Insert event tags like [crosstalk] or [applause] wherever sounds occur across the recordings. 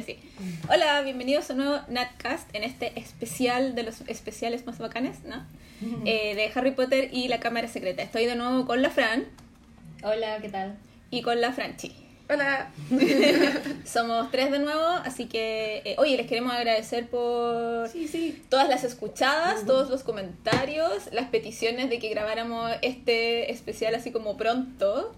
sí. Hola, bienvenidos a un nuevo Natcast en este especial de los especiales más bacanes, ¿no? Eh, de Harry Potter y la Cámara Secreta. Estoy de nuevo con la Fran Hola, ¿qué tal? y con la Franchi. Hola. [laughs] [laughs] Somos tres de nuevo, así que, eh, oye, les queremos agradecer por Sí, sí. todas las escuchadas, todos los comentarios, las peticiones de que grabáramos este especial así como pronto.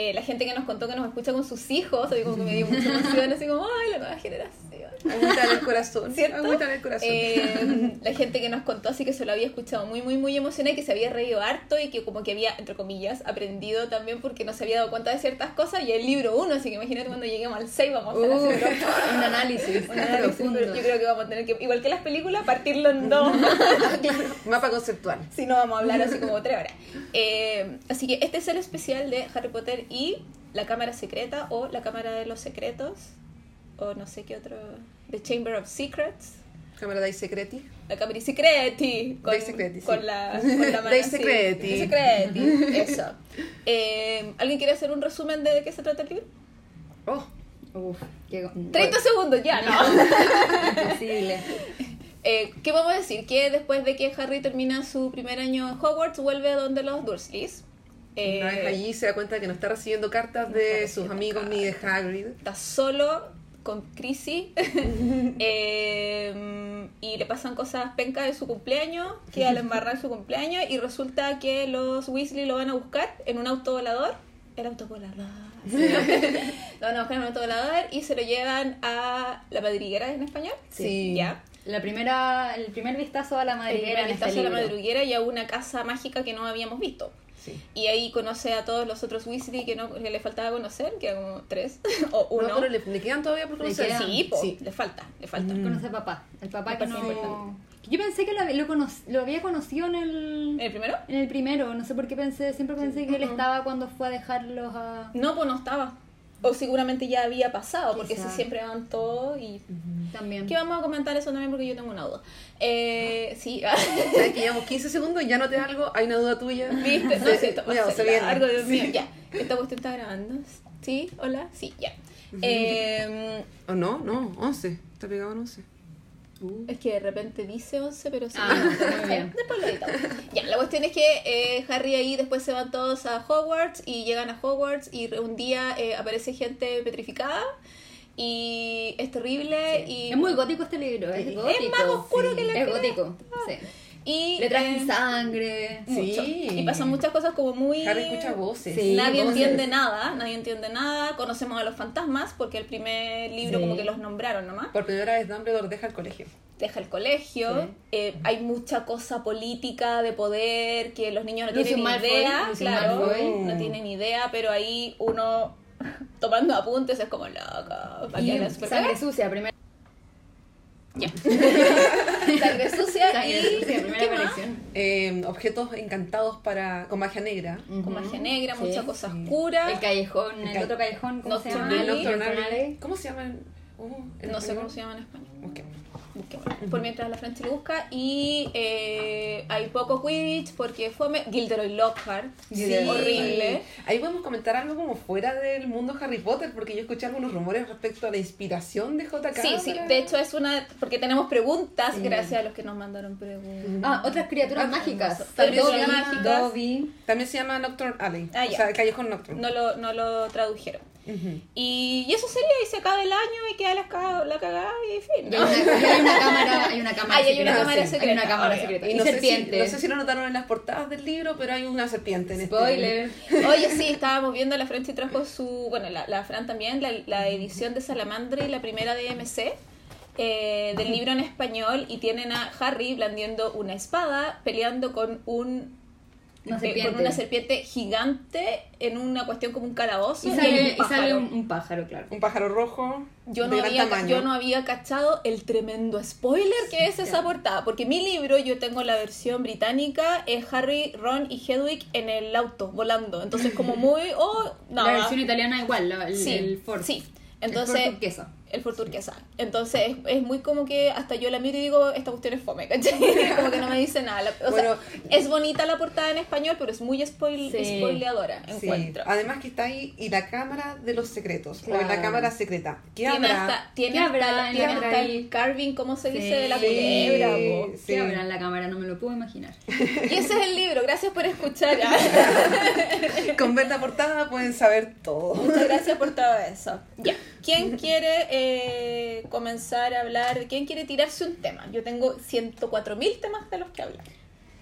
Eh, la gente que nos contó que nos escucha con sus hijos, así como que me dio mucha emoción, así como, ay, la nueva generación. Agüita en el corazón. ¿Cierto? Agüita en el corazón. Eh, la gente que nos contó así que se lo había escuchado muy, muy, muy emocionada y que se había reído harto y que como que había, entre comillas, aprendido también porque no se había dado cuenta de ciertas cosas y el libro 1, así que imagínate cuando lleguemos al 6 vamos a hacer Uh, así un- análisis un análisis, profundo. yo creo que vamos a tener que, igual que las películas, partirlo en dos. [laughs] Mapa conceptual. si no vamos a hablar así como tres horas. Eh, así que este es el especial de Harry Potter y la Cámara Secreta o la Cámara de los Secretos o no sé qué otro... The Chamber of Secrets. Cámara dei secreti. La Cámara Secreti. Con, Dei Secreti, sí. con la, con la [laughs] mano Dei. Secreti. Dei Secreti, [laughs] eso. Eh, ¿Alguien quiere hacer un resumen de, de qué se trata el libro? Oh, Uf, qué... 30 segundos ya, ¿no? [laughs] Imposible. Eh, ¿Qué vamos a decir? Que después de que Harry termina su primer año en Hogwarts, vuelve donde los Dursleys. Eh, una vez allí se da cuenta de que no está recibiendo cartas no de sus amigos ni de Hagrid. está solo con Chrissy [laughs] eh, y le pasan cosas pencas de su cumpleaños que al embarrar su cumpleaños y resulta que los Weasley lo van a buscar en un auto volador. El auto volador. [laughs] Lo van a buscar en un auto volador y se lo llevan a la madriguera en español. Sí. ya. La primera, el primer vistazo a la el madriguera primer en este vistazo a la madriguera y a una casa mágica que no habíamos visto Sí. y ahí conoce a todos los otros Weasley que, no, que le faltaba conocer, que eran como tres [laughs] o uno. No, pero le, le quedan todavía por conocer. Sí, po, Sí. le falta, le falta. Mm. Conoce a papá. El papá que parece no... importante. Yo pensé que lo, había- lo, cono- lo había conocido en el... ¿El primero? En el primero, no sé por qué pensé, siempre pensé que él estaba cuando fue a dejarlos a... No, pues no estaba. O seguramente ya había pasado, porque si siempre van todos y... También. Que vamos a comentar eso también porque yo tengo una duda. Eh, sí, ¿Sabes que llevamos 15 segundos y ya no te algo? ¿Hay una duda tuya? ¿viste? No sé, esto va a ser largo, Dios mío. Sí. Ya, esta cuestión está grabando. ¿Sí? ¿Hola? Sí, ya. Eh, ¿O no? No, 11. Está pegado en 11. Es que de repente dice 11, pero sí. Ah, [laughs] muy bien. [laughs] Después lo editamos. Ya, la cuestión es que eh, Harry ahí después se van todos a Hogwarts y llegan a Hogwarts y un día eh, aparece gente petrificada y es terrible y... Es muy gótico este libro, es Sí. gótico. Es más oscuro que la Es gótico, sí. Y Le traen eh, sangre. mucho. Sí. Y pasan muchas cosas como muy... Harry escucha voces. Sí, nadie voces. entiende nada, nadie entiende nada. Conocemos a los fantasmas porque el primer libro Sí. como que los nombraron nomás. Por primera vez Dumbledore deja el colegio. deja el colegio, Sí. eh, hay mucha cosa política de poder que los niños no tienen ni Malfoy, idea, claro, Malfoy. no tienen ni idea, pero ahí uno [laughs] tomando apuntes es como loco, ¿para Y qué la super- sangre sucia, primera, Ya. [laughs] [laughs] Sangre sucia y sucia, primera ¿qué más? colección. Eh, objetos encantados para con magia negra. Con magia negra, Sí, mucha cosa sí. oscura. El callejón, el, ca- otro callejón, ¿cómo se llama? Nocturnal. Nocturnal Nocturnal. ¿Cómo se llama? en- oh, en No sé cómo se llama en español. Por mientras la Francia lo busca. Y eh, hay poco Quidditch porque fue Gilderoy Lockhart. Sí. Horrible. Ahí podemos comentar algo como fuera del mundo Harry Potter, porque yo escuché algunos rumores respecto a la inspiración de JK. Sí, sí, de hecho es una, porque tenemos preguntas, Sí. gracias a los que nos mandaron preguntas. Ah, otras criaturas Ah, mágicas. también Dobby, son mágicas. Dobby. También se llama Nocturne Alley. Ah, o sea, callejón Nocturne. No lo, no lo tradujeron. Y, y eso sería, y se acaba el año y queda la, ca- la cagada y fin. ¿no? hay una, y hay una cámara, hay una [laughs] cámara hay una secreta. cámara Sí, secreta, Hay una cámara obvio. secreta. Y Y, no sé, si, no sé si lo notaron en las portadas del libro, pero hay una serpiente en este Spoiler. [laughs] Oye, sí, estábamos viendo, la Fran sí trajo su, bueno, la, la Fran también, la, la edición de Salamandra y la primera de MC. eh, del libro en español y tienen a Harry blandiendo una espada peleando con un Una eh, serpiente. con una serpiente gigante en una cuestión como un calabozo Y sale, un y sale pájaro. un, un pájaro, claro. Un pájaro rojo Yo de no, gran había, tamaño. yo no había cachado el tremendo spoiler que es esa portada, porque mi libro, yo tengo la versión británica, es Harry, Ron y Hedwig en el auto, volando. Entonces como muy, oh, no. La versión italiana igual, la- el, sí, el Ford. sí. El Entonces, Ford turquesa. El Ford turquesa. Entonces es, es muy como que hasta yo la miro y digo, esta cuestión es fome, [laughs] ¿cachai? [laughs] como que no me dice nada. La- O Bueno, sea, es bonita la portada en español, pero es muy spoil, Sí. spoileadora, Sí. encuentro. Además que está ahí y la cámara de los secretos, o la Claro. cámara secreta. ¿Qué Tiene habrá? hasta, tiene ¿Qué hasta, habrá en tiene hasta el carving, ¿cómo se dice? Sí. De la Sí. culebra. Sí. ¿Qué habrá en la cámara? No me lo puedo imaginar. [laughs] Y ese es el libro, gracias por escuchar. Con ver la portada pueden saber todo. Muchas gracias por todo eso. Ya. ¿Quién quiere eh, comenzar a hablar? ¿Quién quiere tirarse un tema? Yo tengo 104.000 temas de los que hablar.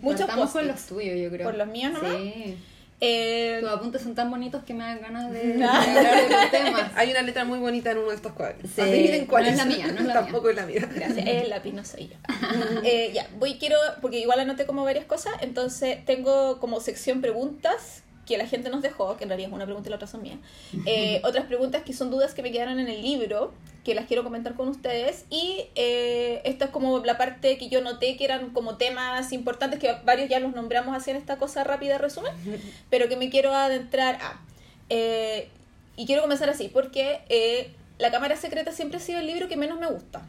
Muchos Partamos con los tuyos, yo creo. ¿Por los míos nomás? Sí. Eh, Tus apuntes son tan bonitos que me dan ganas de, [laughs] de hablar de los temas. Hay una letra muy bonita en uno de estos cuadros. Sí, Adivinen cuál no es la mía, no es la Tampoco es la mía. Gracias, es el lápiz, no soy yo. [laughs] Eh, ya, voy, quiero, porque igual anoté como varias cosas, entonces tengo como sección preguntas que la gente nos dejó, que en realidad es una pregunta y la otra son mías. Eh, otras preguntas que son dudas que me quedaron en el libro, que las quiero comentar con ustedes. Y eh, esta es como la parte que yo noté que eran como temas importantes, que varios ya los nombramos así en esta cosa rápida resumen, pero que me quiero adentrar a. Eh, y quiero comenzar así, porque eh, La Cámara Secreta siempre ha sido el libro que menos me gusta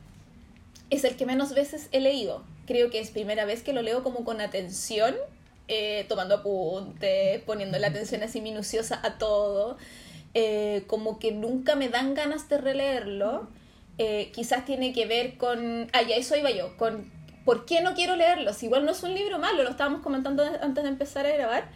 es el que menos veces he leído. Creo que es primera vez que lo leo como con atención, eh, tomando apuntes, poniendo la atención así minuciosa a todo. Eh, como que nunca me dan ganas de releerlo. Eh, quizás tiene que ver con... Ah, ya eso iba yo, con por qué no quiero leerlo. Si igual no es un libro malo, lo estábamos comentando antes de empezar a grabar,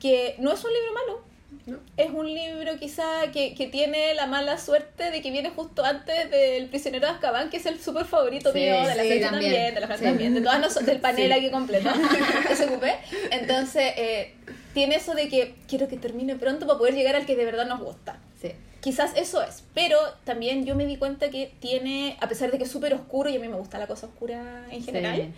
que no es un libro malo. ¿No? Es un libro quizá que, que tiene la mala suerte de que viene justo antes del prisionero de Azkaban, que es el súper favorito Sí, mío, de la sí, también. también, de la Sí. también, de todas nosotros, del panel aquí completo, [laughs] que se ocupé. Entonces, eh, tiene eso de que quiero que termine pronto para poder llegar al que de verdad nos gusta. Quizás eso es, pero también yo me di cuenta que tiene, a pesar de que es súper oscuro y a mí me gusta la cosa oscura en general,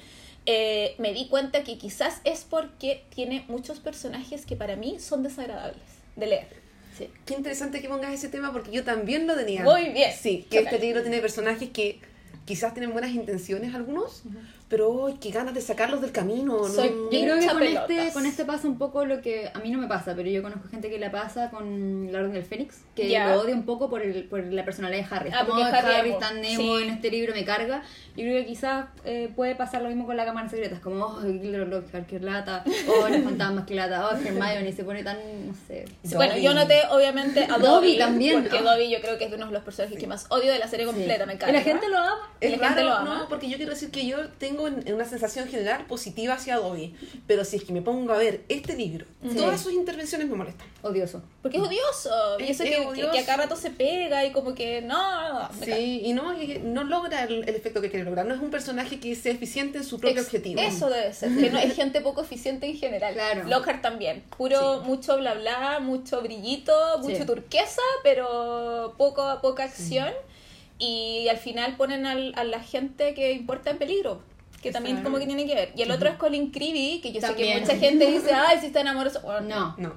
eh, me di cuenta que quizás es porque tiene muchos personajes que para mí son desagradables de leer. Sí. Qué interesante que pongas ese tema porque yo también lo tenía. Muy bien. Sí, que este libro tiene personajes que quizás tienen buenas intenciones algunos, pero ¡ay, qué ganas de sacarlos del camino! ¿no? Soy Yo creo que con este, con este pasa un poco lo que a mí no me pasa, pero yo conozco gente que la pasa con la Orden del Fénix, que Ya. lo odia un poco por, el, por la personalidad de Harry. Es Ah, como porque Harry Harry emo. tan emo Sí. en este libro me carga. Yo creo que quizás eh, puede pasar lo mismo con la Cámara Secreta. Es como, oh, Gilderoy Lockhart, qué lata, oh, los [laughs] fantasmas, qué lata, oh, Hermione, se pone tan, no sé. Bueno, yo noté obviamente a Dobby, Dobby también. porque Ah. Dobby yo creo que es uno de los personajes que más odio de la serie completa, me Y encanta. la gente lo ama. Y la Es gente lo ama. No, porque yo quiero decir que yo tengo en- en una sensación general positiva hacia Dobby, pero si es que me pongo a ver este libro, Sí. todas sus intervenciones me molestan. Odioso. Porque es odioso. Y Es- eso es que, odioso. que a cada rato se pega y como que no, Sí, y no, no logra el, el efecto que quiere lograr. No es un personaje que sea eficiente en su propio Ex- objetivo. Eso debe ser, que no, es gente poco eficiente en general. Claro. Lockhart también. Puro, mucho bla bla, mucho brillito, mucho Sí. turquesa, pero poco, poca acción. Y al final ponen al- a la gente que importa en peligro. Que también Claro. como que tiene que ver. Y el otro es Colin Creevy, que yo sé que mucha gente [laughs] dice, ay, si está enamoroso. Bueno, No. No.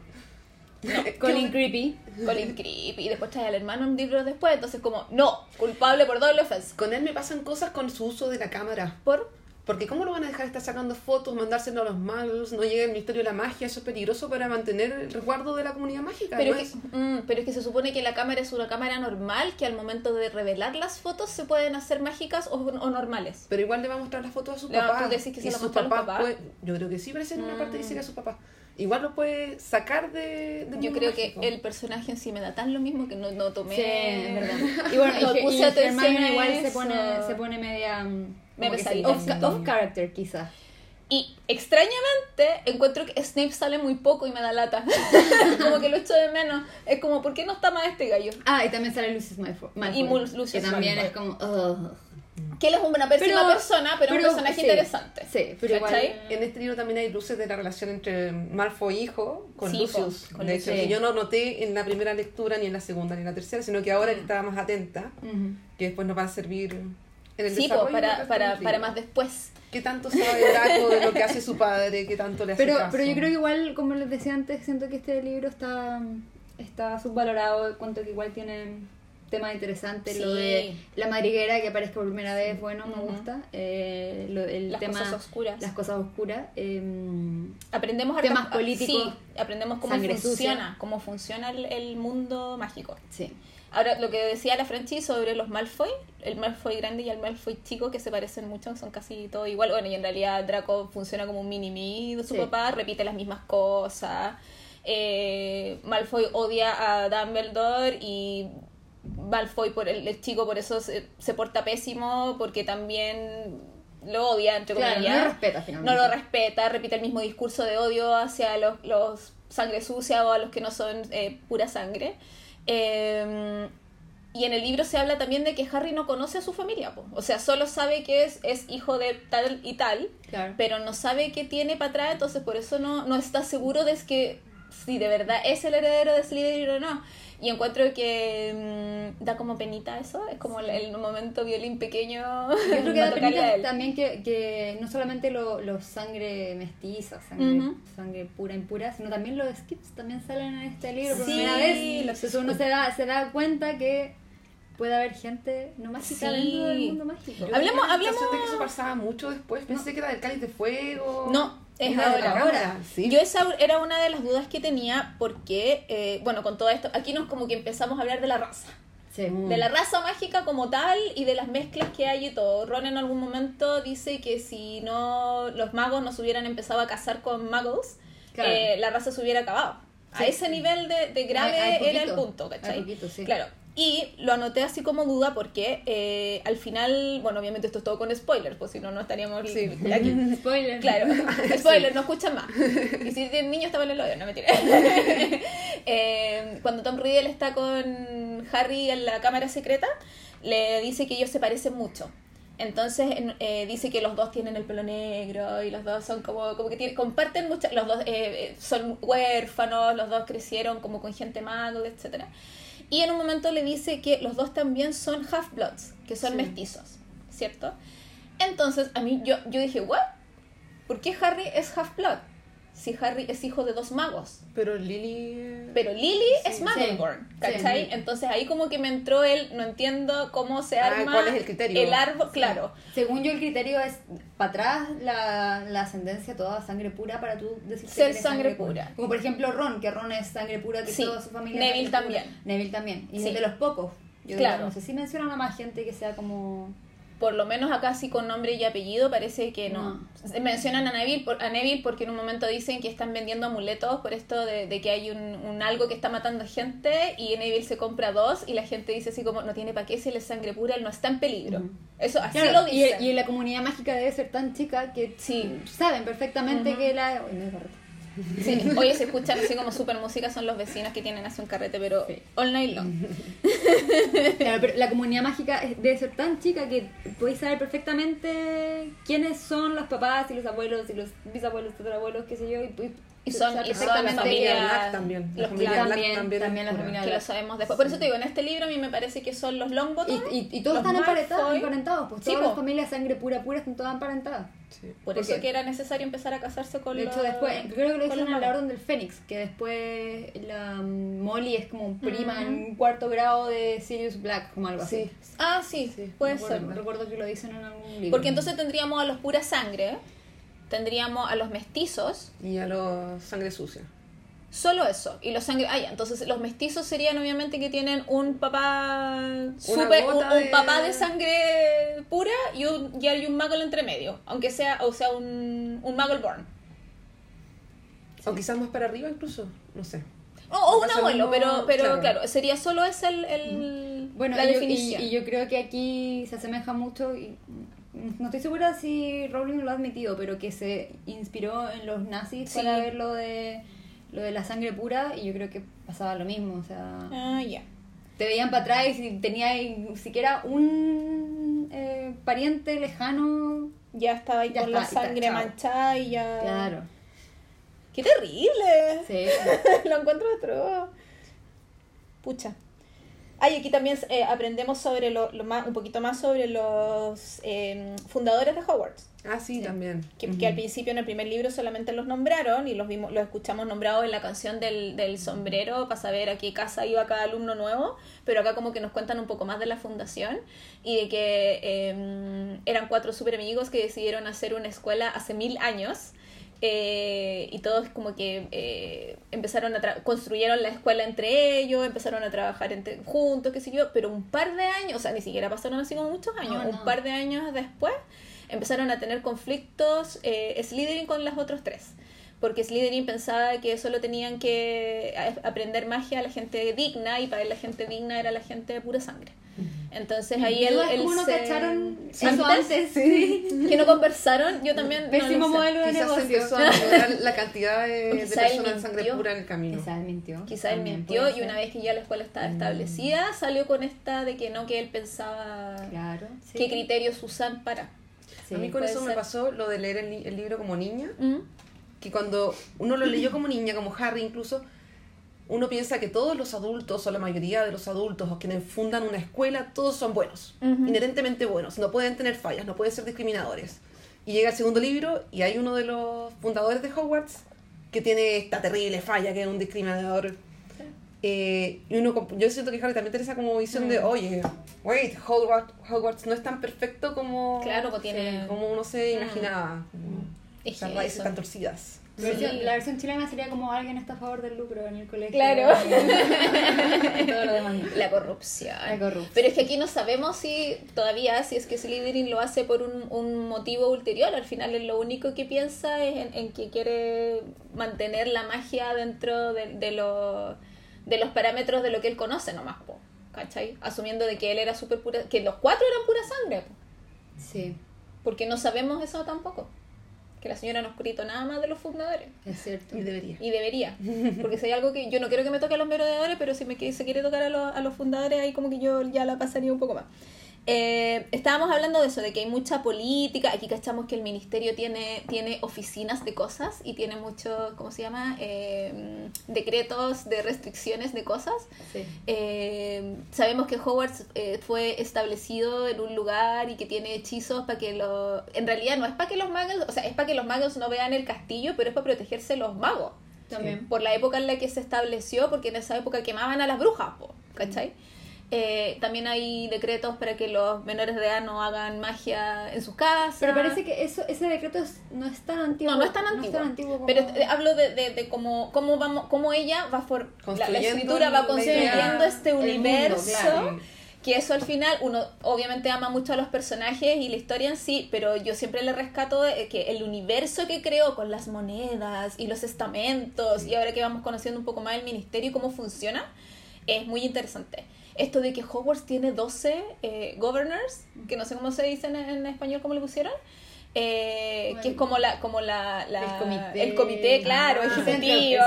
[laughs] Colin Creepy. Colin Creevy. Y después trae al hermano un libro después. Entonces como, no, culpable por doble ofensa. Con él me pasan cosas con su uso de la cámara. Por Porque ¿cómo lo van a dejar estar sacando fotos, mandárselo a los magos? No llega el misterio de la magia, eso es peligroso para mantener el resguardo de la comunidad mágica. Pero ¿no es, que, mm, pero es que se supone que la cámara es una cámara normal, que al momento de revelar las fotos se pueden hacer mágicas o, o normales. Pero igual le va a mostrar las fotos a su Le papá. tú decís que se y papá papás. puede- yo creo que sí, parece en una parte dice Mm. que a su papá. Igual lo puede sacar de. del Yo creo que mágico. el personaje en sí me da tan lo mismo que no, no tomé. Sí, es verdad. Y bueno, No y, y puse Hermione a igual se pone, se pone media... mm, Me pesadita, off, off character, quizás. Y extrañamente encuentro que Snape sale muy poco y me da lata. [laughs] como que lo echo de menos. Es como, ¿por qué no está más este gallo? Ah, y también sale Lucius Malfoy. Y Mul- Lucius que también Malfoy. es como... ugh. Que él es una pésima Pero- persona, pero, un pero- personaje sí, interesante. Sí, pero igual... ¿Cachai? En este libro también hay luces de la relación entre Malfoy hijo con Sí, Lucius. con de hecho, que yo no noté en la primera lectura, ni en la segunda, ni en la tercera, sino que ahora que estaba más atenta, Ujú. que después nos va a servir en el Sí, po, para, para, para más después. ¿Qué tanto sabe Draco de lo que hace su padre? ¿Qué tanto le hace Pero, caso? pero yo creo que igual, como les decía antes, siento que este libro está, está subvalorado. Cuanto que igual tiene temas interesantes. Lo Sí. de la madriguera que aparezca por primera vez, bueno, me Ujú. gusta. Eh, lo- el Las tema, cosas oscuras. Las cosas oscuras. eh, Aprendemos Temas políticos, Sí, aprendemos cómo funciona, sucia. cómo funciona el, el mundo mágico. sí. Ahora, lo que decía la Franchi sobre los Malfoy, el Malfoy grande y el Malfoy chico, que se parecen mucho, son casi todo igual. Bueno, y en realidad Draco funciona como un mini-me de su Sí. papá, repite las mismas cosas. Eh, Malfoy odia a Dumbledore y Malfoy, por el, el chico, por eso se, se porta pésimo, porque también lo odia, entre Claro, comillas. no lo respeta finalmente. No lo respeta, repite el mismo discurso de odio hacia los, los sangre sucia o a los que no son eh, pura sangre. Eh, y en el libro se habla también de que Harry no conoce a su familia, po. o sea, solo sabe que es, es hijo de tal y tal, Claro. pero no sabe qué tiene para atrás, entonces por eso no, no está seguro de es que si de verdad es el heredero de Slytherin o no. Y encuentro que mm, da como penita eso, es como el, el momento violín pequeño. Yo creo [laughs] que da penita también que, que no solamente los lo sangre mestiza, sangre, Ujú. sangre pura impura, sino también los skips también salen en este libro por Sí, primera vez. los Entonces uno se da, se da cuenta que puede haber gente no mágica Sí. dentro del mundo mágico. Yo Hablemos- hablemos- que eso pasaba mucho después. Pensé que era del cáliz de fuego. No, es Era de la ahora. cámara, Sí. Yo esa era una de las dudas que tenía porque, eh, bueno, con todo esto, aquí nos como que empezamos a hablar de la raza. Sí. De la raza mágica como tal y de las mezclas que hay y todo. Ron en algún momento dice que si no los magos no se hubieran empezado a casar con magos, Claro. eh, la raza se hubiera acabado. A Sí. ese nivel de, de grave Hay- hay era el punto, ¿cachai? poquito, sí. Claro. Y lo anoté así como duda porque eh, al final, bueno, obviamente esto es todo con spoilers, pues si no, no estaríamos Sí. aquí. [laughs] Spoiler. Claro, [laughs] [laughs] spoiler, no escuchan más. Y si tienen niños, estaban en el odio, no mentira. Eh, cuando Tom Riddle está con Harry en la cámara secreta, le dice que ellos se parecen mucho. Entonces en- eh, dice que los dos tienen el pelo negro y los dos son como, como que tienen- comparten muchas, los dos eh, eh, son huérfanos, los dos crecieron como con gente mago, etcétera. Y en un momento le dice que los dos también son half-bloods, que son Sí. mestizos, ¿cierto? Entonces a mí yo, yo dije, ¿what? ¿Por qué Harry es half-blood? Si Harry es hijo de dos magos. Pero Lily. Pero Lily Sí, es Muggleborn, ¿cachai? sí. Entonces ahí como que me entró el, no entiendo cómo se Ah, arma ¿cuál es el criterio? el árbol, claro. Según yo, el criterio es para atrás la, la ascendencia toda sangre pura para tú decir que Ser eres sangre pura. Como por ejemplo Ron, que Ron es sangre pura, que Sí. toda su familia es Neville sangre pura. también. Neville también. Y Sí. es de los pocos. Yo Claro. no sé si mencionan a más gente que sea como... Por lo menos acá sí con nombre y apellido parece que no. Mencionan a Neville, por- a Neville porque en un momento dicen que están vendiendo amuletos por esto de, de que hay un, un algo que está matando gente y Neville se compra dos y la gente dice así como no tiene para qué si él es sangre pura, él no está en peligro. Eso así Claro, lo dicen. y la comunidad mágica debe ser tan chica que Sí. saben perfectamente que la... Me desbarré. Sí, [laughs] oye, se escuchan así como super música, son los vecinos que tienen así un carrete, pero Sí. all night long. [laughs] Claro, pero la comunidad mágica debe ser tan chica que podéis saber perfectamente quiénes son los papás y los abuelos y los bisabuelos, tatarabuelos, qué sé yo. Y, y- son- y son la familia Black también. La los familia Black también, también. también la familia. Que lo sabemos después. Por eso te digo, en este libro a mí me parece que son los Longbottom. Y, y, y todos están emparentados, emparentados, pues Sí, todas po. las familias sangre pura pura están todas emparentadas. Sí. Por eso que era necesario empezar a casarse con De los... hecho, después, creo que lo con dicen los en la. Orden del Fénix, que después la mm, Molly es como prima en cuarto grado de Sirius Black, como algo así. Sí. Ah, sí, Sí, puede ser. recuerdo que lo dicen en algún libro. Porque entonces tendríamos a los pura sangre, tendríamos a los mestizos, Y a los sangre sucia. solo eso. Y los sangre... Ah, ya, entonces los mestizos serían obviamente que tienen un papá... Super, un, gota un de- papá de sangre pura y un, y hay un Muggle entre medio. Aunque sea, o sea, un, un Muggleborn. O quizás más para arriba incluso. No sé. O, o un abuelo, pero, pero claro. claro. sería solo ese el, el- Bueno, la y yo, definición. y, y yo creo que aquí se asemeja mucho, y no estoy segura si Rowling lo ha admitido, pero que se inspiró en los nazis Sí. para ver lo de, lo de la sangre pura y yo creo que pasaba lo mismo, o sea, Ah, ya. te veían para atrás y si tenía siquiera un eh, pariente lejano, Ya estaba ahí Ya con la está, sangre manchada y ya... claro, ¡Qué terrible! sí. [laughs] Lo encuentro otro. Pucha. Ay, aquí también eh, aprendemos sobre lo, lo más, un poquito más sobre los eh, fundadores de Hogwarts. Ah, sí, Sí. también. Que, que al principio en el primer libro solamente los nombraron y los vimos, los escuchamos nombrados en la canción del, del sombrero para saber a qué casa iba cada alumno nuevo, pero acá como que nos cuentan un poco más de la fundación y de que eh, eran cuatro super amigos que decidieron hacer una escuela hace mil años eh, y todos como que eh, empezaron a tra- construyeron la escuela entre ellos, empezaron a trabajar entre- juntos, qué sé yo, pero un par de años, o sea, ni siquiera pasaron así como muchos años, No, un par de años después empezaron a tener conflictos eh, Slytherin con las otros tres. Porque Slytherin pensaba que solo tenían que a- aprender magia a la gente digna y para él la gente digna era la gente de pura sangre. Entonces ahí él, no se- cacharon eso antes. Sí. que no conversaron, yo también no Pésimo sé. modelo de Quizás negocio. empezó a mejorar la [laughs] cantidad de, personas de sangre mintió. pura en el camino. Quizá él mintió. Quizá él mintió y una vez que ya la escuela estaba Mm. establecida, salió con esta de que no, que él pensaba Claro. sí. qué criterios usan para. Sí. a mí con eso me pasó lo de leer el, li- el libro como niña, ¿Mm? que cuando uno lo leyó como niña, como Harry incluso, uno piensa que todos los adultos, o la mayoría de los adultos, o quienes fundan una escuela, todos son buenos, inherentemente buenos, no pueden tener fallas, no pueden ser discriminadores. Y llega el segundo libro y hay uno de los fundadores de Hogwarts que tiene esta terrible falla, que es un discriminador. Eh, y uno, yo siento que Harry también tiene esa como visión de, Mm. oye, wait, Hogwarts, Hogwarts no es tan perfecto como, Claro, pues tiene- como uno se Mm. imaginaba. Que raíces tan torcidas. La versión, la versión chilena sería como alguien está a favor del lucro en el colegio. Claro. Y [laughs] todo lo demás. La corrupción. La corrupción. Pero es que aquí no sabemos si todavía si es que Slytherin lo hace por un, un motivo ulterior. Al final él lo único que piensa es en, en que quiere mantener la magia dentro de, de, lo- de los parámetros de lo que él conoce nomás, po, ¿cachai? Asumiendo de que él era súper pura, que los cuatro eran pura sangre, po, Sí, porque no sabemos eso tampoco. Que la señora no ha escrito nada más de los fundadores. es cierto. Y debería. Y debería. [laughs] Porque si hay algo que yo no quiero que me toque a los merodeadores, pero si me se quiere tocar a los, a los fundadores, ahí como que yo ya la pasaría un poco más. Eh, estábamos hablando de eso, de que hay mucha política. Aquí cachamos que el ministerio tiene, tiene oficinas de cosas y tiene muchos, ¿cómo se llama? Eh, decretos de restricciones de cosas. Sí. Eh, sabemos que Hogwarts eh, fue establecido en un lugar y que tiene hechizos para que los... En realidad no es para que los magos, o sea, es para que los magos no vean el castillo, pero es para protegerse los magos. También. Por la época en la que se estableció, porque en esa época quemaban a las brujas, po, ¿cachai? Eh, también hay decretos para que los menores de edad no hagan magia en sus casas. Pero parece que eso, ese decreto es- no es tan antiguo. No, no es tan antiguo. como- Pero eh, hablo de, de, de cómo, cómo, vamos, cómo ella va for, la, escritura va construyendo este mundo, universo. claro. Que eso al final, uno obviamente ama mucho a los personajes y la historia en sí, pero yo siempre le rescato de que el universo que creó con las monedas y los estamentos, y ahora que vamos conociendo un poco más el ministerio y cómo funciona, es muy interesante. Esto de que Hogwarts tiene 12 eh, governors, que no sé cómo se dice en, en español, cómo le pusieron, eh, que es como la como la, la- El comité. el comité, claro, Ah, ejecutivo.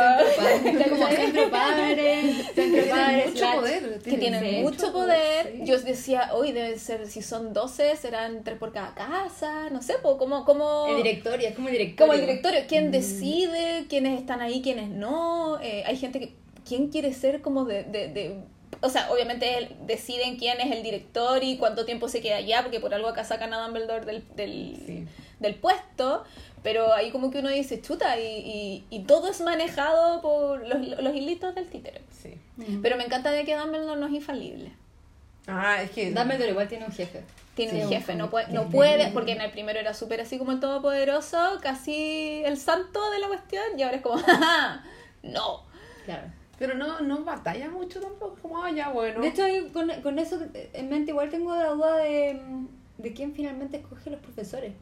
Centro, [laughs] como centro padre, centro padre, Tienen mucho poder. que tienen mucho poder. sí. Yo decía, hoy deben ser, si son 12, serán tres por cada casa, no sé, po, como, como, El directorio, es como el directorio. como el directorio, Mm. quién decide, quiénes están ahí, quiénes no. Eh, hay gente que, ¿quién quiere ser como de, de, de- o sea, obviamente deciden quién es el director y cuánto tiempo se queda allá, porque por algo acá sacan a Dumbledore del, del, Sí. del puesto, pero ahí como que uno dice, chuta, y, y, y todo es manejado por los, los hilitos del títere. Sí. Mm. Pero me encanta de que Dumbledore no es infalible. Ah, es que. Dumbledore igual tiene un jefe. Tiene Sí, un un jefe, no puede, no puede, porque en el primero era súper así como el todopoderoso, casi el santo de la cuestión, y ahora es como, [laughs] "Ja, no. Claro. Pero no, no batalla mucho tampoco. Como, ah, ya bueno. De hecho, ahí con, con eso en mente igual tengo la duda de, de quién finalmente escoge los profesores.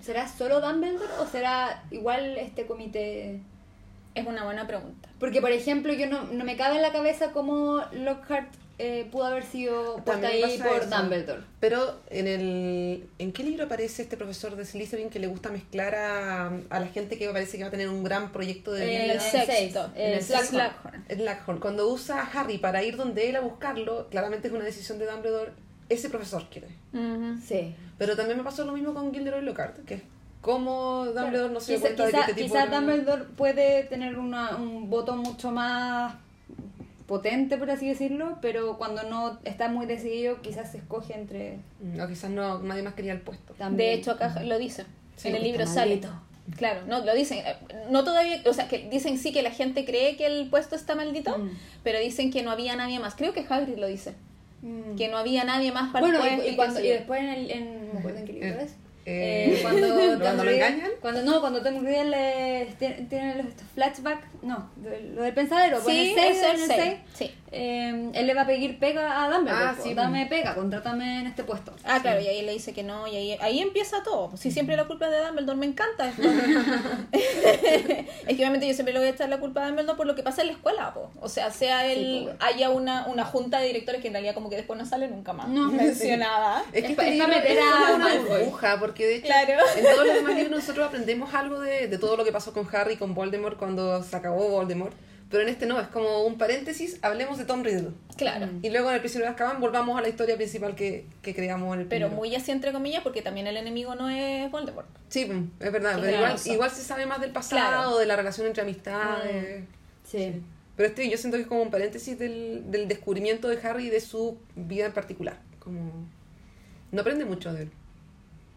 ¿Será solo Dumbledore o será igual este comité? Es una buena pregunta. Porque, por ejemplo, yo no, no me cabe en la cabeza cómo Lockhart eh, pudo haber sido puesta ahí por eso. Dumbledore. Pero en el ¿en qué libro aparece este profesor de Slytherin que le gusta mezclar a, a la gente que parece que va a tener un gran proyecto de Eh, vida? el sexto, el Slack- sexto. Es Slughorn. Cuando usa a Harry para ir donde él a buscarlo, claramente es una decisión de Dumbledore. Ese profesor quiere. Sí. Pero también me pasó lo mismo con Gilderoy Lockhart, que es como Dumbledore no se dio Quizá, cuenta de que quizá- este tipo quizá Dumbledore puede tener una, un voto mucho más potente, por así decirlo, pero cuando no está muy decidido, quizás se escoge entre Mm, O quizás no, nadie más quería el puesto. también. De hecho, acá lo dice. Sí, en el libro sale. maldito. Claro, no, lo dicen. eh, No todavía, o sea, que dicen sí que la gente cree que el puesto está maldito, Mm. pero dicen que no había nadie más. Creo que Hagrid lo dice. Mm. Que no había nadie más para bueno, el puesto. y, y cuando- y después en el. En, me acuerdo en qué libro Eh, es. Eh, cuando, [laughs] ¿Cuando Tom lo engañan? Cuando no, cuando Tom Riddle le- tiene, tiene los flashbacks, no, lo del pensadero, con Sí, el 6, es el en el seis, 6, sí. eh, él le va a pedir pega a Dumbledore, Ah, sí. dame pega, contrátame en este puesto. Ah, claro, y ahí le dice que no, y ahí, ahí empieza todo. Si siempre la culpa es de Dumbledore, me encanta esto. [laughs] [laughs] es que obviamente yo siempre le voy a echar la culpa a Dumbledore por lo que pasa en la escuela, po. O sea, sea él, haya una, una junta de directores que en realidad como que después no sale nunca más No. mencionada. Es que este es libro una burbuja, porque de hecho Claro. en todos los demás libros nosotros aprendemos algo de, de todo lo que pasó con Harry con Voldemort cuando se acabó Voldemort. Pero en este no, es como un paréntesis, hablemos de Tom Riddle. Claro. Y luego en el prisionero de Azkaban volvamos a la historia principal que, que creamos en el Pero primero. muy así entre comillas porque también el enemigo no es Voldemort. Sí, mm, es verdad, pero igual, se sabe más del pasado, Claro. de la relación entre amistades. Sí. Pero este yo siento que es como un paréntesis del, del descubrimiento de Harry y de su vida en particular. Como no aprende mucho de él.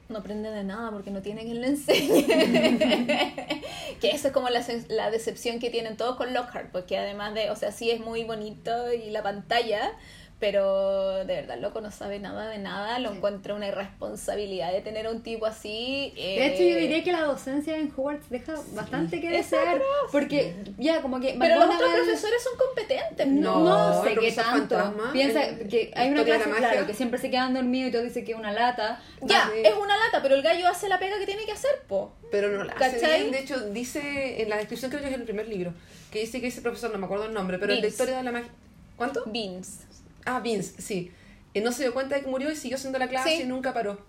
No aprende de nada porque no tiene quien le enseñe. [laughs] que eso es como la, la decepción que tienen todos con Lockhart, porque además de, o sea, sí es muy bonito y la pantalla, pero de verdad, el loco no sabe nada de nada, lo encuentra una irresponsabilidad de tener a un tipo así. De hecho, yo eh, diría que la docencia en Hogwarts deja bastante que Es desear, porque ya como que Pero los otros profesores son competentes. No, No, no sé qué tanto. fantasma, Piensa el- que hay una clase, claro, que siempre se quedan dormidos y todo dice que es una lata. Ya, sí. es una lata, pero el gallo hace la pega que tiene que hacer, po. Pero no la hace. De hecho, dice en la descripción, creo que es en el primer libro, que dice que ese profesor, no me acuerdo el nombre, pero el de historia de la magia. ¿Cuánto? Beans. Ah, Vince, sí. Eh, no se dio cuenta de que murió y siguió haciendo la clase Sí. y nunca paró.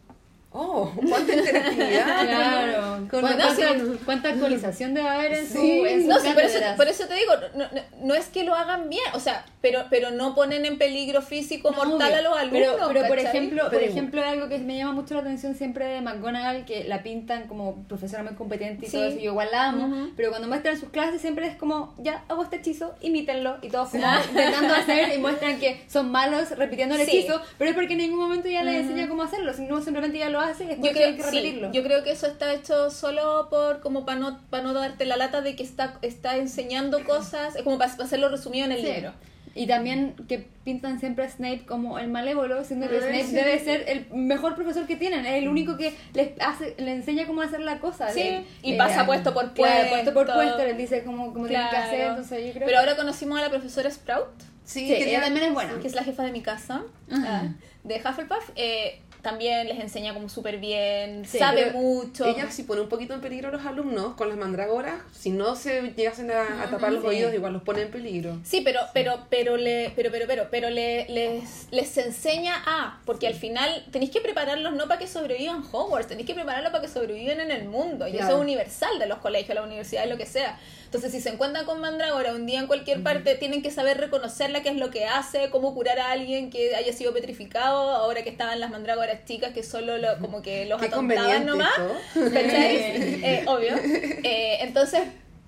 Oh, cuánta interactividad. [laughs] Claro. Con ¿Cuánta, la- cuánta- cuánta actualización debe haber en su, Sí. en sus No, sí, por eso, por eso te digo, no, no, no es que lo hagan bien, o sea, pero, pero no ponen en peligro físico No, mortal obvio. a los alumnos. Pero, pero por ejemplo, por Pero- ejemplo, algo que me llama mucho la atención siempre de McGonagall, que la pintan como profesora muy competente y Sí. todo eso, yo igual la amo, Ujú. pero cuando muestran sus clases siempre es como, ya hago este hechizo, imítenlo, y todos como intentando hacer y muestran que son malos repitiendo el Sí. hechizo, pero es porque en ningún momento ya les Ujú. enseña cómo hacerlo, sino simplemente ya lo hace y después yo creo, tienen que sí, repetirlo. yo creo que eso está hecho solo por como para no, para no darte la lata de que está, está enseñando [clears throat] cosas, es como para, hacerlo resumido en el Sí. libro. Y también que pintan siempre a Snape como el malévolo, siendo que Ah, Snape sí. debe ser el mejor profesor que tienen, es el único que les hace, le enseña cómo hacer la cosa. Sí, Le- y eh, pasa puesto por claro, puesto por puesto. puesto, les dice cómo, cómo tienen que hacer, Claro. entonces yo creo Pero ahora conocimos a la profesora Sprout, Sí, Sí, quería- ella también es buena. que es la jefa de mi casa, Ajá. ah, de Hufflepuff. eh, también les enseña como súper bien, Sí, sabe mucho. Ella si pone un poquito en peligro a los alumnos con las mandrágoras, si no se llegasen a, a tapar los sí. oídos, igual los pone en peligro. Sí, pero, pero, pero le, pero, pero, pero, pero le, les, les enseña a, porque al final tenéis que prepararlos no para que sobrevivan Hogwarts, tenéis que prepararlos para que sobrevivan en el mundo. Y eso es universal de los colegios, la universidad, lo que sea. Entonces, si se encuentran con Mandrágora un día en cualquier parte, tienen que saber reconocerla, qué es lo que hace, cómo curar a alguien que haya sido petrificado, ahora que estaban las mandrágoras chicas que solo lo, como que los Qué atontaban nomás. Eh, obvio. Eh, entonces,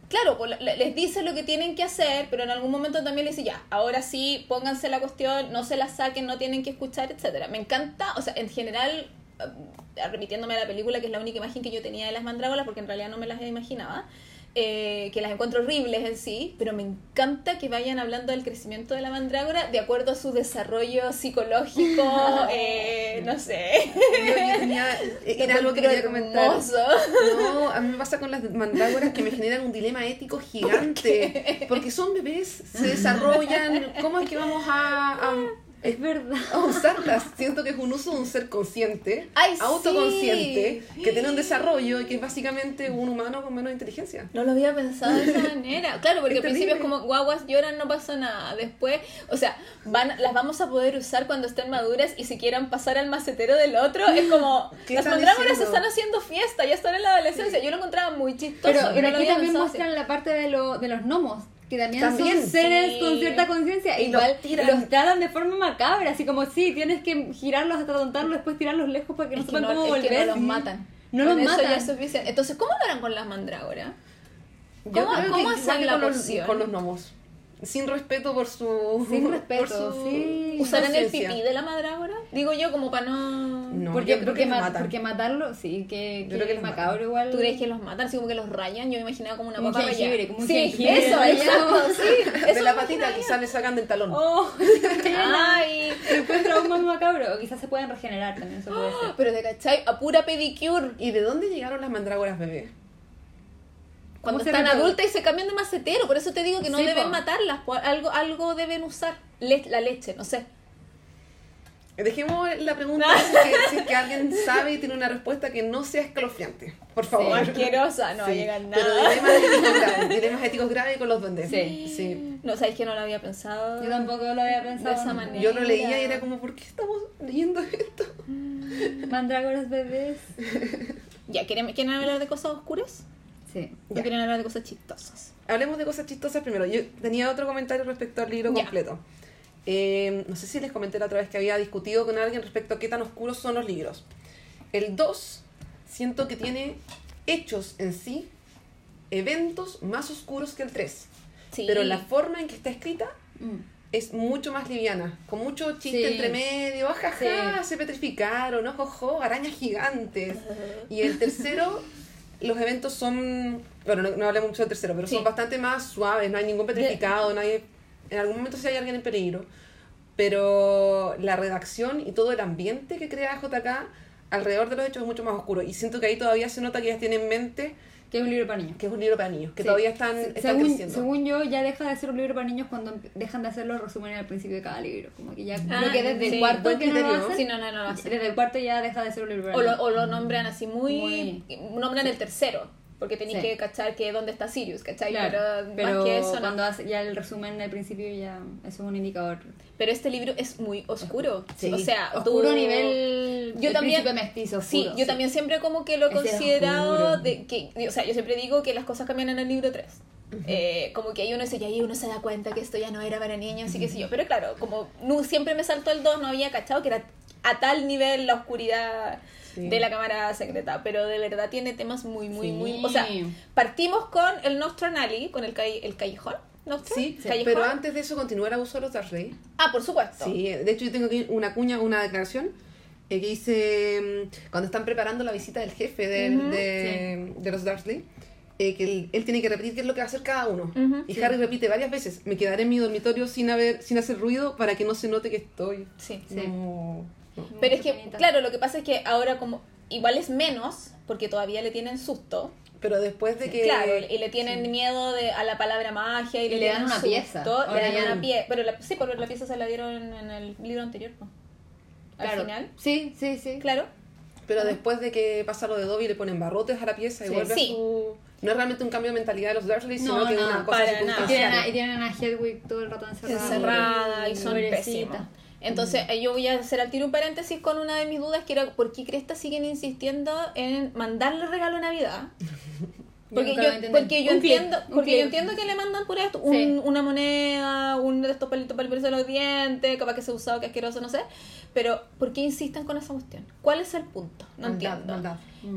claro, pues, le- les dice lo que tienen que hacer, pero en algún momento también les dice, ya, ahora sí, pónganse la cuestión, no se la saquen, no tienen que escuchar, etcétera Me encanta, o sea, en general, eh, repitiéndome a la película, que es la única imagen que yo tenía de las mandrágoras, porque en realidad no me las imaginaba, eh, que las encuentro horribles en sí, pero me encanta que vayan hablando del crecimiento de la mandrágora de acuerdo a su desarrollo psicológico, [laughs] eh, no sé. Yo, yo tenía, [laughs] era algo que quería comentar. hermoso. No, a mí me pasa con las mandrágoras que me generan un dilema ético gigante. Porque son bebés, se [laughs] desarrollan. ¿Cómo es que vamos a, a, Es verdad. [laughs] a usarlas? Siento que es un uso de un ser consciente, Ay, autoconsciente, sí. que tiene un desarrollo y que es básicamente un humano con menos inteligencia. No lo había pensado de esa manera. Claro, porque Es al principio es como guaguas lloran, no pasa nada. Después, o sea, van, las vamos a poder usar cuando estén maduras y si quieran pasar al macetero del otro, es como [laughs] ¿Qué las mandrágoras están haciendo fiesta, ya están en la adolescencia. Yo lo encontraba muy chistoso. Pero, aquí también así. muestran la parte de, lo, de los gnomos, que también, También, son seres sí. con cierta conciencia. Y los Igual tiran. los tratan de forma macabra, así como sí, tienes que girarlos hasta tontarlos, después tirarlos lejos para que no Es que sepan no, cómo es que volver. no los matan. No Con los eso ya matan. es suficiente. Entonces, ¿cómo lo harán con las mandrágoras? Yo ¿Cómo- cómo hacen la con los, poción? con los gnomos. Sin respeto por su. Sin por respeto, su sí. ¿Usarán el pipí de la mandrágora? Digo yo, como para no... No, porque, yo creo porque, que ma- matan. porque matarlo, sí, que, Yo que creo que es los macabro igual. ¿Tú crees que los matan? Así como que los rayan. Yo me imaginaba como una un papa jengibre, como un sí, jengibre eso, [laughs] exacto, sí. de eso la me patita quizás le sacan del talón. Oh, [laughs] Ay, después trauma más macabro. O quizás se pueden regenerar también, eso puede [gasps] ser. Pero te cachai, a pura pedicure. ¿Y de dónde llegaron las mandrágoras bebés? Cuando ¿Cómo se están adultas y se cambian de macetero. Por eso te digo que no Sí, deben po. matarlas. po. Algo, algo deben usar. Le- la leche, no sé. Dejemos la pregunta [laughs] si es, que, si es que alguien sabe y tiene una respuesta que no sea escalofriante. Por favor. asquerosa, no Sí, llega Pero nada. dilemas éticos graves. Dilemas éticos graves con los duendes. Sí. sí. No, sabéis que no lo había pensado. Yo tampoco lo había pensado. De esa manera. Yo lo leía y era como, ¿por qué estamos leyendo esto? Mandrágoras bebés. [laughs] Ya, ¿quieren, ¿quieren hablar de cosas oscuras? Sí. ¿O Ya. quieren hablar de cosas chistosas? Hablemos de cosas chistosas primero. Yo tenía otro comentario respecto al libro Ya. completo. Eh, no sé si les comenté la otra vez que había discutido con alguien respecto a qué tan oscuros son los libros. El 2 siento que tiene hechos en sí, eventos más oscuros que el 3. Sí. Pero la forma en que está escrita Mm. es mucho más liviana, con mucho chiste Sí. entre medio, ajaja, Sí. se petrificaron, ojojo, arañas gigantes. [laughs] Y el tercero, los eventos son, bueno, no, no hablé mucho del tercero, pero Sí. son bastante más suaves, no hay ningún petrificado, nadie, en algún momento sí hay alguien en peligro. Pero la redacción y todo el ambiente que crea JK alrededor de los hechos es mucho más oscuro. Y siento que ahí todavía se nota que ellas tienen en mente Que es un libro para niños. que es un libro para niños, que Sí. todavía están, Se- están según, creciendo. según yo, ya deja de ser un libro para niños cuando empe- dejan de hacer los resúmenes al principio de cada libro. Como que ya Ah, creo que desde sí, el cuarto que no lo hacen, Sí, no, no, no lo hacen. desde el cuarto ya deja de ser un libro para O lo, niños. o lo nombran así muy... Nombran el tercero. Porque tenéis Sí. que cachar que dónde está Sirius, ¿cachai? Claro, pero, pero más que eso, no. cuando hace ya el resumen al principio ya eso es un indicador. Pero este libro es muy oscuro. Sí. O sea, Oscuro tú- nivel Yo el también- mestizo. Sí, oscuro, yo también siempre como que lo he considerado oscuro. de que, o sea, yo siempre digo que las cosas cambian en el libro 3. Eh, como que ahí uno dice, y ahí uno se da cuenta que esto ya no era para niños y qué sé yo. Pero claro, como no, siempre me saltó el 2, no había cachado que era a tal nivel la oscuridad Sí. de la cámara secreta. Pero de verdad tiene temas muy, muy, Sí. muy... O sea, partimos con el Nostran Alley, con el, calle- el callejón. ¿Nostran? Sí, ¿Callejón? pero antes de eso continúa el abuso de los Dursley. Ah, por supuesto. Sí, de hecho yo tengo aquí una cuña, una declaración eh, que dice mm, cuando están preparando la visita del jefe de, de los Dursley, eh, que él, él tiene que repetir qué es lo que va a hacer cada uno. Y sí. Harry repite varias veces, me quedaré en mi dormitorio sin, haber, sin hacer ruido para que no se note que estoy. Sí. No. Pero es que, claro, lo que pasa es que ahora como igual es menos, porque todavía le tienen susto. Pero después de que... Claro, y le tienen sí. miedo de, a la palabra magia y, Y le dan una susto, pieza. Le dan ya una pieza. Pero la, sí, porque la pieza se la dieron en el libro anterior, ¿no? Al Claro. final. Sí, sí, sí. Claro. Pero después de que pasa lo de Dobby le ponen barrotes a la pieza y Sí. vuelve Sí. a su... No es realmente un cambio de mentalidad de los Dursley, sino No, que es no, una cosa para Y tienen, a, y tienen a Hedwig todo el rato encerrada. Encerrada y son Entonces, yo voy a hacer al tiro un paréntesis con una de mis dudas, que era por qué Cresta siguen insistiendo en mandarle regalo a Navidad. [laughs] Porque yo, entendí. porque yo clip, entiendo, porque clip. yo entiendo que le mandan por esto, un- Sí. una moneda, un de estos palitos para limpiarse los dientes, capaz que se ha usado, que asqueroso, no sé. Pero, ¿por qué insisten con esa cuestión? ¿Cuál es el punto? No entiendo.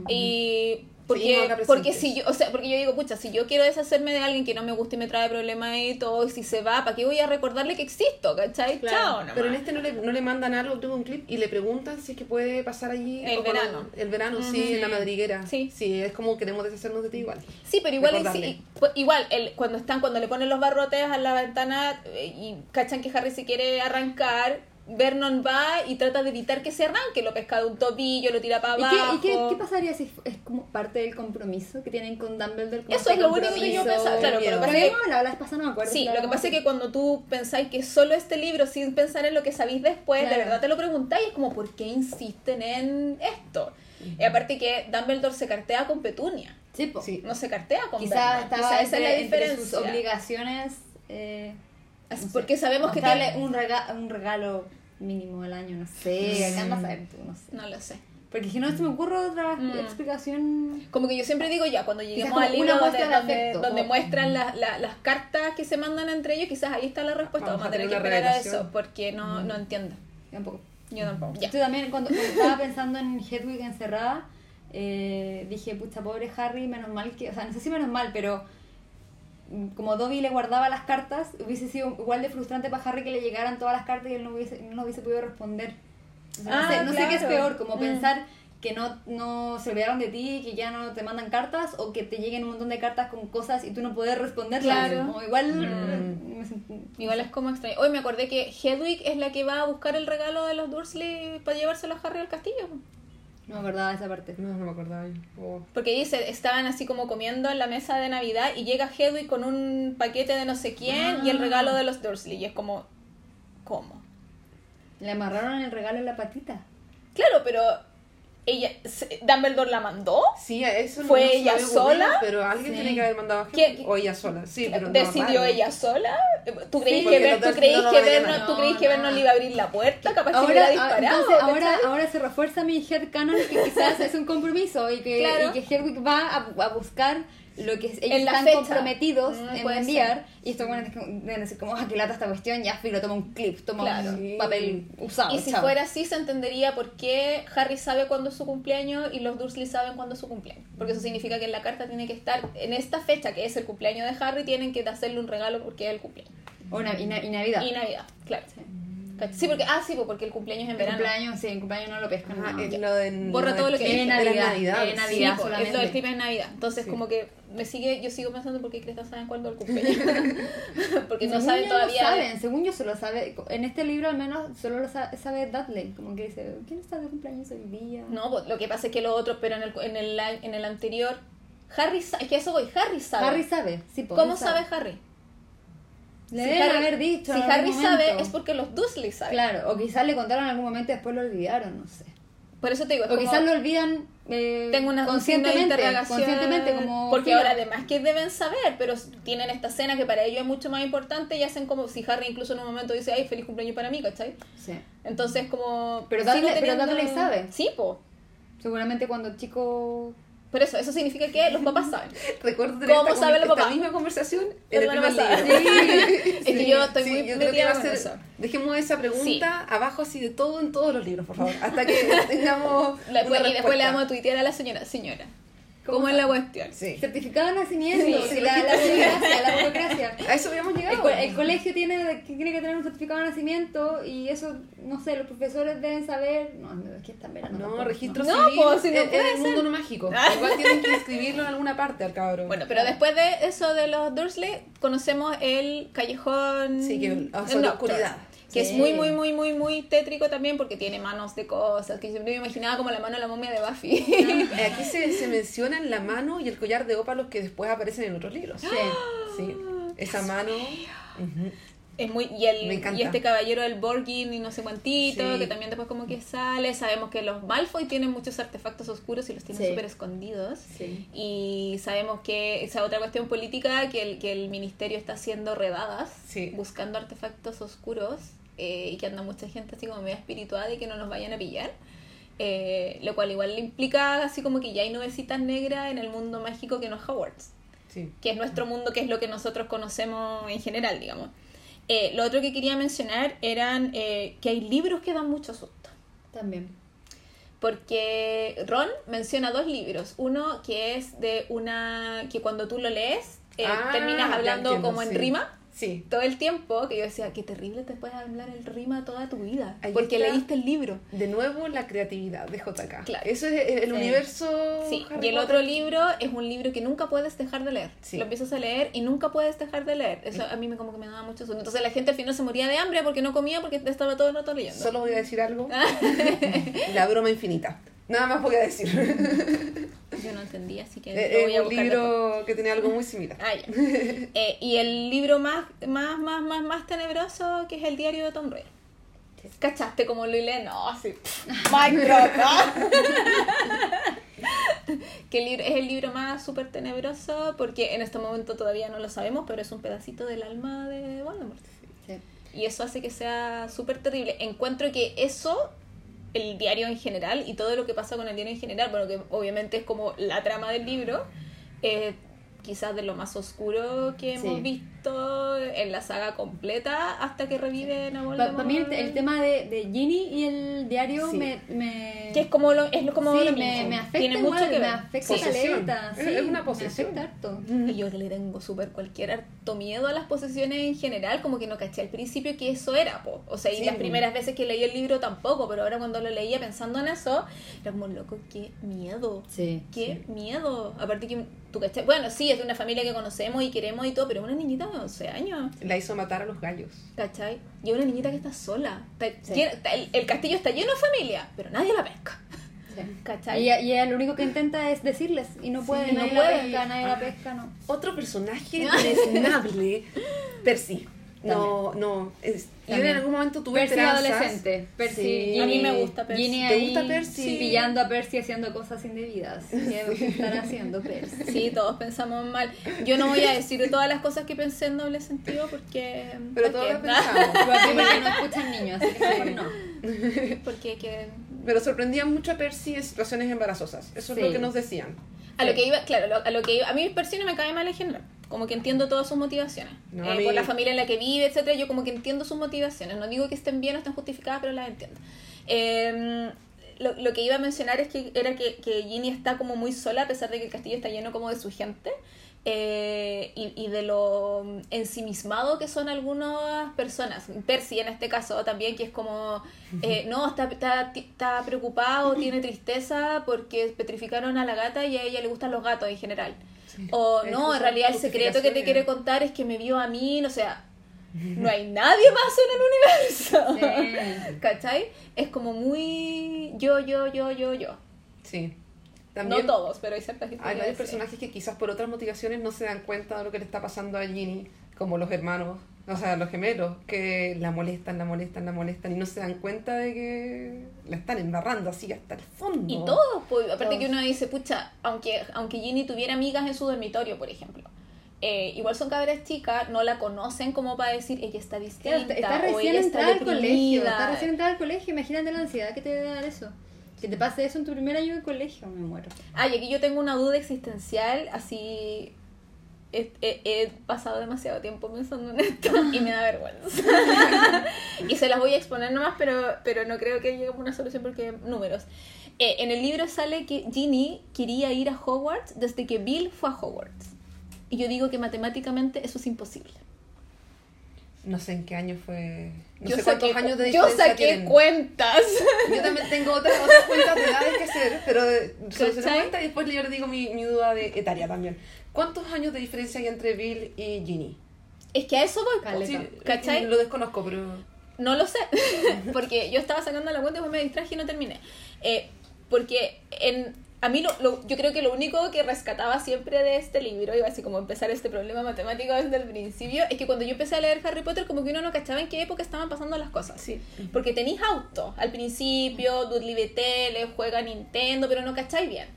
Y Porque, porque si yo, o sea, porque yo digo, pucha, si yo quiero deshacerme de alguien que no me gusta y me trae problemas y todo, y si se va, ¿para qué voy a recordarle que existo? ¿Cachai? Claro. Chao, nomás. Pero en este no le, no le mandan algo, tuvo un clip y le preguntan si es que puede pasar allí. El verano. El verano, sí, en la madriguera. Sí. Sí, es como queremos deshacernos de ti igual. Sí, pero igual, sí, pues, igual el, cuando están cuando le ponen los barrotes a la ventana eh, y cachan que Harry se quiere arrancar, Vernon va y trata de evitar que se arranque, lo pesca de un tobillo, lo tira para ¿Y, abajo. qué, y qué, qué pasaría si es como parte del compromiso que tienen con Dumbledore? como Eso es lo único que yo pensaba, claro, pero lo que pasa la vez pasada, no me acuerdo. Sí, lo que pasa es que cuando tú pensáis que solo este libro, sin pensar en lo que sabéis después, de Claro. verdad te lo preguntáis, es como, ¿por qué insisten en esto? Y aparte que Dumbledore se cartea con Petunia, Sí, po. Sí. no se cartea con Quizás Quizá esa es la diferencia. sus obligaciones. Eh, no sé. Porque sabemos que tiene... un, rega un regalo mínimo al año, no sé. Acá andas a ver tú, no sé. No lo sé. Porque si no se me ocurre otra Mm. explicación. Como que yo siempre digo ya, cuando lleguemos al libro donde, de donde, afecto, donde muestran las la- las cartas que se mandan entre ellos, quizás ahí está la respuesta. Vamos Vamos, a tener que esperar a eso, porque no, no entiendo. Tampoco. Yo tampoco. Ya. Yo también, cuando, cuando estaba pensando en Hedwig encerrada, eh, dije, pucha, pobre Harry, menos mal que. O sea, no sé si menos mal, pero mm, como Dobby le guardaba las cartas, hubiese sido igual de frustrante para Harry que le llegaran todas las cartas y él no hubiese, no hubiese podido responder. No Ah, sé, no sé qué es peor, como Mm. pensar que no, no se olvidaron de ti, que ya no te mandan cartas o que te lleguen un montón de cartas con cosas y tú no puedes responderlas. Claro. Como igual Mm. me sentí- Igual es como extraño. Hoy me acordé que Hedwig es la que va a buscar el regalo de los Dursley para llevárselo a Harry al castillo. No me acordaba de esa parte. No, no me acordaba. Oh. Porque dice, estaban así como comiendo en la mesa de Navidad y llega Hedwig con un paquete de no sé quién y el Ah. regalo de los Dursley. Y es como, ¿cómo? Le amarraron el regalo en la patita. Claro, pero ella, se- Dumbledore la mandó. Sí, eso no- ¿Fue no ella ocurrido, sola? Pero alguien Sí. tiene que haber mandado a ¿Quién- gente. O ella sola. Sí, pero ¿Decidió ella sola? ¿Tú porque que ver, tú no que ver, no, tú creís que ver no le iba a abrir la puerta? Capaz que Ahora, hubiera ah, disparado. ahora, ahora se refuerza mi headcanon que quizás es un compromiso y que, Claro. y que Hedwig va a, a buscar lo que ellos En están fecha. comprometidos Mm, en enviar y esto bueno, deben decir como ah, que lata esta cuestión ya filo toma un clip toma Claro. un papel usado Y si chao. fuera así, se entendería por qué Harry sabe cuándo es su cumpleaños y los Dursley saben cuándo es su cumpleaños. Porque eso significa que en la carta tiene que estar, en esta fecha, que es el cumpleaños de Harry, tienen que hacerle un regalo porque es el cumpleaños. o na- y, na- y Navidad Y Navidad, claro. Sí. Sí, porque, ah, sí, pues, porque el cumpleaños es en el verano. cumpleaños sí el cumpleaños no lo pescan Ajá, no. es lo de, Borra lo todo de lo que las Navidad, Navidad. Sí, pues, solamente. es lo en Navidad. Entonces, Sí. como que me sigue, yo sigo pensando por qué Cresta saben cuándo es el cumpleaños. [laughs] porque no saben todavía. no saben, según yo solo sabe, en este libro al menos solo lo sabe, sabe Dudley, como que dice, ¿quién está de cumpleaños hoy día? No, pues, lo que pasa es que los otros, pero en el, en el, en el anterior, Harry sabe, es que eso voy, Harry sabe. Harry sabe, sí, ¿Cómo sabe Harry? Le Si deben Harry- haber dicho Si en Harry algún sabe es porque los Dursley saben. Claro, o quizás le contaron en algún momento y después lo olvidaron, no sé. Por eso te digo, es O quizás lo olvidan eh, tengo una conscientemente, conscientemente como porque filo. ahora además que deben saber pero tienen esta escena que para ellos es mucho más importante y hacen como si Harry incluso en un momento dice ay feliz cumpleaños para mí ¿cachai? Sí. entonces como Pero Dudley- pero teniendo- Dudley sabe. sí po Seguramente cuando el chico por eso eso significa que los papás saben [laughs] Recuerdo tener ¿Cómo esta, saben los papás? misma conversación en el primer libro. [laughs] es que yo estoy muy yo creo que metida va a con ser- eso Dejemos esa pregunta abajo así de todo en todos los libros, por favor. Hasta que [laughs] tengamos. La- una y después le vamos a tuitear a la señora señora ¿Cómo ¿cómo, es la cuestión? Sí. certificado de nacimiento, Sí, sí, sí, la, la burocracia, la burocracia. A eso habíamos El, llegado. co- el colegio tiene que, tiene que tener un certificado de nacimiento y eso, no sé, los profesores deben saber. No, no, es que está en verano. No, tampoco, registro No, civil pues, si no en, en puede el mundo no mágico. Ah. Igual tienen que inscribirlo en alguna parte al cabrón. Bueno, pero después de eso de los Dursley, conocemos el callejón. Sí, que el hacia la oscuridad. Que es muy, muy, muy, muy, muy tétrico también porque tiene manos de cosas. Que siempre me imaginaba como la mano de la momia de Buffy. Eh, [laughs] Aquí se, se mencionan la mano y el collar de ópalos que después aparecen en otros libros. Sí. Sí. [gasps] Esa mano. es muy y el y este caballero del Borgin y no sé cuantito Sí. que también después como que sale sabemos que los Malfoy tienen muchos artefactos oscuros y los tienen Sí. súper escondidos Sí. y sabemos que esa otra cuestión política que el que el ministerio está haciendo redadas buscando artefactos oscuros eh, y que anda mucha gente así como media espiritual y que no nos vayan a pillar eh, lo cual igual le implica así como que ya hay nubecitas negras en el mundo mágico que no es Hogwarts Sí. que es nuestro mundo, que es lo que nosotros conocemos en general, digamos. Eh, lo otro que quería mencionar eran eh, que hay libros que dan mucho susto. También. Porque Ron menciona dos libros. Uno que es de una. que cuando tú lo lees, eh, Ah, terminas hablando entiendo, como en sí. rima. Sí. Todo el tiempo, que yo decía, qué terrible te puedes hablar el rima toda tu vida. Ahí porque leíste el libro. De nuevo, la creatividad de JK. Claro. Eso es el Sí. universo. Sí, Harry y el Potter. otro libro es un libro que nunca puedes dejar de leer. Sí. Lo empiezas a leer y nunca puedes dejar de leer. Eso a mí me como que me daba mucho susto. Entonces la gente al final se moría de hambre porque no comía porque estaba todo el rato leyendo. Solo voy a decir algo. [laughs] la broma infinita. Nada más voy a decir. [laughs] Yo no entendía, así que Eh, voy Es a un buscar después. libro que tiene algo muy similar. Ah, ya. [laughs] Eh, y el libro más, más, más, más, más tenebroso que es el diario de Tom Raider. ¿Cachaste como lo lee? No, así. Drop, ¿no? que el libro, es el libro más súper tenebroso porque en este momento todavía no lo sabemos, pero es un pedacito del alma de Voldemort. Sí. Y eso hace que sea súper terrible. Encuentro que eso, el diario en general y todo lo que pasa con el diario en general, bueno, que obviamente es como la trama del libro, eh, quizás de lo más oscuro que Sí. hemos visto en la saga completa hasta que reviven a Para mí el, el tema de, de Ginny y el diario Sí. me, me... que es como lo, es como sí, lo me, mismo. me afecta Tiene igual, mucho que me afecta Sí. Caleta, Es- sí, es una posesión. Me afecta harto. Y yo que le tengo súper cualquier harto miedo a las posesiones en general, como que no caché al principio que eso era, po. O sea, y Sí, las primeras veces que leí el libro tampoco, pero ahora cuando lo leía pensando en eso, era como, loco, qué miedo. Sí. Qué miedo. Aparte que tú bueno, sí, es de una familia que conocemos y queremos y todo, pero una niñita de 11 años, La hizo matar a los gallos. ¿cachai? Y una niñita que está sola. Está Sí. llena- está- el, el castillo está lleno de familia, pero nadie la pesca. Sí. ¿Cachai? Y, ella- y ella lo único que intenta es decirles y no puede, no nadie puede. la pesca, nadie la Ajá. pesca, no. Otro personaje [laughs] desnable, Percy. No, no. es- yo en algún momento tuve Percy adolescente. Percy, Sí. A mí me gusta Percy. Ginny ¿Te gusta Percy? pillando a Percy haciendo cosas indebidas. [laughs] ¿Qué estará haciendo Percy? Sí, todos pensamos mal. Yo no voy a decir todas las cosas que pensé en doble sentido porque... Pero ¿para todos lo pensamos. [laughs] Porque no escuchan niños, así que mejor no. [laughs] Porque que... Pero sorprendían mucho a Percy en situaciones embarazosas. Eso es Sí. lo que nos decían. A lo que iba, claro, lo- a lo que iba, a mí Percy no me cae mal en general. Como que entiendo todas sus motivaciones. No, Eh, Por la familia en la que vive, etcétera, yo como que entiendo sus motivaciones. No digo que estén bien o estén justificadas, pero las entiendo. Eh, lo, lo que iba a mencionar es que era que, que Ginny está como muy sola, a pesar de que el castillo está lleno como de su gente. eh, y, y de lo ensimismado que son algunas personas. Percy en este caso también, que es como, eh, no, está, está, está preocupado, tiene tristeza porque petrificaron a la gata y a ella le gustan los gatos en general. O [laughs] no, en realidad el secreto que te quiere contar es que me vio a mí, no sea, no hay nadie más en el universo. Sí. [laughs] ¿Cachai? Es como muy yo, yo, yo, yo, yo. Sí. También no todos, pero hay ciertas hay varios personajes que quizás por otras motivaciones no se dan cuenta de lo que le está pasando a Ginny, como los hermanos, o sea, los gemelos, que la molestan, la molestan, la molestan y no se dan cuenta de que la están embarrando así hasta el fondo. Y todos, pues, aparte Todos. que uno dice, pucha, aunque, aunque Ginny tuviera amigas en su dormitorio, por ejemplo, eh, igual son cabras chicas, no la conocen como para decir, ella está distinta, está, o recién está entrada al colegio. Está recién entrada al colegio. Imagínate la ansiedad que te debe dar eso. Que te pase eso en tu primer año de colegio, me muero. Ah, y aquí yo tengo una duda existencial, así... He, he- he pasado demasiado tiempo pensando en esto y me da vergüenza. [laughs] y se las voy a exponer nomás, pero, pero no creo que llegue a una solución porque números. Eh, en el libro sale que Ginny quería ir a Hogwarts desde que Bill fue a Hogwarts. Y yo digo que matemáticamente eso es imposible. No sé en qué año fue. No yo sé cuántos saqué, años de yo diferencia saqué tienen. cuentas. Yo también tengo otras, otras cuentas de edades que hacer, pero solucionemos ¿Cachai? esta y después yo les digo mi, mi duda de etaria también. ¿Cuántos años de diferencia hay entre Bill y Ginny? es que a eso voy. Caleta. Sí, ¿Cachai? Lo desconozco, pero. No lo sé, [laughs] porque yo estaba sacando la cuenta y me distraje y no terminé. Eh, porque en, a mí lo, lo- yo creo que lo único que rescataba siempre de este libro, iba así como empezar este problema matemático desde el principio, es que cuando yo empecé a leer Harry Potter como que uno no cachaba en qué época estaban pasando las cosas. Sí. Porque tenéis auto al principio, Dudley ve tele, juega Nintendo, pero no cacháis bien.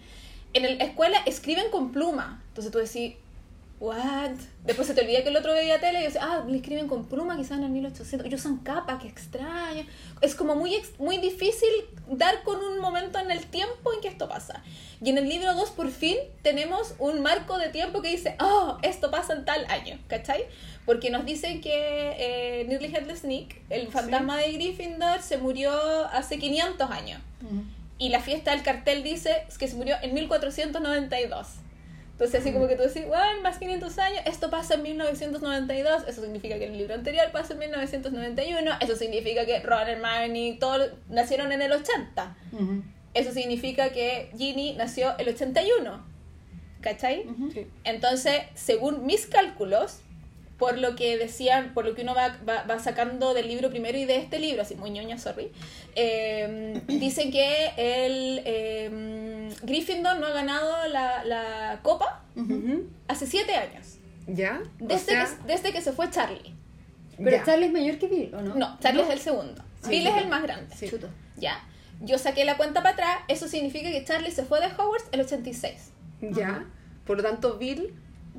En la escuela escriben con pluma. Entonces tú decís, ¿what? Después se te olvida que el otro veía tele y yo decía, ah, le escriben con pluma quizás en el 1800. Ellos usan capa, qué extraño. Es como muy, muy difícil dar con un momento en el tiempo en que esto pasa. Y en el libro 2 por fin tenemos un marco de tiempo que dice, oh, esto pasa en tal año, ¿cachai? Porque nos dicen que eh, Nearly Headless Nick, el fantasma de Gryffindor, se murió hace 500 años. Y la fiesta del cartel dice que se murió en 1492. Entonces, así como que tú decís, bueno, más 500 años, esto pasa en 1992, eso significa que el libro anterior pasa en 1991, eso significa que Ron, Hermione, y todos nacieron en el 80. Ujú. Eso significa que Ginny nació el 81. ¿Cachai? Ujú. Sí. Entonces, según mis cálculos, por lo que decían, por lo que uno va, va, va sacando del libro primero y de este libro, así muy ñoña, sorry, eh, dicen que el eh, Gryffindor no ha ganado la, la copa hace siete años, ¿Ya? O desde, sea, que, desde que se fue Charlie. Pero ya. Charlie es mayor que Bill, ¿o no? No, Charlie es el segundo. Sí, Bill sí, es sí. el más grande. Sí. Chuto. Ya. Yo saqué la cuenta para atrás, eso significa que Charlie se fue de Hogwarts el 86. Ya. Por lo tanto, Bill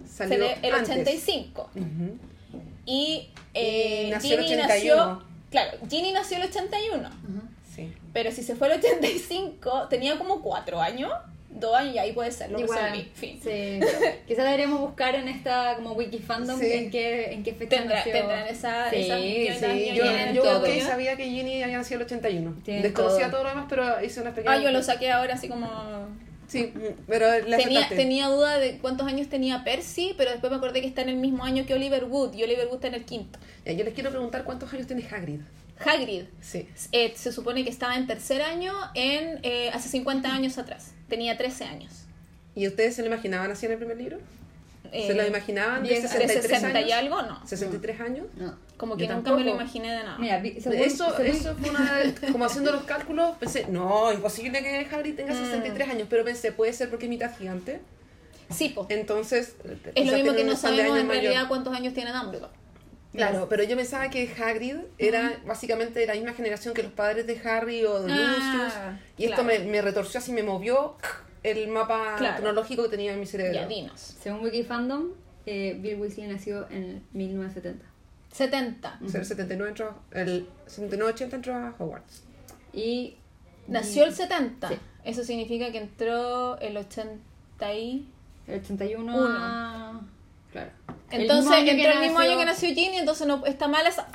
Se salió ve el antes. 85. Ujú. Y, eh, Y nació el Ginny 81. nació. Claro, Ginny nació el 81. Ajá. Sí. Pero si se fue el 85, tenía como 4 años. dos años y ahí puede ser, lo Igual, resolví. Fin. sí. [laughs] Quizás deberíamos buscar en esta como wiki fandom Sí. en qué, en qué fecha Tendrá- nació. tendrán esa- Sí, esas- sí, yo- Yo, todo. que sabía que Ginny había nacido el 81. Tienen Desconocía todo. todo. lo demás, pero hice una pequeña... Ah, yo lo saqué ahora así como... Sí, pero la Tenía, aceptaste. tenía duda de cuántos años tenía Percy, pero después me acordé que está en el mismo año que Oliver Wood y Oliver Wood está en el quinto. Ya, yo les quiero preguntar cuántos años tiene Hagrid. Hagrid Sí. eh, se supone que estaba en tercer año en eh, hace 50 años atrás. Tenía 13 años. ¿Y ustedes se lo imaginaban así en el primer libro? ¿Se Eh, lo imaginaban de bien, ¿De 63 60 años? y algo? No. ¿63 años? No. Como Yo que nunca me lo tampoco. imaginé de nada. Mira, según- eso, según- eso fue una vez, como haciendo los cálculos, pensé, no, imposible que Hagrid tenga Mm. 63 años, pero pensé, puede ser porque es mitad gigante. Sí, po. Entonces, Es lo mismo que no sabemos en mayor. realidad cuántos años tiene Dumbledore. Claro, pero yo pensaba que Hagrid era básicamente de la misma generación que los padres de Harry o de Ah, Lucius. Y esto claro. me, me retorció así, me movió el mapa Claro. cronológico que tenía en mi cerebro. Ya, dinos. Según wiki fandom, eh, Bill Weasley nació en 1970. 70. O sea, el 79 entró, el 79-80 entró a Hogwarts. Y Nació el 70. Sí. Eso significa que entró el 80 y... el 81 Uno. a- Claro. Entonces entró el mismo nació- año que nació Ginny, entonces no está mal esa...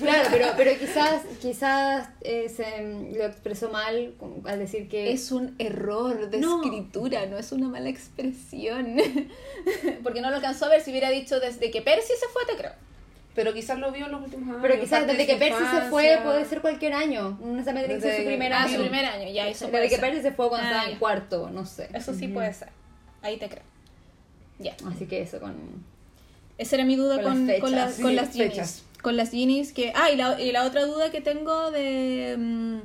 Claro, pero, pero quizás, quizás eh, se mm, lo expresó mal al decir que... Es un error de No. escritura, no es una mala expresión. [laughs] Porque no lo alcanzó a ver si hubiera dicho desde que Percy se fue, te creo. Pero quizás lo vio en los últimos años. Pero quizás desde de que Percy se fue puede ser cualquier año. No necesariamente tiene que ser Desde- su primer Ah, año. su primer año, ya, eso Desde que. Percy se fue cuando Ah, estaba ya. en cuarto, no sé. Eso sí puede ser. Ahí te creo. Ya. Así que eso con... Esa era mi duda Con las con, las- sí, con las fechas. Con las Genies que... Ah, y la, y la otra duda que tengo de... mm,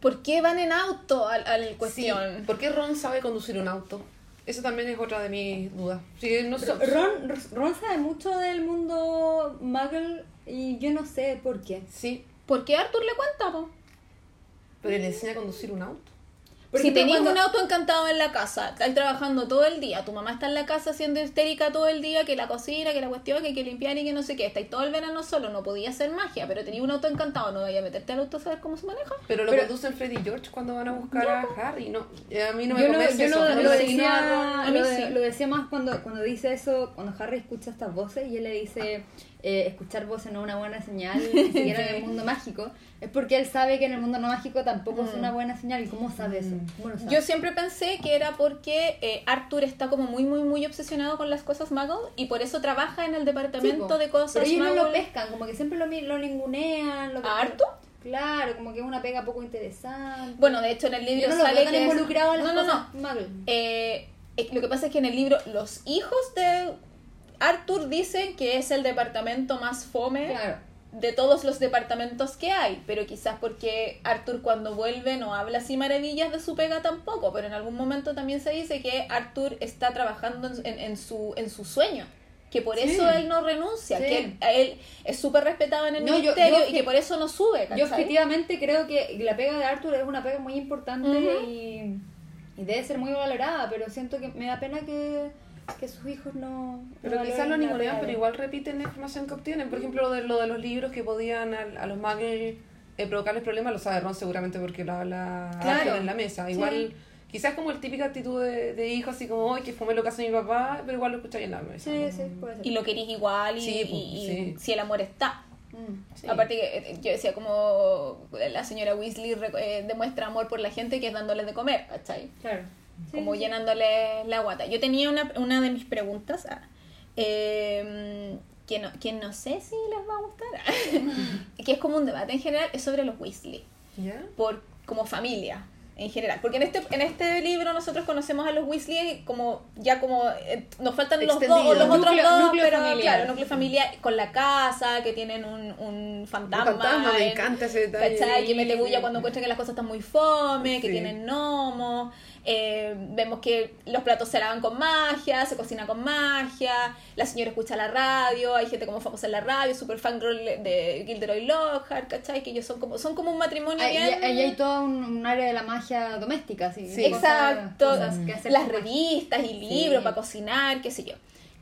¿Por qué van en auto al, al Sí, cuestión? ¿Por qué Ron sabe conducir un auto? Eso también es otra de mis dudas. Sí, no sé. Ron, Ron sabe mucho del mundo Muggle y yo no sé por qué. Sí, ¿Por qué Arthur le cuenta, po? pero le enseña a conducir un auto. Por si ejemplo, tenías cuando- un auto encantado en la casa, estás trabajando todo el día, tu mamá está en la casa siendo histérica todo el día, que la cocina, que la cuestión, que hay que limpiar y que no sé qué, estáis todo el verano solo, no podía hacer magia, pero tenías un auto encantado, no vaya a meterte al auto a saber cómo se maneja. Pero lo Pero- conducen Freddy y George cuando van a buscar a Harry. No, eh, a mí no me yo lo, convence yo eso. lo, No lo me- sí, no, decía, a mí lo, sí. lo decía más cuando, cuando dice eso, cuando Harry escucha estas voces y él le dice eh, escuchar voces no es una buena señal, [laughs] ni siquiera en el mundo mágico, es porque él sabe que en el mundo no mágico tampoco es una buena señal. ¿Y cómo sabe eso? ¿Cómo lo sabe? Yo siempre pensé que era porque eh, Arthur está como muy, muy, muy obsesionado con las cosas Muggle y por eso trabaja en el Sí, departamento po. de cosas Pero ellos no lo Muggle. pescan, como que siempre lo, lo ningunean. Lo ¿A Arthur? Claro, como que es una pega poco interesante. Bueno, de hecho en el libro no sale que es- involucrado las No, no, cosas no. Muggle. Eh, eh, lo que pasa es que en el libro los hijos de Arthur dicen que es el departamento más fome Claro. de todos los departamentos que hay, pero quizás porque Arthur cuando vuelve no habla así maravillas de su pega tampoco, pero en algún momento también se dice que Arthur está trabajando en, en- en su, en su sueño. Que por Sí. eso él no renuncia, Sí. que él, es súper respetado en el No, ministerio yo y que por eso no sube. Yo objetivamente creo que la pega de Arthur es una pega muy importante y, y debe ser muy valorada, pero siento que me da pena que, que sus hijos no... Pero no quizás lo ningunean, pero igual repiten la información que obtienen. Por ejemplo, lo de, lo de los libros que podían al- a, los muggles eh, provocarles problemas, lo sabe Ron seguramente porque lo habla Claro. En la mesa. Igual, quizás como el típica actitud de, de hijo, así como, ¡ay, que fome lo que hace mi papá! Pero igual lo escucháis en la mesa. Sí, ¿no? sí, puede ser. Y lo querís igual y, Sí, y- pues, y sí. si el amor está. Mm. Sí. Aparte que eh, yo decía como la señora Weasley eh, demuestra amor por la gente que es dándoles de comer, ¿cachai? Claro. Sí, como sí. llenándoles la guata. Yo tenía una, una de mis preguntas ah, eh, que, no, que no sé si les va a gustar, [laughs] que es como un debate en general, es sobre los Weasley, por, como familia en general. Porque en este, en este libro nosotros conocemos a los Weasley como ya como eh, nos faltan los dos o los otros Núcleo- dos, núcleo pero familiar. claro, núcleo familiar con la casa, que tienen un, un fantasma. Un fantasma, me en- encanta ese detalle. ¿Cachai? Que mete bulla cuando encuentra que las cosas están muy fome, que tienen gnomos. Eh, vemos que los platos se lavan con magia, se cocina con magia, la señora escucha la radio, hay gente como famosa en la radio, super fangirl de Gilderoy Lockhart, ¿cachai? Que ellos son como, son como un matrimonio Ahí, bien... ahí hay todo un, un área de la magia doméstica, sí. Exacto, cosas que hacer las revistas y libros Sí. para cocinar, qué sé yo.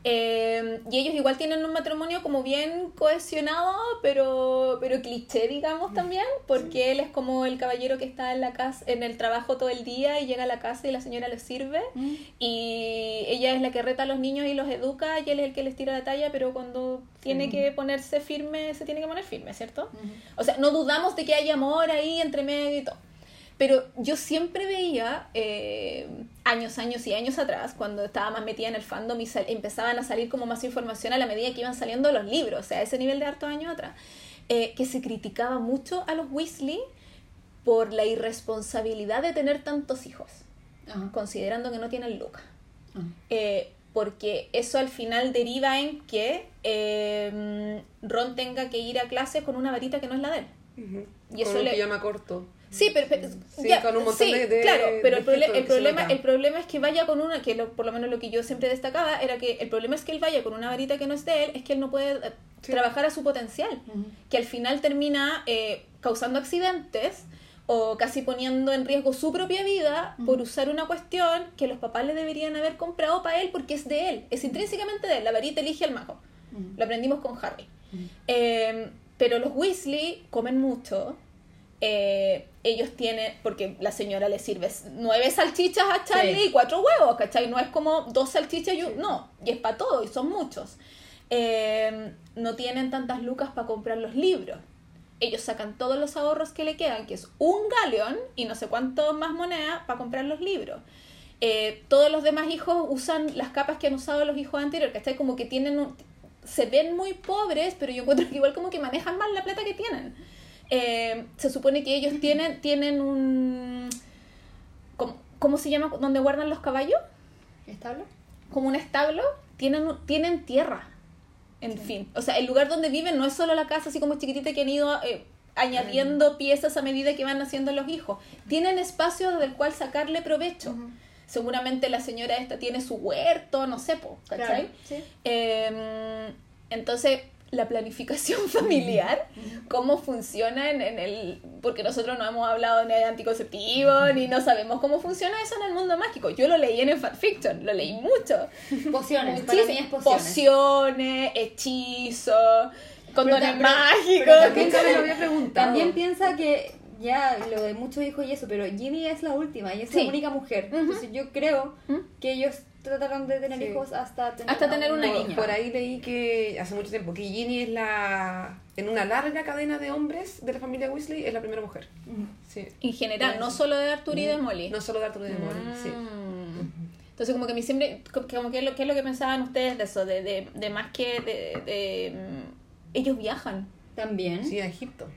Eh, y ellos igual tienen un matrimonio como bien cohesionado, pero, pero cliché, digamos, también, porque él es como el caballero que está en la casa, en el trabajo todo el día y llega a la casa y la señora le sirve. Mm. Y ella es la que reta a los niños y los educa y él es el que les tira la talla, pero cuando tiene que ponerse firme, se tiene que poner firme, ¿cierto? O sea, no dudamos de que haya amor ahí entre medio y todo. Pero yo siempre veía, eh, años, años y años atrás, cuando estaba más metida en el fandom y sal- empezaban a salir como más información a la medida que iban saliendo los libros, o sea, a ese nivel de hartos años atrás, eh, que se criticaba mucho a los Weasley por la irresponsabilidad de tener tantos hijos, Ajá. considerando que no tienen Luca. Eh, porque eso al final deriva en que eh, Ron tenga que ir a clase con una varita que no es la de él. Y eso con un le- pijama corto. Sí, pero, pero- Sí, ya, con un montón sí, de- de- claro, pero el, de el problema, el problema es que vaya con una, que lo- por lo menos lo que yo siempre destacaba era que el problema es que él vaya con una varita que no es de él, es que él no puede eh, Sí. trabajar a su potencial, que al final termina eh, causando accidentes o casi poniendo en riesgo su propia vida por usar una cuestión que los papás le deberían haber comprado para él porque es de él, es intrínsecamente de él, la varita elige al mago. Lo aprendimos con Harry. Eh, pero los Weasley comen mucho. Eh, ellos tienen, porque la señora le sirve nueve salchichas a Charlie Sí. y cuatro huevos, ¿cachai? No es como dos salchichas y un... No, y es para todo, y son muchos. Eh, no tienen tantas lucas para comprar los libros. Ellos sacan todos los ahorros que le quedan, que es un galeón y no sé cuánto más moneda para comprar los libros. Eh, todos los demás hijos usan las capas que han usado los hijos anteriores, ¿cachai? Como que tienen un- se ven muy pobres, pero yo encuentro que igual como que manejan mal la plata que tienen. Eh, se supone que ellos tienen, tienen un... ¿cómo, cómo se llama? ¿Donde guardan los caballos? ¿Establo? Como un establo. Tienen, tienen tierra. En fin. O sea, el lugar donde viven no es solo la casa así como chiquitita que han ido eh, añadiendo piezas a medida que van naciendo los hijos. Tienen espacio del cual sacarle provecho. Seguramente la señora esta tiene su huerto, no sé, po, ¿cachai? Claro, sí. Eh, entonces, la planificación [laughs] familiar, cómo funciona en, en el... Porque nosotros no hemos hablado ni de anticonceptivo, ni no sabemos cómo funciona eso en el mundo mágico. Yo lo leí en el fanfiction, lo leí mucho. [laughs] Pociones, para mí es Muchísimo. pociones. Pociones, hechizos, condones mágicos. también me lo había preguntado. También piensa que ya lo de muchos hijos y eso, pero Ginny es la última y es Sí. la única mujer. Entonces yo creo que ellos trataron de tener Sí. hijos hasta tener, Hasta tener una niña. Por ahí leí que hace mucho tiempo que Ginny es la. En una larga cadena de hombres de la familia Weasley, es la primera mujer. Sí. En general, no solo de Arthur y de Molly. No solo de Arthur y de Molly, sí. Mm. Entonces, como que a mí siempre, co- como que es lo, ¿qué es lo que pensaban ustedes de eso? De, de, de más que de, de, mm, ellos viajan. También. Sí, a Egipto.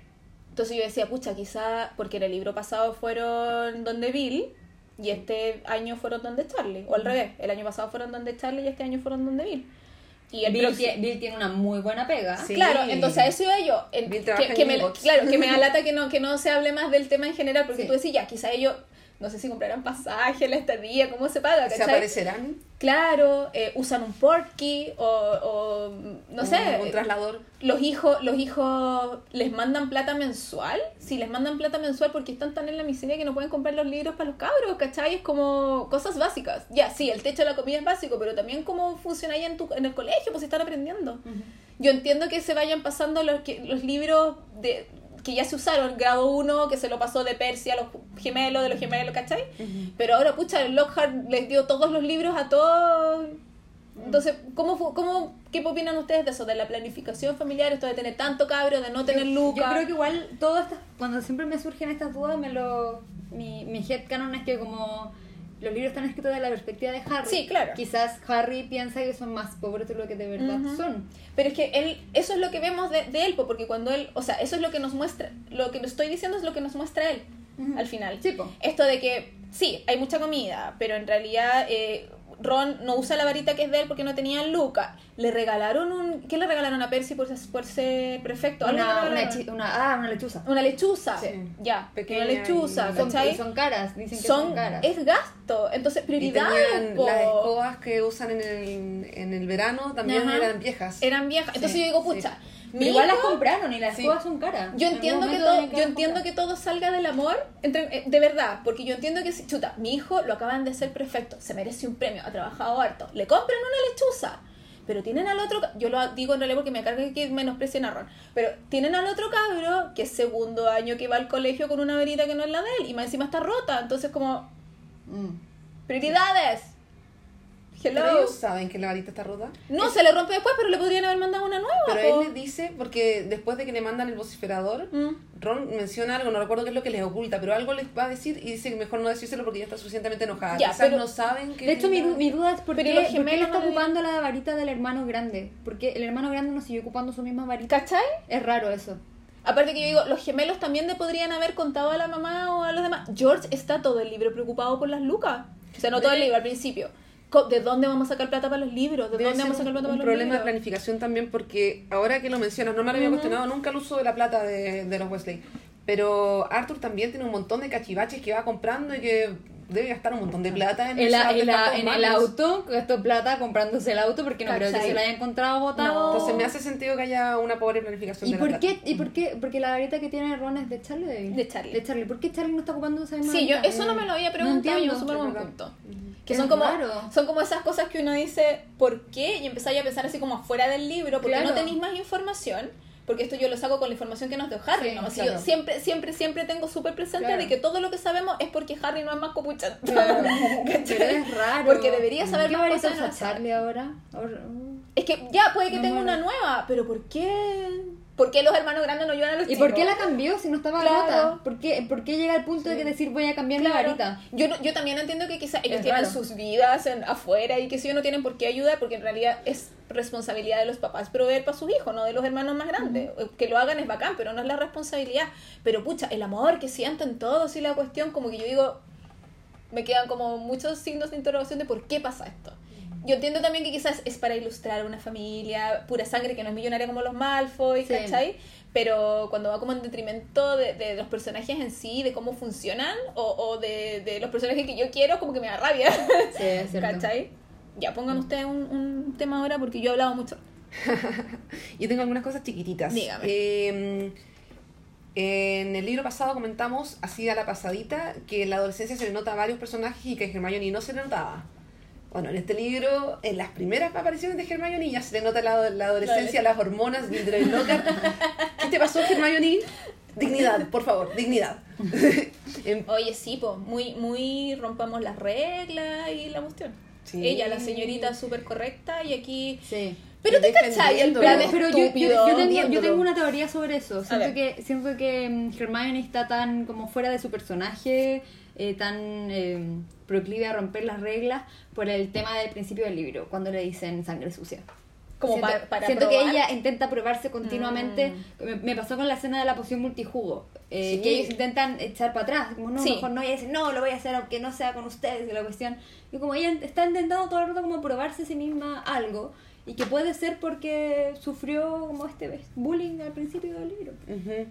Entonces yo decía, pucha, quizá porque en el libro pasado fueron donde Bill y este año fueron donde Charlie. O al revés, el año pasado fueron donde Charlie y este año fueron donde Bill. Y el Bill, próximo- Bill tiene una muy buena pega. Sí. Claro, entonces a eso iba yo. En- Bill que, trabaja que en me, claro, que me da [laughs] lata que no, que no se hable más del tema en general, porque Sí. tú decís, ya, quizá ellos, no sé si comprarán pasaje, la estadía, cómo se paga, Se ¿cachai? aparecerán Claro, eh, usan un portkey o, o no sé, un, un traslador. los hijos, los hijos les mandan plata mensual, si les mandan plata mensual porque están tan en la miseria que no pueden comprar los libros para los cabros, ¿cachai? Es como cosas básicas. Ya, sí, el techo de la comida es básico, pero también cómo funciona ahí en, tu, en el colegio, pues están aprendiendo. Yo entiendo que se vayan pasando los, que, los libros de que ya se usaron, grado 1, que se lo pasó de Persia a los gemelos, de los gemelos, ¿cachai? Pero ahora, pucha, Lockhart les dio todos los libros a todos. Entonces, ¿cómo, cómo, ¿qué opinan ustedes de eso? De la planificación familiar, esto de tener tanto cabro, de no tener Yo lucas. creo que igual todo esto, cuando siempre me surgen estas dudas, me lo mi, mi headcanon es que como los libros están escritos desde la perspectiva de Harry, Sí, claro. quizás Harry piensa que son más pobres de lo que de verdad son. Pero es que él, eso es lo que vemos de, de él, po, porque cuando él, o sea, eso es lo que nos muestra, lo que estoy diciendo es lo que nos muestra él al final. Sí, po. Esto de que, sí, hay mucha comida, pero en realidad eh, Ron no usa la varita que es de él porque no tenía Luca. Le regalaron un, ¿qué le regalaron a Percy por, ser- por ser prefecto? ¿Algo le Una, una, ah, una lechuza. Una lechuza, Sí. ya, Pequeña una lechuza, y- Son, ¿cachai? y son caras, dicen que son, Son- caras. es gasto, entonces Y prioridades, tenían po. las escobas que usan en el, en el verano, también Ajá. eran viejas. eran viejas. Entonces Sí, yo digo, sí. Pero igual las compraron y las Sí. escobas son caras. Yo En entiendo que todo, yo entiendo que todo salga del amor, entre, eh, de verdad, porque yo entiendo que si, chuta, mi hijo lo acaban de hacer perfecto, se merece un premio, ha trabajado harto, le compran una lechuza, pero tienen al otro, yo lo digo en realidad porque me carga que menosprecien a Ron, pero tienen al otro cabro que es segundo año que va al colegio con una verita que no es la de él y más encima está rota, entonces como, Mm. prioridades. Pero ellos saben que la varita está rota. No, se le rompe después, pero le podrían haber mandado una nueva. Pero po. él les dice, porque después de que le mandan el vociferador, Mm. Ron menciona algo, no recuerdo qué es lo que les oculta, pero algo les va a decir y dice que mejor no decírselo porque ya está suficientemente enojada. Ya, Quizás pero- no saben que... De hecho, mi, mi duda es por qué, los por qué le gemelos está no le- ocupando la varita del hermano grande. Porque el hermano grande no siguió ocupando su misma varita. ¿Cachai? Es raro eso. Aparte que yo digo, los gemelos también le podrían haber contado a la mamá o a los demás. George está todo el libro preocupado por las lucas. O sea, no todo el libro, al principio. ¿De dónde vamos a sacar plata para los libros? ¿De Debe dónde vamos a sacar un, plata un para los problema de libros? planificación también porque ahora que lo mencionas, no me lo había Ujú. cuestionado nunca el uso de la plata de, de los Wesley. Pero Arthur también tiene un montón de cachivaches que va comprando y que debe gastar un montón de plata en, esos la- en, el auto, gastó plata comprándose el auto porque no creo que se lo haya encontrado botado. No. Entonces me hace sentido que haya una pobre planificación ¿Y de por la qué? plata. ¿Y por qué? Porque la varita que tiene Ron es de Charlie de Charlie. De Charlie. ¿Por qué Charlie no está ocupando esa misma Sí, yo eso no me lo había No preguntado y entiendo. un súper buen Es verdad. punto. Que son como, raro. son como esas cosas que uno dice, ¿por qué? Y empezáis a pensar así como afuera del libro, porque Claro. no tenéis más información. Porque esto yo lo saco con la información que nos dio Harry, Sí, ¿no? Así claro. yo siempre, siempre, siempre tengo súper presente Claro. de que todo lo que sabemos es porque Harry no es más. [laughs] [laughs] Pero es raro. Porque debería saber ¿Qué más cosas. Charlie ahora? Ahora- mm. Es que ya puede que No, tenga bueno. una nueva, pero ¿por qué? ¿Por qué los hermanos grandes no ayudan a los ¿Y chicos? por qué la cambió si no estaba Claro. rota? ¿Por qué, por qué llega al punto de que decir voy a cambiar la varita? Yo, no- yo también entiendo que quizás ellos Es tienen raro. sus vidas en, afuera y que si ellos no tienen por qué ayudar, porque en realidad es responsabilidad de los papás proveer para sus hijos, no de los hermanos más grandes. Que lo hagan es bacán, pero no es la responsabilidad. Pero pucha, el amor que sienten todos y la cuestión, como que yo digo, me quedan como muchos signos de interrogación de por qué pasa esto. Yo entiendo también que quizás es para ilustrar a una familia pura sangre que no es millonaria como los Malfoy, Sí. ¿cachai? Pero cuando va como en detrimento de, de los personajes en sí, de cómo funcionan, o, o de, de los personajes que yo quiero, como que me da rabia. Sí, es cierto. ¿Cachai? Ya, pongan ustedes un, un tema ahora porque yo he hablado mucho. [laughs] Yo tengo algunas cosas chiquititas. Dígame. Eh, en el libro pasado comentamos, así a la pasadita, que en la adolescencia se le nota a varios personajes y que a Hermione no se le notaba. Bueno, en este libro, en las primeras apariciones de Hermione ya se le nota la, la adolescencia, las hormonas, Gilderoy. ¿Qué te pasó, Hermione? Dignidad, por favor, dignidad. [laughs] En- Oye, sí, pues, muy, muy rompamos las reglas y la cuestión. Sí. Ella, la señorita súper correcta, y aquí... Sí. Pero te cachai, el Pero- plan Pero, pero yo, yo, yo tengo, yo tengo una teoría sobre eso. Siento que, siento que mm, Hermione está tan como fuera de su personaje, eh, tan eh, proclive a romper las reglas por el tema del principio del libro, cuando le dicen sangre sucia. Como siento, pa- para siento que probar. ella intenta probarse continuamente. Mm. Me, me pasó con la escena de la poción multijugo. eh, Sí. Que ellos intentan echar para atrás. Como no, Sí. mejor no. Y ella dice, no, lo voy a hacer aunque no sea con ustedes. Y la cuestión. Y como ella está intentando todo el rato como probarse a sí misma algo. Y que puede ser porque sufrió como este bullying al principio del libro. Ujú.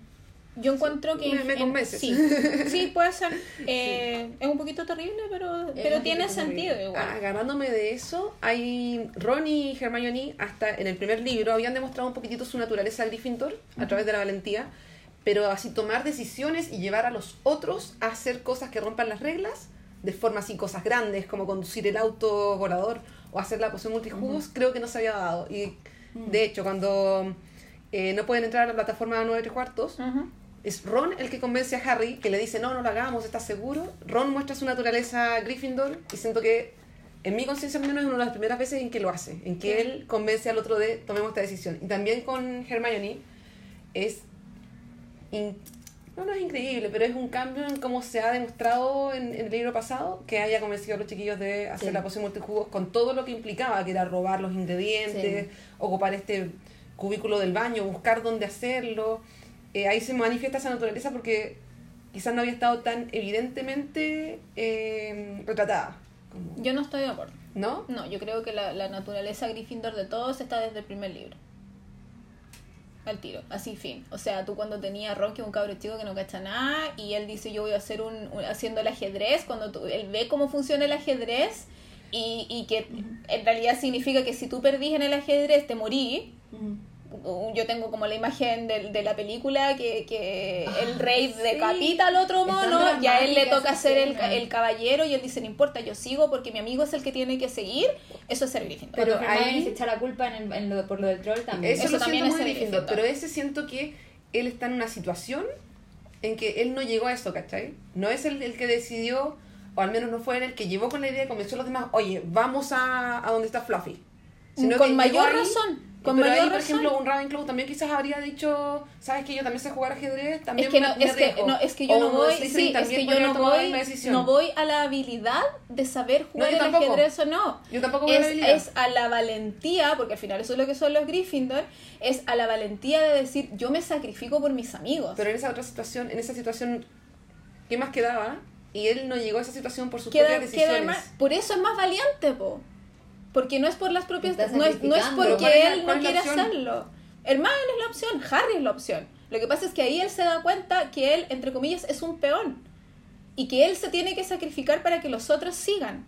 Yo encuentro que... Me- me en- convences. sí, [laughs] sí, puede ser. Eh, Es un poquito terrible, pero, pero tiene sentido terrible. igual. Agarrándome de eso, hay Ron y Hermione hasta en el primer libro habían demostrado un poquitito su naturaleza Gryffindor a través de la valentía, pero así tomar decisiones y llevar a los otros a hacer cosas que rompan las reglas, de forma así cosas grandes como conducir el auto volador o hacer la poción multijugos, creo que no se había dado. Y de hecho, cuando eh, no pueden entrar a la plataforma 9 3 cuartos, Ujú. Es Ron el que convence a Harry, que le dice, no, no lo hagamos, ¿estás seguro? Ron muestra su naturaleza Gryffindor y siento que, en mi conciencia al menos, es una de las primeras veces en que lo hace, en que él convence al otro de tomemos esta decisión. Y también con Hermione es... in- no, no es increíble, pero es un cambio en cómo se ha demostrado en, en el libro pasado que haya convencido a los chiquillos de hacer Sí. la poción multijugos con todo lo que implicaba, que era robar los ingredientes, ocupar este cubículo del baño, buscar dónde hacerlo. Eh, ahí se manifiesta esa naturaleza porque quizás no había estado tan evidentemente eh, retratada. como- Yo no estoy de acuerdo. ¿No? No, yo creo que la, la naturaleza Gryffindor de todos está desde el primer libro. Al tiro, así fin. O sea, tú cuando tenías a Ron, que es un cabro chico que no cacha nada, y él dice yo voy a hacer un, un- haciendo el ajedrez, cuando tú, él ve cómo funciona el ajedrez, y, y que en realidad significa que si tú perdís en el ajedrez te morí. Yo tengo como la imagen de, de la película que, que el rey sí. decapita al otro mono y a él le toca ser el, el caballero y él dice, no importa, yo sigo porque mi amigo es el que tiene que seguir Eso es ser Gryffindor. Pero Pero ahí- se echa la culpa en el- en lo- por lo del troll también. Eso, Eso lo también es Gryffindor, Gryffindor. pero ese siento que él está en una situación en que él no llegó a eso, ¿cachai? No es el, el que decidió, o al menos no fue él el que llevó con la idea y convenció a los demás, oye, vamos a, a donde está Fluffy. Sino Con que mayor ahí, razón, con pero mayor ahí, por razón. ejemplo, un Ravenclaw también quizás habría dicho, ¿sabes que yo también sé jugar ajedrez? También Es que, me- no, me es, que, arriesgo". no, es que yo O no voy, sí, es que yo no voy, no voy a la habilidad de saber jugar yo el tampoco. ajedrez o no. Yo tampoco voy a la es, habilidad. es a la valentía, porque al final eso es lo que son los Gryffindor, es a la valentía de decir, yo me sacrifico por mis amigos. Pero en esa otra situación, en esa situación, ¿qué más quedaba? Y él no llegó a esa situación por sus queda, propias queda decisiones. más, por eso es más valiente, po. Porque no es por las propias, no es, no es porque ¿Cuál es la- él no quiere hacerlo. Hermione es la opción, Harry es la opción. Lo que pasa es que ahí él se da cuenta que él, entre comillas, es un peón. Y que él se tiene que sacrificar para que los otros sigan.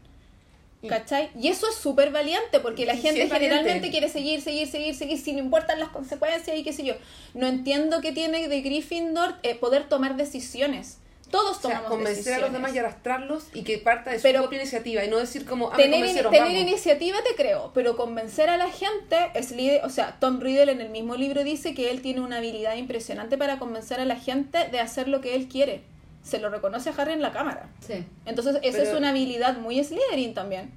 ¿Cachai? Y eso es súper valiente, porque la gente sí valiente. generalmente quiere seguir, seguir, seguir, seguir, sin importar las consecuencias y qué sé yo. No entiendo qué tiene de Gryffindor eh, poder tomar decisiones. Todos O sea, tomamos convencer decisiones. a los demás y arrastrarlos y que parta de su Pero- propia iniciativa y no decir como, ah, tener, tener iniciativa te creo, pero convencer a la gente es líder, o sea, Tom Riddle en el mismo libro dice que él tiene una habilidad impresionante para convencer a la gente de hacer lo que él quiere. Se lo reconoce a Harry en la cámara. Sí. Entonces, esa Pero- es una habilidad muy Slytherin también.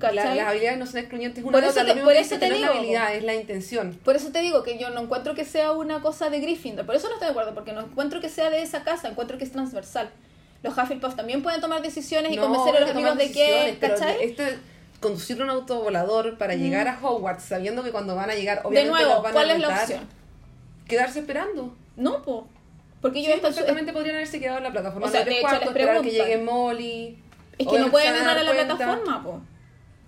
La- las habilidades no son excluyentes una Por de eso te- por eso que no es la digo, habilidad, es la intención. Por eso te digo que yo no encuentro que sea una cosa de Gryffindor. Por eso no estoy de acuerdo, porque no encuentro que sea de esa casa, encuentro que es transversal. Los Hufflepuff también pueden tomar decisiones y convencer a los amigos de que, ¿cachai? Esto es conducir un autovolador para llegar a Hogwarts sabiendo que cuando van a llegar, De obviamente nuevo, los van ¿cuál a es la opción? Quedarse esperando. No, po. Porque Sí, ellos están su- perfectamente podrían haberse quedado en la plataforma O sea, de de hecho, cuartos, les esperar que llegue Molly. Es que no pueden entrar a la cuenta, plataforma, po.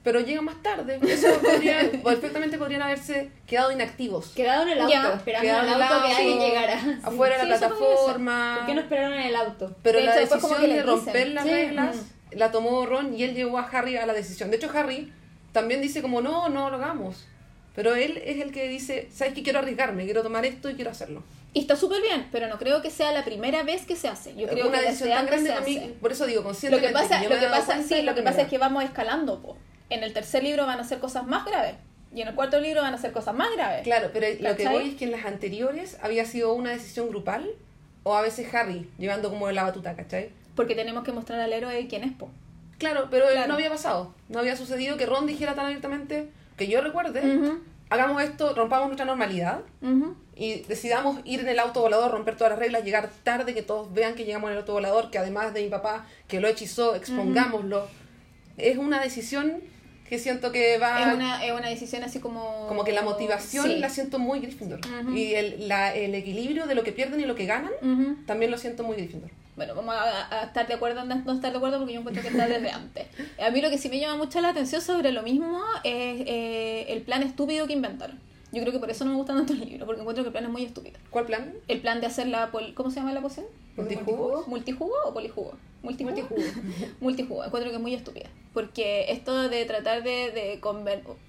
Pero llegan más tarde. Eso [laughs] podría- perfectamente podrían haberse quedado inactivos. Quedado en el auto, Ya. esperando en el auto que alguien llegara. Afuera de Sí, la plataforma. ¿Por qué no esperaron en el auto? Pero De la hecho, después como decisión que de dicen. romper las Sí, reglas la tomó Ron y él llevó a Harry a la decisión. De hecho, Harry también dice como, no, no lo hagamos. Pero él es el que dice, ¿sabes qué? Quiero arriesgarme, quiero tomar esto y quiero hacerlo. Y está súper bien, pero no creo que sea la primera vez que se hace. Yo creo Una que decisión tan grande se a mí, hace. por eso digo, Lo que conscientemente. pasa, yo lo que pasa, sí, lo que pasa es que vamos escalando, po. En el tercer libro van a ser cosas más graves. Y en el cuarto libro van a ser cosas más graves. Claro, pero lo que voy es que en las anteriores había sido una decisión grupal o a veces Harry llevando como la batuta, ¿cachai? Porque tenemos que mostrar al héroe quién es, po. Claro, pero Claro. no había pasado. No había sucedido que Ron dijera tan abiertamente, que yo recuerde, hagamos esto, rompamos nuestra normalidad ujú. y decidamos ir en el auto volador, romper todas las reglas, llegar tarde, que todos vean que llegamos en el auto volador, que además de mi papá que lo hechizó, expongámoslo. Es una decisión que siento que va... Es una, es una decisión así como... Como que la motivación Sí. la siento muy Gryffindor. Y el, la- el equilibrio de lo que pierden y lo que ganan, también lo siento muy Gryffindor. Bueno, vamos a, a estar de acuerdo en no estar de acuerdo porque yo encuentro que está desde antes. A mí lo que sí me llama mucho la atención sobre lo mismo es eh, el plan estúpido que inventaron. Yo creo que por eso no me gustan tanto los libros, porque encuentro que el plan es muy estúpido. ¿Cuál plan? El plan de hacer la... pol- ¿Cómo se llama la poción? ¿Multijugo? ¿Multijugo o polijugo? ¿Multijugo? Multijugo. [laughs] Multijugo. Encuentro que es muy estúpida. Porque esto de tratar de,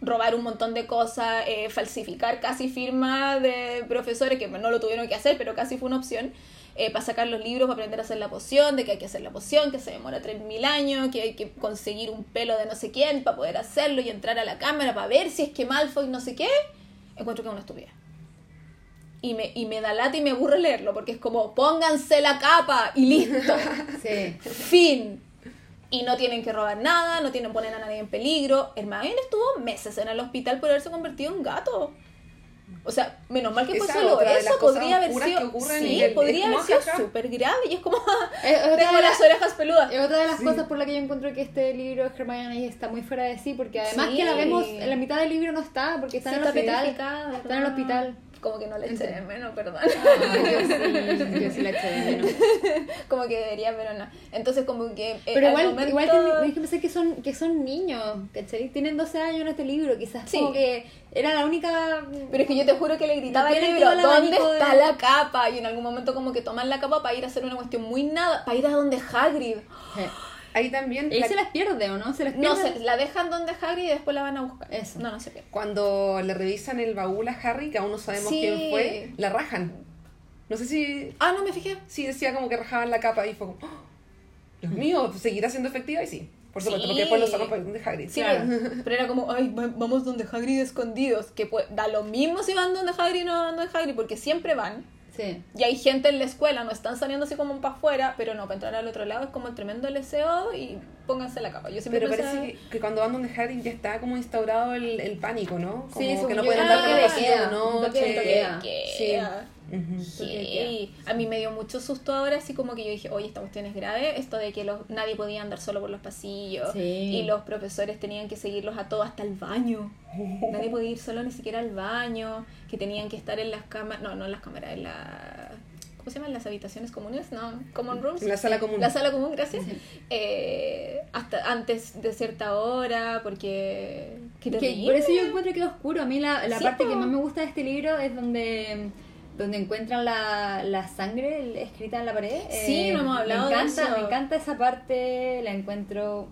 robar un montón de cosas, eh, falsificar casi firmas de profesores que no lo tuvieron que hacer, pero casi fue una opción, eh, para sacar los libros, para aprender a hacer la poción, de que hay que hacer la poción, que se demora 3.000 años, que hay que conseguir un pelo de no sé quién para poder hacerlo y entrar a la cámara para ver si es que Malfoy no sé qué, encuentro que es una estupidez. Y me, y me da lata y me aburre leerlo, porque es como, pónganse la capa y listo. [laughs] Sí. Fin. Y no tienen que robar nada, no tienen que poner a nadie en peligro. Hermione estuvo meses en el hospital por haberse convertido en gato. O sea, menos mal que fue solo de eso, podría haber sido. Sí, el- podría haber sido súper grave. Y es como, Es otra tengo de las orejas peludas. Es otra de las Sí. cosas por la que yo encuentro que este libro Hermione está muy fuera de sí, porque además Sí. que la vemos en la mitad del libro no está, porque está Sí, en el hospital. Está en el hospital. Como que no le eché de menos, perdón. Ah, yo sí, yo sí la eché de menos. [laughs] como que debería, pero no. Entonces, como que. eh, Pero al igual, momento- igual tienes que pensar que son, que son niños, ¿cachai? Tienen 12 años en este libro, quizás Sí. como que era la única... Pero es que yo te juro que le gritaba al libro, ¿dónde de- está la capa? Y en algún momento como que toman la capa para ir a hacer una cuestión muy nada, para ir a donde Hagrid. Ahí también, Él la- se las pierde, ¿o no? Se las No, pierde. se, la dejan donde Hagrid y después la van a buscar. Eso. No, no se pierde. cuando le revisan el baúl a Harry, que aún no sabemos Sí. quién fue, la rajan. No sé si, Ah, no me fijé. si decía como que rajaban la capa y fue como, ¡Oh! Dios mío, ¿seguirá siendo efectiva? Y sí. Por supuesto, Sí. porque después lo sacó para donde Hagrid. Sí, Claro. [laughs] pero, era como, ay, va- vamos donde Hagrid escondidos. Que pues, da lo mismo si van donde Hagrid o no van donde Hagrid, porque siempre van. Sí. Y hay gente en la escuela, no están saliendo así como para afuera, pero no, para entrar al otro lado es como el tremendo LSO y pónganse la capa. Yo siempre Pero pensaba- parece que, que cuando van donde Hagrid ya está como instaurado el, el pánico, ¿no? Como Sí, que no pueden andar por de pasillos Ujú. Sí. A mí me dio mucho susto ahora, así como que yo dije, oye, esta cuestión es grave, esto de que los, nadie podía andar solo por los pasillos Sí. y los profesores tenían que seguirlos a todos hasta el baño. [laughs] nadie podía ir solo ni siquiera al baño, que tenían que estar en las cámaras, no, no en las cámaras, en la... ¿Cómo se llaman las habitaciones comunes? No, common rooms. En la sala común. La sala común, gracias. Eh, hasta antes de cierta hora, porque... Que por eso yo encuentro que es oscuro. A mí la, la Sí, parte po. que más me gusta de este libro es donde donde encuentran la, la sangre escrita en la pared. Eh, Sí, no hemos hablado me de encanta, eso. Me encanta esa parte, la encuentro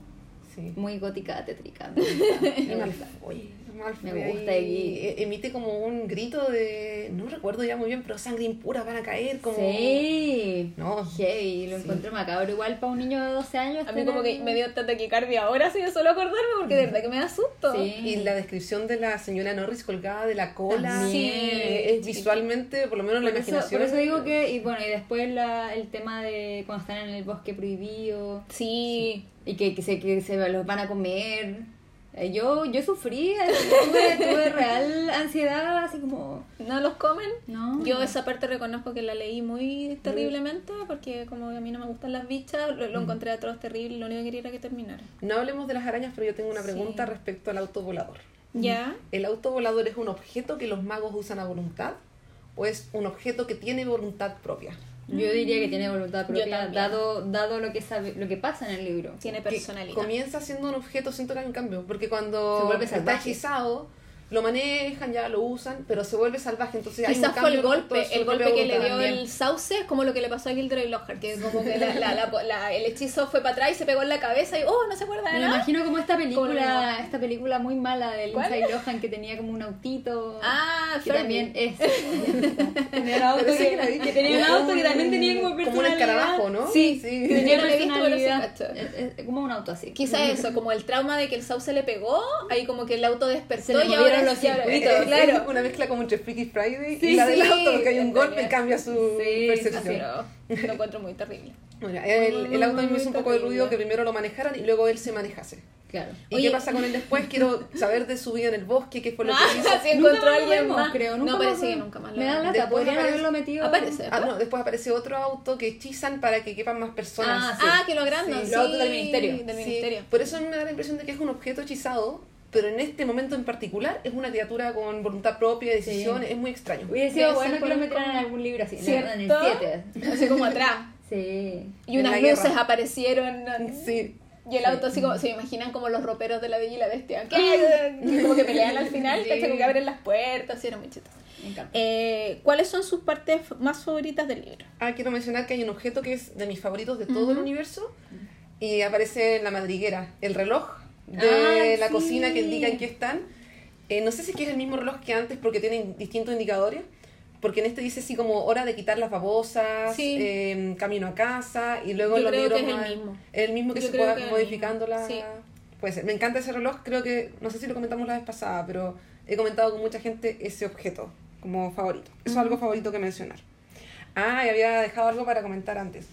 Sí. muy gótica, tétrica. [laughs] Me gusta, me gusta. Malfoy Me gusta y- e- emite como un grito de, no recuerdo ya muy bien, pero sangre impura van a caer como... Sí. No. Heavy, lo Sí. encuentro macabro. Igual para un niño de 12 años. A mí como que me dio tanta taquicardia ahora, sí, de solo acordarme, porque de verdad que me da susto. Sí. Y la descripción de la señora Norris colgada de la cola eh, es visualmente, por lo menos en la eso, imaginación. por eso digo que, y bueno, y después la, el tema de cuando están en el bosque prohibido Sí. y que, que se, que se los van a comer. Eh, Yo, yo sufrí, eh, tuve, tuve real ansiedad, así como, ¿No los comen? no. Yo esa parte reconozco que la leí muy terriblemente porque como a mí no me gustan las bichas, lo, lo encontré a todos terrible, lo único que quería era que terminara. No hablemos de las arañas, pero yo tengo una Sí. pregunta respecto al auto volador. ¿Ya? ¿El auto volador es un objeto que los magos usan a voluntad? ¿O es un objeto que tiene voluntad propia? Yo diría que tiene voluntad propia, dado, dado lo que sabe, lo que pasa en el libro. Tiene Que personalidad. comienza siendo un objeto, siento que hay un cambio, porque cuando Se vuelve está salvaje. Lo manejan, ya lo usan, pero se vuelve salvaje, entonces hay un Quizás fue el golpe, el golpe que le dio también. el sauce es como lo que le pasó a Gilderoy Lockhart, que como que la- la- la- la- el hechizo fue para atrás y se pegó en la cabeza y oh, no se acuerda de Me nada. imagino como esta Como película, esta película muy mala de. Lindsay Lohan que tenía como un autito. Ah, que también es. [laughs] tenía un auto que, que la vi. que tenía un auto que también tenía como Como un escarabajo, ¿no? Sí, sí. Que tenía personalidad. como un auto así. Quizá eso, como el trauma de que el sauce le pegó, ahí como que el auto despertó y movieron los sí, ahora- circuitos, Es claro. una mezcla como entre Freaky Friday Sí, y la del sí, auto, porque hay un golpe y cambia su Sí, percepción. Lo encuentro muy terrible. [laughs] Bueno, el, el auto a mí me hizo un poco de ruido que primero lo manejaran y luego él se manejase. Claro. ¿Y Oye. qué pasa con él después? Quiero saber de su vida en el bosque, qué fue lo Ah, que hizo. si encontró Nunca a más lo alguien más. creo. Nunca no más parece que nunca más lo Me da lata, Después podrían aparece- haberlo metido. Aparece. Ah, no, después aparece otro auto que hechizan para que quepan más personas. Ah, sí. Ah, que lo agrandan, Sí. sí. Los autos del ministerio. Del Sí, ministerio. Por eso me da la impresión de que es un objeto hechizado, pero en este momento en particular es una criatura con voluntad propia, decisiones, es muy extraño. Hubiera sido bueno que lo metieran en algún libro así. ¿Cierto? En el 7. Así como atrás. Sí. Y En unas luces guerra. aparecieron. Sí. Y el auto así como, se imaginan como los roperos de la Bella y la Bestia. [laughs] ¿Qué? Y como que pelean al final, Sí. ¿cachai? como que abren las puertas, y era muy chistoso. Me encanta. Eh, ¿Cuáles son sus partes más favoritas del libro? Ah, quiero mencionar que hay un objeto que es de mis favoritos de todo el universo y aparece en la madriguera, el reloj de Ah, la sí. cocina que indica en qué están. Eh, no sé si es el mismo reloj que antes porque tienen distintos indicadores, porque en este dice así como hora de quitar las babosas, Sí. eh, camino a casa y luego Yo los creo que es el mismo. el mismo que Yo se pueda que modificando la... sí. Puede ser. Me encanta ese reloj, creo que, no sé si lo comentamos la vez pasada, pero he comentado con mucha gente ese objeto como favorito. Eso es algo favorito que mencionar. Ah, y había dejado algo para comentar antes.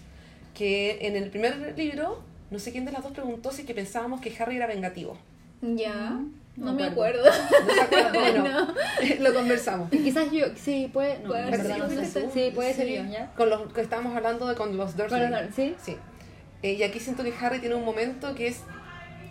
Que en el primer libro, no sé quién de las dos preguntó si que pensábamos que Harry era vengativo. Ya, no no me acuerdo. acuerdo. [laughs] ¿No se acuerdan? [laughs] Bueno, [laughs] lo conversamos. Quizás yo, sí, puede, no, Puede en ser, verdad no puede sé. ser. Sí, puede ser yo, ¿ya? Con los que estábamos hablando de con los Dursley. Perdón, ¿sí? Sí. Eh, y aquí siento que Harry tiene un momento que es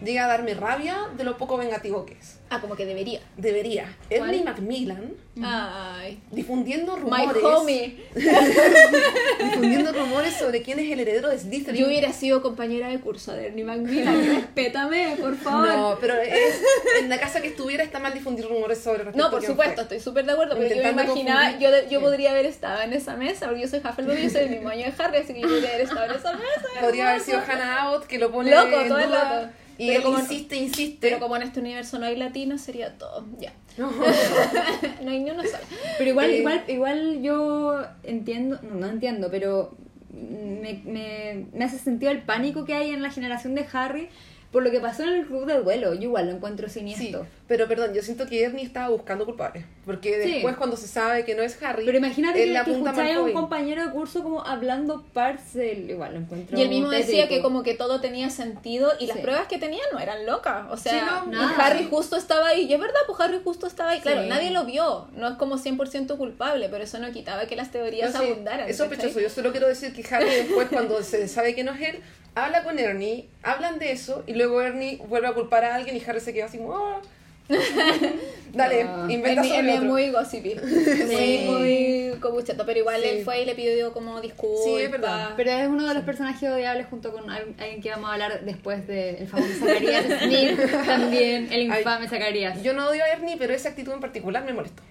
llega a darme rabia de lo poco vengativo que es. Ah, como que debería. Debería. Ernie Macmillan Ay. difundiendo My rumores. homie. [laughs] difundiendo rumores sobre quién es el heredero de Slytherin. Yo hubiera sido compañera de curso de Ernie Macmillan. [laughs] Respétame, por favor. No, pero es, en la casa que estuviera está mal difundir rumores sobre No, por supuesto, fue. estoy súper de acuerdo, pero yo me imaginaba, yo, yo podría haber estado en esa mesa, porque yo soy Hufflepuff y yo soy del mismo año de Harry, así que yo podría haber estado en esa mesa. Podría haber sido. Hannah Abbott que lo pone Loco, en todo el rato. Y Pero él como- insiste, insiste. Pero como en este universo no hay latinos, sería todo. Ya. [laughs] No. [laughs] No hay ni uno solo. Pero igual, Eh, igual, igual yo entiendo, no, no entiendo, pero me, me, me hace sentido el pánico que hay en la generación de Harry por lo que pasó en el club de duelo. Yo igual lo encuentro Sí, siniestro. pero perdón, yo siento que Ernie estaba buscando culpables. Porque Sí. después, cuando se sabe que no es Harry, Pero imagínate él que, a escucháis a un compañero de curso como hablando parcel. Igual lo encuentro Y él mismo decía que como que todo tenía sentido y las Sí. pruebas que tenía no eran locas. O sea, Sí, no, y nada. Harry justo estaba ahí. Y es verdad, pues Harry justo estaba ahí. Claro, Sí. nadie lo vio. No es como 100% culpable, pero eso no quitaba que las teorías No, sí, abundaran. es sospechoso. ¿cachai? Yo solo quiero decir que Harry después, cuando se sabe que no es él, habla con Ernie, hablan de eso, y luego Ernie vuelve a culpar a alguien y Harry se queda así como... "Ah". [laughs] Dale, No. inventa Él, él sobre es otro. muy gossipy. [laughs] Sí. Muy, muy cobucheto. Pero igual Sí. él fue y le pidió como disculpas. Sí, es verdad. Pero es uno de los personajes odiables junto con al- alguien que vamos a hablar después del famoso Zacarías Smith, [laughs] también el infame Zacarías. Yo no odio a Ernie, pero esa actitud en particular me molestó.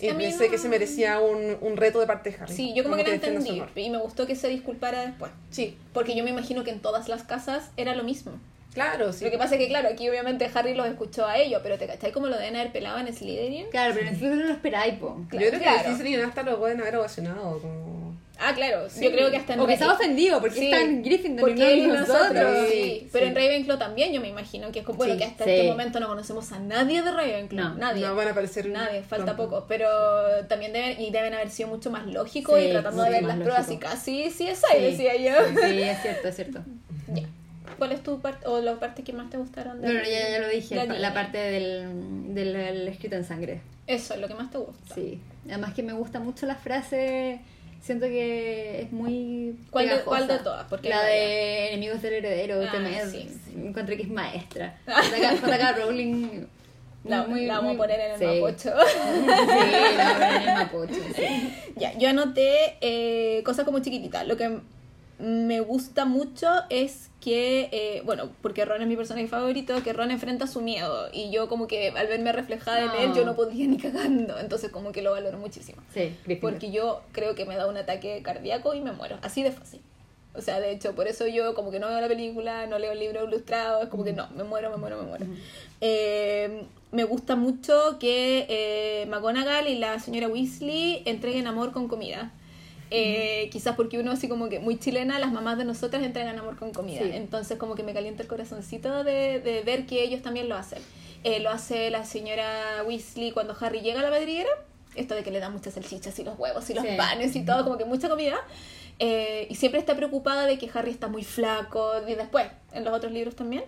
Y a pensé no. que se merecía un, un reto de parte de Harry. Sí, yo como, que defienda su entendí. Y me gustó que se disculpara después. Sí, Porque yo me imagino que en todas las casas era lo mismo. Claro, sí. Lo que pasa es que, claro, aquí obviamente Harry los escuchó a ellos, pero ¿te cachai cómo lo deben haber pelado en Slytherin? Claro, pero en el futuro no lo esperáis, po. Yo creo que claro. el Slytherin hasta lo pueden haber ovacionado. Como... Ah, claro, Sí. yo creo que hasta en O que está ofendido porque Sí, está en Gryffindor porque y no nosotros. nosotros. Sí, Sí, pero sí. en Ravenclaw también yo me imagino que es como, bueno, Sí, que hasta sí. este momento no conocemos a nadie de Ravenclaw, No, nadie. No van a aparecer Nadie, falta poco, pero también deben, y deben haber sido mucho más lógicos Sí, y tratando de ver las pruebas y lógico. casi sí es ahí, decía yo. Sí, es cierto, es cierto. Ya. ¿Cuál es tu parte o las partes que más te gustaron? de- Bueno, ya, ya lo dije, la la, parte del, del, del escrito en sangre. Eso es lo que más te gusta. Sí. Además que me gusta mucho la frase, siento que es muy ¿Cuál de- pegajosa. cuál de todas? Porque la de Enemigos del Heredero, Ah, que me sí. encontré que es maestra. [laughs] JK JK Rowling... La, muy- la vamos muy- a poner en el sí. mapocho. [laughs] Sí, la vamos a poner en el mapocho, sí. Ya, yo anoté eh, cosas como chiquititas. Lo que me gusta mucho es que, eh, bueno, porque Ron es mi personaje favorito, que Ron enfrenta su miedo. Y yo como que al verme reflejada en él, yo no podría ni cagando. Entonces como que lo valoro muchísimo. Sí. Porque yo creo que me da un ataque cardíaco y me muero. Así de fácil. O sea, de hecho, por eso yo como que no veo la película, no leo el libro ilustrado, es como que no, me muero, me muero, me muero. Eh, me gusta mucho que eh, McGonagall y la señora Weasley entreguen amor con comida. Eh, Quizás porque uno así como que muy chilena, las mamás de nosotras entregan amor con comida. Sí. Entonces como que me calienta el corazoncito de, de ver que ellos también lo hacen. Eh, lo hace la señora Weasley cuando Harry llega a la madriguera. Esto de que le dan muchas salchichas y los huevos y los Sí. panes y todo, como que mucha comida. Eh, y siempre está preocupada de que Harry está muy flaco, y después, en los otros libros también.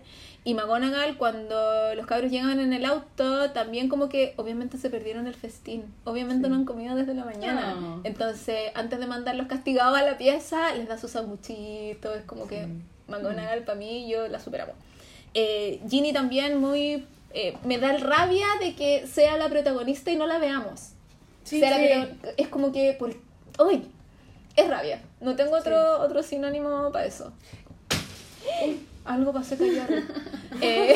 Y McGonagall, cuando los cabros llegan en el auto, también como que obviamente se perdieron el festín. Obviamente Sí. no han comido desde la mañana. No. Entonces, antes de mandarlos castigados a la pieza, les da sus sanguchitos. Es como que Mm. McGonagall, para mí, yo la superamos. Eh, Ginny también muy... eh, me da el rabia de que sea la protagonista y no la veamos. Sí, Sea la Es como que... Por... ¡Uy! Es rabia. No tengo otro, otro sinónimo para eso. Algo pasó que callar. [laughs] eh,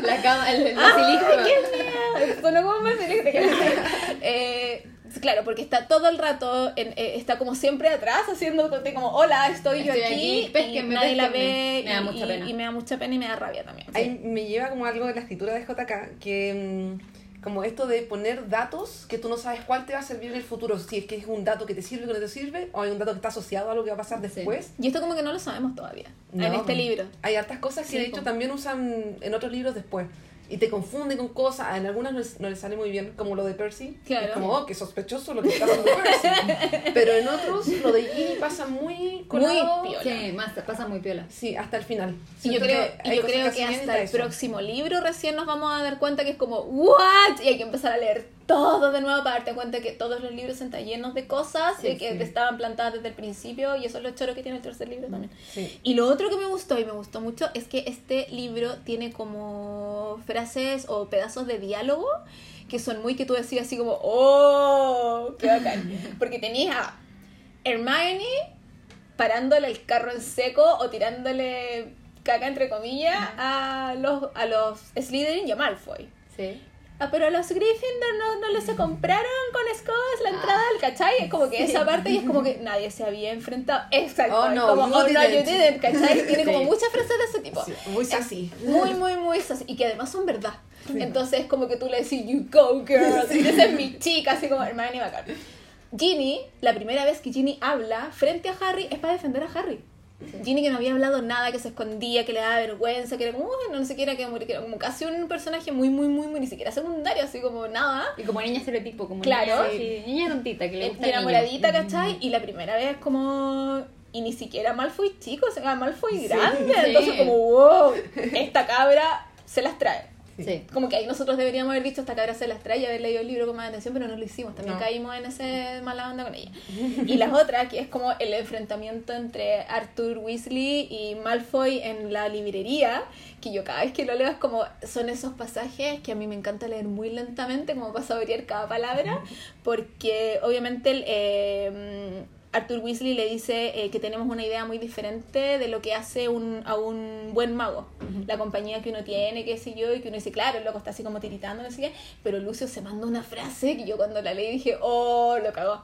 [laughs] La cama, el, el ¡Ay, basilisco. qué miedo! Sonó como un basilisco. [laughs] Eh, claro, porque está todo el rato, en- eh, está como siempre atrás, haciendo como, hola, estoy, yo aquí, aquí, y nadie la ve, Me da y- mucha y- pena. Y, me da mucha pena y me da rabia también. Ahí me lleva como algo de la escritura de JK, que mm, como esto de poner datos que tú no sabes cuál te va a servir en el futuro, si es que es un dato que te sirve o que no te sirve, o hay un dato que está asociado a algo que va a pasar Sí. después. Y esto como que no lo sabemos todavía, en este libro. Hay hartas cosas que Sí, de hecho también usan en otros libros después. Y te confunden con cosas, en algunas no les, no les sale muy bien, como lo de Percy. Claro. Es como, oh, qué sospechoso lo que está haciendo Percy. [laughs] Pero en otros, lo de Ginny pasa muy colado. piola. Sí, más, pasa muy piola. Sí, hasta el final. Y yo creo, y yo creo que hasta el eso. próximo libro recién nos vamos a dar cuenta que es como, ¿what? Y hay que empezar a leer todo de nuevo para darte cuenta que todos los libros están llenos de cosas Sí, y que sí. estaban plantadas desde el principio y eso es lo choro que tiene el tercer libro también. Sí. Y lo otro que me gustó y me gustó mucho es que este libro tiene como frases o pedazos de diálogo que son muy que tú decías así como, ¡oh! ¡Qué bacán! [laughs] Porque tenías a Hermione parándole el carro en seco o tirándole caca entre comillas a los, a los Slytherin y a Malfoy. Sí. Ah, pero a los Gryffindor no, no les compraron con escobas la entrada al ¿cachai? Es como que esa parte y es como que nadie se había enfrentado. Exacto. Oh, no, como, you oh, no, you didn't. didn't, ¿cachai? Tiene como Sí. muchas frases de ese tipo. Sí, muy sassy. Muy, muy, muy sassy. Y que además son verdad. Entonces es como que tú le decís, you go, girl. [laughs] Y esa es mi chica, así como hermana y bacán. Ginny, la primera vez que Ginny habla frente a Harry es para defender a Harry. Ginny que no había hablado nada, que se escondía, que le daba vergüenza, que era como, "Uy, no sé qué era, que era como casi un personaje muy, muy, muy, muy, ni siquiera secundario, así como nada. Y como niña estereotipo, como Claro. niña, sí, niña tontita, que le gusta el niño. enamoradita, ¿cachai? Y la primera vez como... Y ni siquiera Malfoy chico, o sea, Malfoy grande. Sí. Entonces como, wow, esta cabra se las trae. Sí. Como que ahí nosotros deberíamos haber visto esta cabra se las trae y haber leído el libro con más atención, pero no lo hicimos. También No. caímos en ese mala onda con ella. Y las otras, que es como el enfrentamiento entre Arthur Weasley y Malfoy en la librería, que yo cada vez que lo leo es como, son esos pasajes que a mí me encanta leer muy lentamente, como para saborear cada palabra, porque obviamente el, eh, Arthur Weasley le dice eh, que tenemos una idea muy diferente de lo que hace un, a un buen mago. La compañía que uno tiene, qué sé yo, y que uno dice, claro, el loco está así como tiritando, no sé qué. Pero Lucio se manda una frase que yo cuando la leí dije, oh, lo cagó.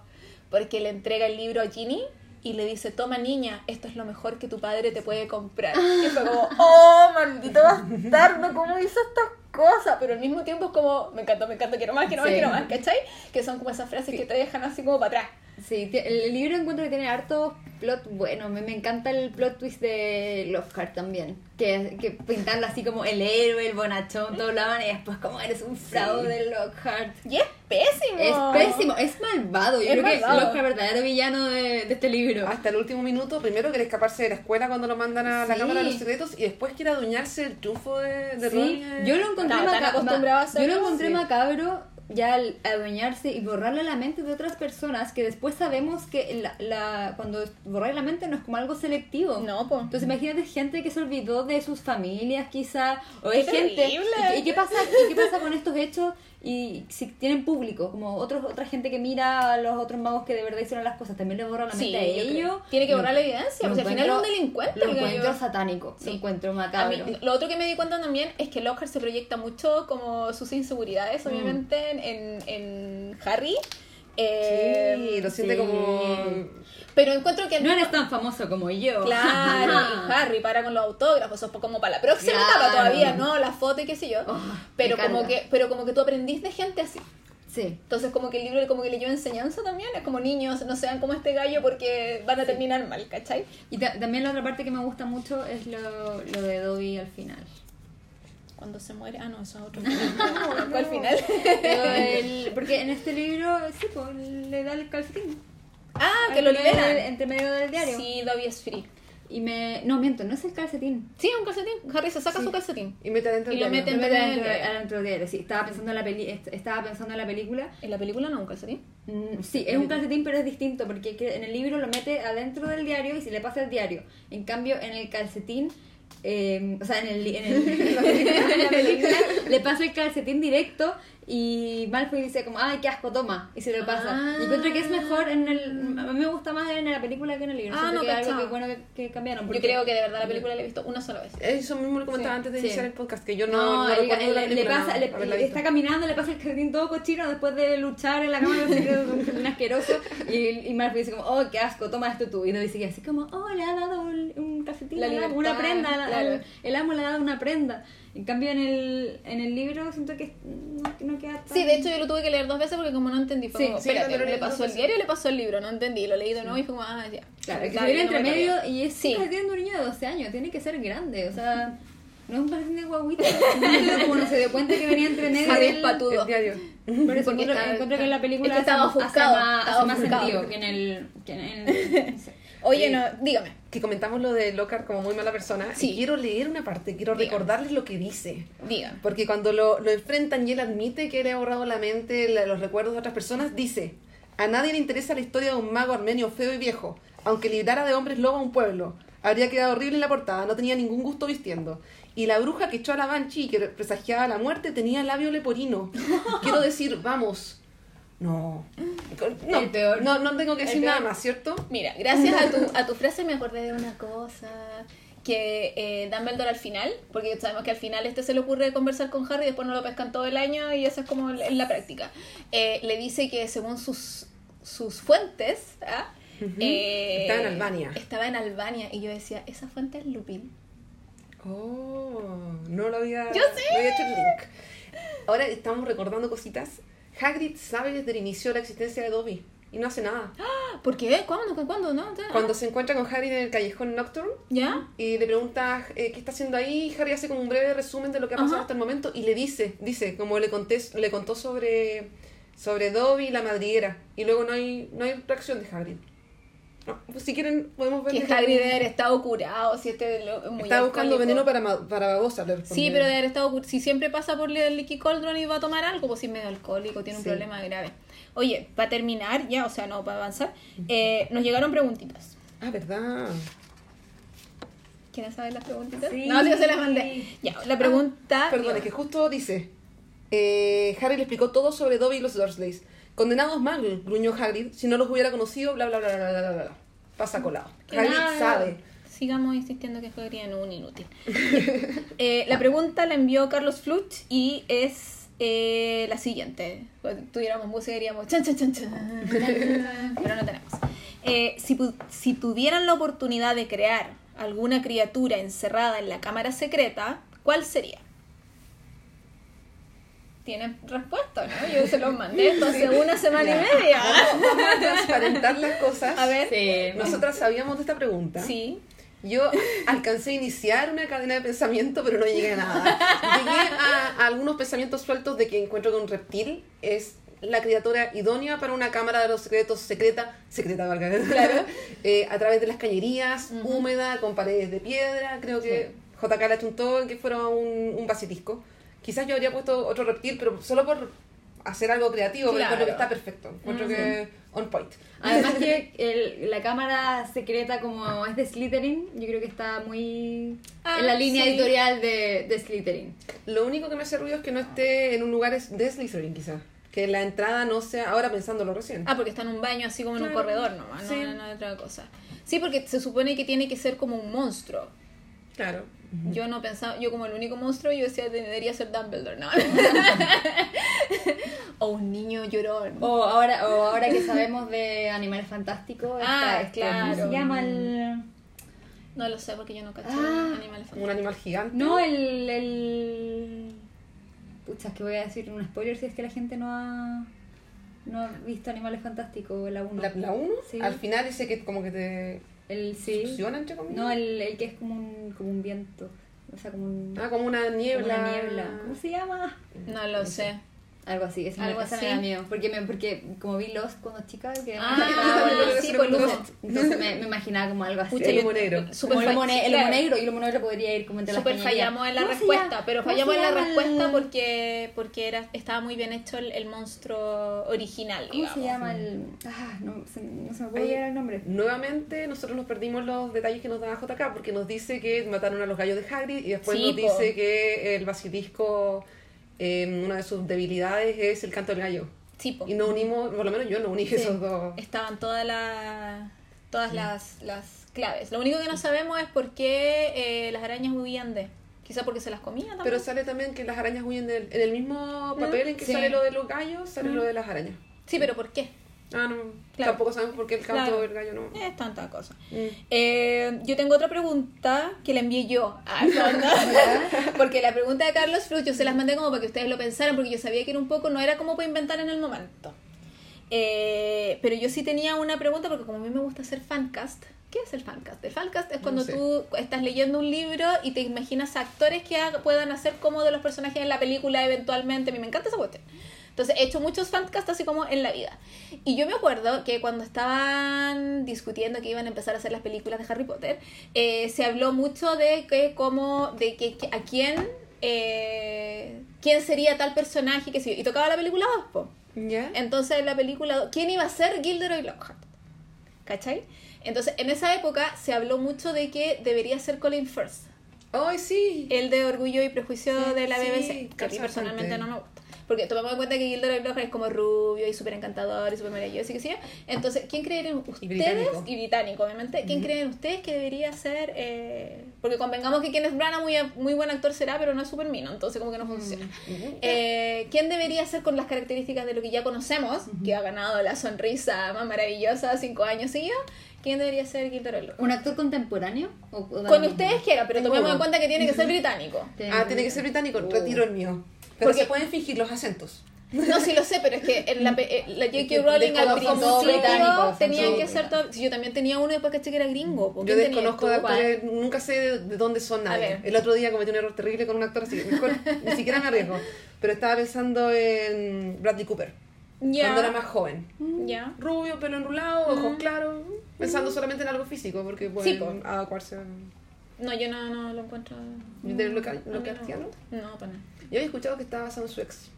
Porque le entrega el libro a Ginny y le dice, toma niña, esto es lo mejor que tu padre te puede comprar. Y fue como, [laughs] oh, maldito bastardo, ¿cómo hizo estas cosas? Pero al mismo tiempo es como, me encantó, me encantó, quiero más, quiero más, Sí. quiero más, ¿cachai? Que son como esas frases que te dejan así como para atrás. Sí, el libro encuentro que tiene harto plot bueno. Me, me encanta el plot twist de Lockhart también. Que, que pintarlo así como el héroe, el bonachón, todo lo aman y después como eres un fraude Lockhart. Y es pésimo. Es pésimo, es malvado. Yo Es creo que malvado. Lockhart es el verdadero villano de, de este libro. Hasta el último minuto, primero quiere escaparse de la escuela cuando lo mandan a la Sí. Cámara de los Secretos y después quiere adueñarse del triunfo de, de Sí, Ron. yo lo encontré, Estaba tan maca- acostumbrado a ma- yo lo encontré sí. macabro ya al adueñarse y borrarle la mente de otras personas que después sabemos que la, la- cuando borrar la mente no es como algo selectivo. No, po. Entonces imagínate gente que se olvidó de sus familias quizá, o ¡Qué hay gente... terrible! ¿Y qué, y qué pasa, y qué pasa con estos hechos? Y si tienen público, como otros, otra gente que mira a los otros magos que de verdad hicieron las cosas, también le borra la Sí, mente a yo creo. ellos. Tiene que borrar la evidencia, porque al final es un delincuente. Lo el encuentro satánico, Sí. lo encuentro A mí, macabro. lo otro que me di cuenta también es que Lockhart se proyecta mucho como sus inseguridades, obviamente, en, en Harry. Eh, Sí, lo siente sí. como... Pero encuentro que No mismo- eres tan famoso como yo. Claro, y [laughs] Harry para con los autógrafos, eso es como para la próxima Claro. etapa todavía, ¿no? La foto y qué sé yo. Oh, pero como que, pero como que tú aprendís de gente así. Sí. Entonces como que el libro como que le lleva enseñanza también, es como niños, no sean como este gallo porque van a terminar mal, ¿cachai? Y ta- también la otra parte que me gusta mucho es lo, lo de Dobby al final. Cuando se muere, ah no, eso es otro. [laughs] No, al final. Del- [laughs] porque en este libro, sí, pues, le da el calcetín. Ah, que lo liberan. Entre medio del diario. Sí, Dobby es free. Y me... No, miento, no es el calcetín. Sí, un calcetín. Harry se saca su calcetín. Y mete adentro Y lo mete vez adentro, del- diario, sí. Estaba pensando en la, peli, est- estaba pensando en la película. En la película no, un calcetín. Mm, Sí, es un calcetín, pero es distinto, porque que- en el libro lo mete adentro del diario y se le pasa el diario. En cambio, en el calcetín, eh, o sea, en, el, en, el- [laughs] en la película, le pasa el calcetín directo y Malfoy dice como, ay, qué asco, toma, y se lo pasa. Ah. Y encuentro que es mejor en el... A mí me gusta más en la película que en el libro. Ah, no que es algo que bueno que, que cambiaron. Yo creo que de verdad la película la he visto una sola vez. Eso mismo lo comentaba Sí, antes de sí. iniciar el podcast, que yo no, No, no el- recuerdo el- la le pasa, no, le- está caminando, le pasa el calcetín todo cochino después de luchar en la cama un asqueroso y, y Malfoy dice como, oh, qué asco, toma esto tú. Y no dice que así como, oh, le ha dado un, calcetín, La dado una libertad, prenda, la- claro. el, el amo le ha dado una prenda. En cambio en el, en el libro siento que no, no queda tan... Sí, de hecho yo lo tuve que leer dos veces porque como no entendí, fue Sí, como, sí, espérate, ¿le pasó el diario o le pasó el libro? No entendí, lo leí de nuevo y fue como, ah, ya. Claro, que se entre me medio y es Sí. un niño de 12 años, tiene que ser grande, o sea... [laughs] No es un calcetín de guaguita. Cómo no se dio cuenta que venía entre medio. Del- patudo. El diario. Por eso encuentro, está- encuentro que en la película es que estaba hace, hace más, hace más sentido que en el... Que en el. Oye, Eh, no, dígame. Que comentamos lo de Lockhart como muy mala persona. Sí. Y quiero leer una parte, quiero Dígame. recordarles lo que dice. Dígame. Porque cuando lo, lo enfrentan y él admite que le ha borrado la mente, la- los recuerdos de otras personas, dice, a nadie le interesa la historia de un mago armenio feo y viejo, aunque librara de hombres lobo a un pueblo. Habría quedado horrible en la portada, no tenía ningún gusto vistiendo. Y la bruja que echó a la Banshee y que presagiaba la muerte tenía labio leporino. [laughs] Quiero decir, vamos. No. No, El peor. no, no tengo que decir nada más, ¿cierto? Mira, gracias a tu, [laughs] a tu frase me acordé de una cosa que eh, Dumbledore al final, porque sabemos que al final este se le ocurre conversar con Harry, después no lo pescan todo el año y eso es como en la práctica. Eh, le dice que según sus, sus fuentes, ¿ah? Eh, Estaba en Albania. Estaba en Albania y yo decía, esa fuente es Lupin. Oh, no lo había, Yo sé. no había hecho el link. Ahora estamos recordando cositas. Hagrid sabe desde el inicio la existencia de Dobby. y no hace nada. [gasps] ¿Por qué? ¿Cuándo? ¿Cuándo? ¿No? ¿Ya? Cuando se encuentra con Harry en el callejón Nocturne ¿Ya? y le pregunta eh, qué está haciendo ahí, Harry hace como un breve resumen de lo que ha pasado Ajá. hasta el momento y le dice, dice, como le conté, le contó sobre sobre Dobby y la madriguera y luego no hay no hay reacción de Hagrid. No, pues si quieren podemos ver Que Hagrid debe haber estado curado, si este lo- muy Estaba buscando veneno para para babosa. Sí, pero debe haber estado Si siempre pasa por el Licky Cauldron y va a tomar algo, pues si es medio alcohólico, tiene un Sí. problema grave. Oye, para terminar, ya, o sea, no, para avanzar, eh, nos llegaron preguntitas. Ah, verdad. ¿Quieren saber las preguntitas? Sí. No, yo se las mandé. Ya, la pregunta... Perdón, es que justo dice. eh, Harry le explicó todo sobre Dobby y los Dursleys. Condenados mal, gruñó Hagrid. Si no los hubiera conocido, bla bla bla bla bla bla. bla. Pasa colado. Que Hagrid nada, sabe. Sigamos insistiendo que jugarían un inútil. [laughs] Eh, la pregunta la envió Carlos Fluch y es eh, la siguiente. Pues, tuviéramos música diríamos chan chan chan chan, [laughs] pero no tenemos. Eh, si, pu- si tuvieran la oportunidad de crear alguna criatura encerrada en la cámara secreta, ¿cuál sería? Tienen respuesta, ¿no? Yo se los mandé [laughs] hace una semana y media. Vamos, vamos a transparentar las cosas. A ver. Sí. Nosotras sabíamos de esta pregunta. Sí. Yo alcancé a iniciar una cadena de pensamiento, pero no llegué a nada. Llegué a, a algunos pensamientos sueltos de que encuentro que un reptil es la criatura idónea para una cámara de los secretos secreta, secreta valga, [laughs] eh, a través de las cañerías, húmeda, con paredes de piedra. Creo que JK le achuntó en que fuera un, un basilisco. Quizás yo habría puesto otro reptil, pero solo por hacer algo creativo, pero Claro. encuentro que está perfecto. Encuentro que on point. Además que [laughs] el- la cámara secreta como es de Slytherin, yo creo que está muy Ah, en la línea sí. editorial de, de Slytherin. Lo único que me hace ruido es que no esté en un lugar es- de Slytherin, quizás. Que la entrada no sea, ahora pensándolo recién. Ah, porque está en un baño así como en un corredor nomás, no, Sí. no, no otra cosa. Sí, porque se supone que tiene que ser como un monstruo. Claro. Yo no pensaba, yo como el único monstruo, yo decía debería ser Dumbledore, ¿no? [laughs] o un niño llorón. O ahora, o ahora que sabemos de Animales Fantásticos, Ah, está esto, claro. ¿cómo se llama el...? No lo sé porque yo no caché Ah. animales fantásticos. Un animal gigante. No, el... el... Pucha, es que voy a decir un spoiler si es que la gente no ha, no ha visto Animales Fantásticos, la 1. La, la uno, Sí. al final dice que como que te El, sí. succiona, entre comillas. No, el, el que es como un, como un viento. O sea, como un... Ah, como una niebla. Como una niebla. ¿Cómo se llama? No lo sé. Algo así, ese Algo así. me da miedo. Porque, me, porque como vi Lost cuando chica, que Ah, [laughs] bueno, sí, sí, pues lo Lost. entonces me, me imaginaba como algo así. Pucha, El humo negro. Como el humo, claro. negro y el humo negro podría ir como entre las Súper cañerías. fallamos en la ¿Cómo se respuesta, pero ¿Cómo fallamos en la respuesta porque porque era estaba muy bien hecho el, el monstruo original, ¿Cómo digamos. se llama el...? Ah, no, se, no se me puede llegar el nombre. Nuevamente, nosotros nos perdimos los detalles que nos da JK porque nos dice que mataron a los gallos de Hagrid y después Sí, nos po. dice que el basilisco, eh, una de sus debilidades es el canto del gallo. Sí, po. Y no unimos, por lo menos yo no uní esos dos. estaban todas las todas las, las claves. Lo único que no sabemos es por qué eh, las arañas huían de. Quizá porque se las comían también. Pero sale también que las arañas huyen del, en el mismo papel en que Sí. sale lo de los gallos, sale lo de las arañas. Sí, pero ¿por qué? Ah, no, Claro. tampoco sabemos por qué el canto Claro. del gallo no. Es tanta cosa. Mm. Eh, yo tengo otra pregunta que la envié yo. Ah, no, no. [laughs] [laughs] porque la pregunta de Carlos Flux yo se las mandé como para que ustedes lo pensaran, porque yo sabía que era un poco, no era como para inventar en el momento. Eh, pero yo sí tenía una pregunta, porque como a mí me gusta hacer fancast, ¿qué es el fancast? El fancast es cuando sé. tú estás leyendo un libro y te imaginas actores que puedan hacer como de los personajes en la película eventualmente. A mí me encanta esa cuestión. Entonces he hecho muchos fancasts así como en la vida. Y yo me acuerdo que cuando estaban discutiendo que iban a empezar a hacer las películas de Harry Potter, eh, se habló mucho de que como, de que, que a quién, eh, quién sería tal personaje, que sí, y tocaba la película 2, po. ¿Ya? Entonces en la película, ¿quién iba a ser Gilderoy Lockhart? ¿Cachai? Entonces en esa época se habló mucho de que debería ser Colin Firth, ¡Ay, sí! el de Orgullo y Prejuicio Sí, de la sí, BBC, que a mí personalmente no me gusta. Porque tomamos en cuenta que Gilderoy Lockhart es como rubio y súper encantador y súper maravilloso y que sí. Entonces, ¿quién creen ustedes? británico. Y británico, obviamente. ¿Quién creen ustedes que debería ser? eh, porque convengamos que Kenneth Branagh muy, muy buen actor será, pero no es súper mino, entonces como que no funciona. Ujú. Eh, ¿Quién debería ser con las características de lo que ya conocemos, que ha ganado la sonrisa más maravillosa cinco años seguidos? ¿Quién debería ser Gilderoy Lockhart? ¿Un actor contemporáneo? ¿O, Con ustedes quieran, pero tomemos en cuenta que tiene que ser británico. Ah, tiene que ser británico, retiro el mío. Pero Porque- se pueden fingir los acentos. No, sí lo sé, pero es que en la, eh, la J.K. Rowling al principio todo que ser todo... Si yo también tenía uno después caché que era gringo. ¿por Yo desconozco de actores, nunca sé de, de dónde son nadie. El otro día cometí un error terrible con un actor, así que mejor [laughs] ni siquiera me arriesgo. Pero estaba pensando en Bradley Cooper, Ya. cuando era más joven. Ya. Rubio, pelo enrulado, ojos claros, pensando solamente en algo físico, porque Sí, pueden po. adecuarse. No, yo no, no lo encuentro... ¿De lo, cartiano? No, no, para nada. Yo había escuchado que estaba basado en su ex.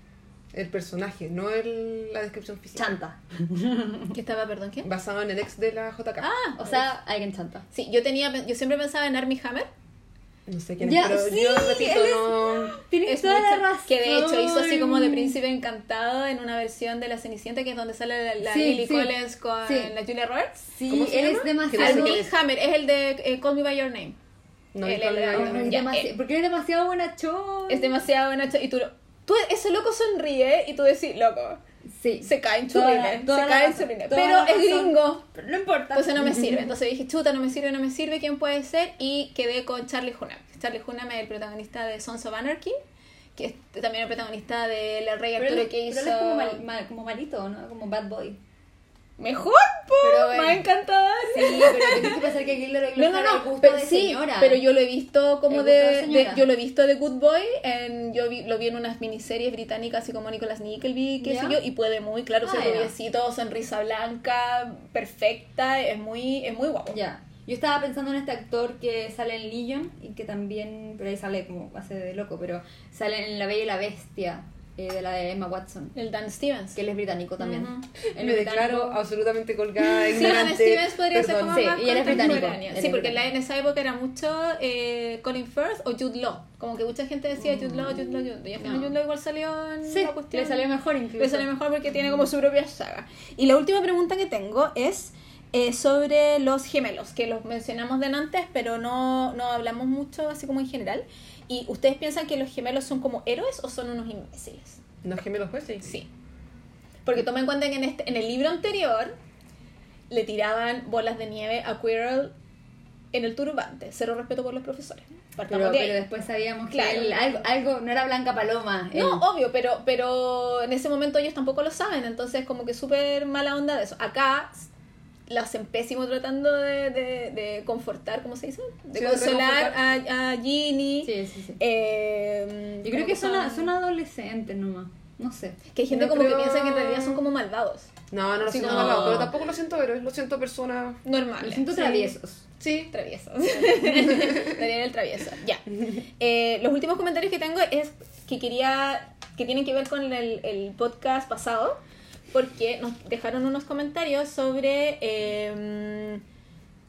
El personaje, no el, la descripción física. Chanta. ¿Qué estaba, perdón, qué? Basado en el ex de la JK. Ah, O sea, alguien chanta. Sí, yo tenía, yo siempre pensaba en Armie Hammer. No sé quién Ya, es, pero sí, yo repito, es- no. Tienes Es toda la mucho- razón. Que de hecho hizo así como de príncipe encantado en una versión de La Cenicienta, que es donde sale la, la Sí, Lily sí. Collins con Sí. la Julia Roberts. Sí, ¿Cómo se él llama? es sé demasiado. Armie. Hammer es el de eh, Call Me By Your Name. No. Ay, Ya, demasi- eh. Porque es demasiado buena show. Es demasiado buena ch- y tú, lo- tú ese loco sonríe y tú decís, loco, Sí. se cae en churrines, se cae en churrines. Pero es gringo. Pero no importa. Entonces no me sirve. [laughs] Entonces dije, chuta, no me sirve, no me sirve, ¿quién puede ser? Y quedé con Charlie Hunnam. Charlie Hunnam es el protagonista de Sons of Anarchy, que es también el protagonista de La Rey Pero Arturo él, que pero hizo... él es como, mal- mal- como malito, ¿no? Como bad boy. Mejor, po, Pero más encantador. Sí, pero tienes que pensar que Gilderoy No, no, el no, gusto pero de sí, señora. pero yo lo he visto como de, yo lo he visto de Good Boy, en, yo vi- lo vi en unas miniseries británicas así como Nicholas Nickleby, qué sé yo, y puede muy, claro, Ah, ser rubiecito, sonrisa blanca, perfecta, es muy, es muy guapo. Ya. Yo estaba pensando en este actor que sale en Legion y que también, pero ahí sale como hace de loco, pero sale en La Bella y la Bestia, eh, de la de Emma Watson, El Dan Stevens. que él es británico también. [laughs] Él Me declaro absolutamente colgada, Sí, Dan ignorante. Stevens podría ser como Sí, más y él es británico. Él Sí, es porque en, la- británico. en esa época era mucho eh, Colin Firth o Jude Law. Como que mucha gente decía Jude Law, Jude Law, Jude Law. Y al final No. Jude Law igual salió en Sí, la cuestión. le salió mejor incluso. Le sale mejor porque tiene como su propia saga. Y la última pregunta que tengo es eh, sobre los gemelos, que los mencionamos de antes, pero no, no hablamos mucho así como en general. ¿Y ustedes piensan que los gemelos son como héroes o son unos imbéciles? ¿Los gemelos pues sí? Sí. Porque toma en cuenta que en, este, en el libro anterior le tiraban bolas de nieve a Quirrell en el turbante. Cero respeto por los profesores. Partamos Pero, de ahí. pero después sabíamos que Claro. él- algo, algo no era Blanca Paloma. él- No, obvio, pero, pero en ese momento ellos tampoco lo saben, entonces como que súper mala onda de eso. Acá lo hacen pésimo tratando de, de, de confortar, ¿cómo se dice? De Sí, consolar a, a Ginny. Sí, sí, sí. Eh, Yo creo que son, son- son adolescentes nomás. No sé. Que hay gente Yo como que piensa que en realidad son como malvados. No, no lo Sí, siento no. malvado, pero tampoco lo siento héroes, lo siento personas. Normales. Siento traviesos. Sí. Traviesos. [laughs] Daniel el travieso. Ya. [laughs] Eh, los últimos comentarios que tengo es que quería. que tienen que ver con el, el podcast pasado. Porque nos dejaron unos comentarios sobre. eh,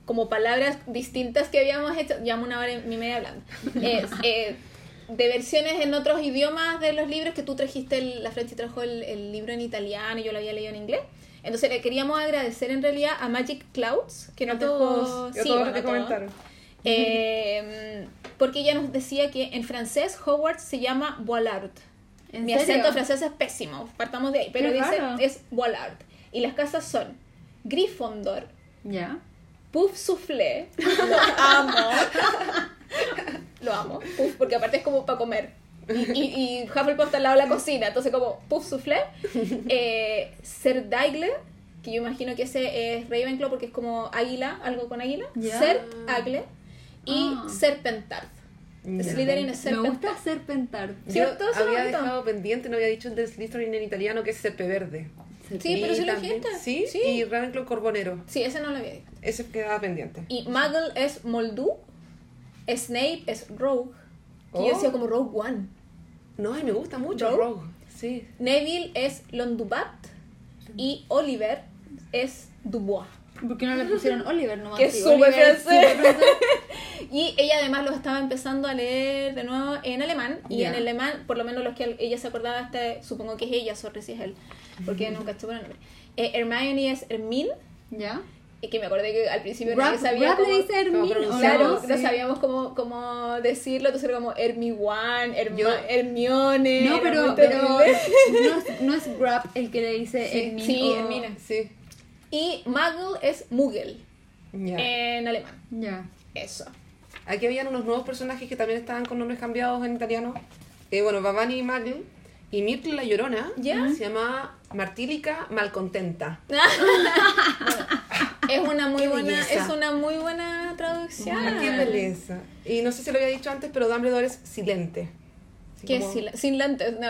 como palabras distintas que habíamos hecho. Llevamos una hora y media hablando. [laughs] Eh, de versiones en otros idiomas de los libros que tú trajiste, el- la Franci trajo el, el libro en italiano y yo lo había leído en inglés. Entonces le queríamos agradecer en realidad a Magic Clouds que nos dejó sí, todos bueno, que comentaron. Eh, porque ella nos decía que en francés Hogwarts se llama Boilard. ¿En Mi serio? acento francés es pésimo, partamos de ahí, pero Qué dice raro. es Boilard. Y las casas son Gryffindor, Ya. Puff Soufflé, [laughs] lo amo, lo amo, Puff, porque aparte es como para comer. Y, y, y Hufflepuff está al lado de la cocina, entonces como Puff Soufflé, [laughs] eh, Ser Daigle, que yo imagino que ese es Ravenclaw porque es como águila, algo con águila, Ya. Ser Agle y Ah. Serpentard. Ya. Slytherin es Me Serpentard. gusta Serpentard. ¿Cierto? Yo había bonito. dejado pendiente, no había dicho el de Slytherin en italiano que es Serpeverde. Sí, pero sí lo dijiste. Sí, Sí. y Ravenclaw Corbonero. Sí, ese no lo había dicho. Ese quedaba pendiente. Y Muggle es Moldu, Snape es Rogue, que yo Oh. decía como Rogue One. No, y me gusta mucho ¿Rogue? Rogue. Sí. Neville es Londubat y Oliver es Dubois. ¿Por qué no le pusieron Oliver nomás? Que es Sí, súper es francés. Y ella además los estaba empezando a leer de nuevo en alemán. Y Ya. en alemán, por lo menos los que ella se acordaba, este, supongo que es ella, sorry si es él, porque nunca estuvo el nombre. Eh, Hermione es Hermine, ¿Ya? y que me acordé que al principio Rap, nadie sabía Rap cómo... le dice Hermine. cómo ¿o no? Claro, Sí. no sabíamos cómo, cómo decirlo, entonces era como Hermione, Hermione. No, pero, pero no, es, no es Grab el que le dice Sí, Hermine. sí, o- Hermine. Sí. Y Muggle es Muggle Ya. en alemán. Ya. Eso. Aquí habían unos nuevos personajes que también estaban con nombres cambiados en italiano. Eh, bueno, Babani y Magel, Y Myrtle la Llorona se llama Martílica Malcontenta. [laughs] Es una muy Qué buena, belleza. es una muy buena traducción. Ah, qué belleza. Y no sé si lo había dicho antes, pero Dumbledore es silente. Así Que es como- lentes. no.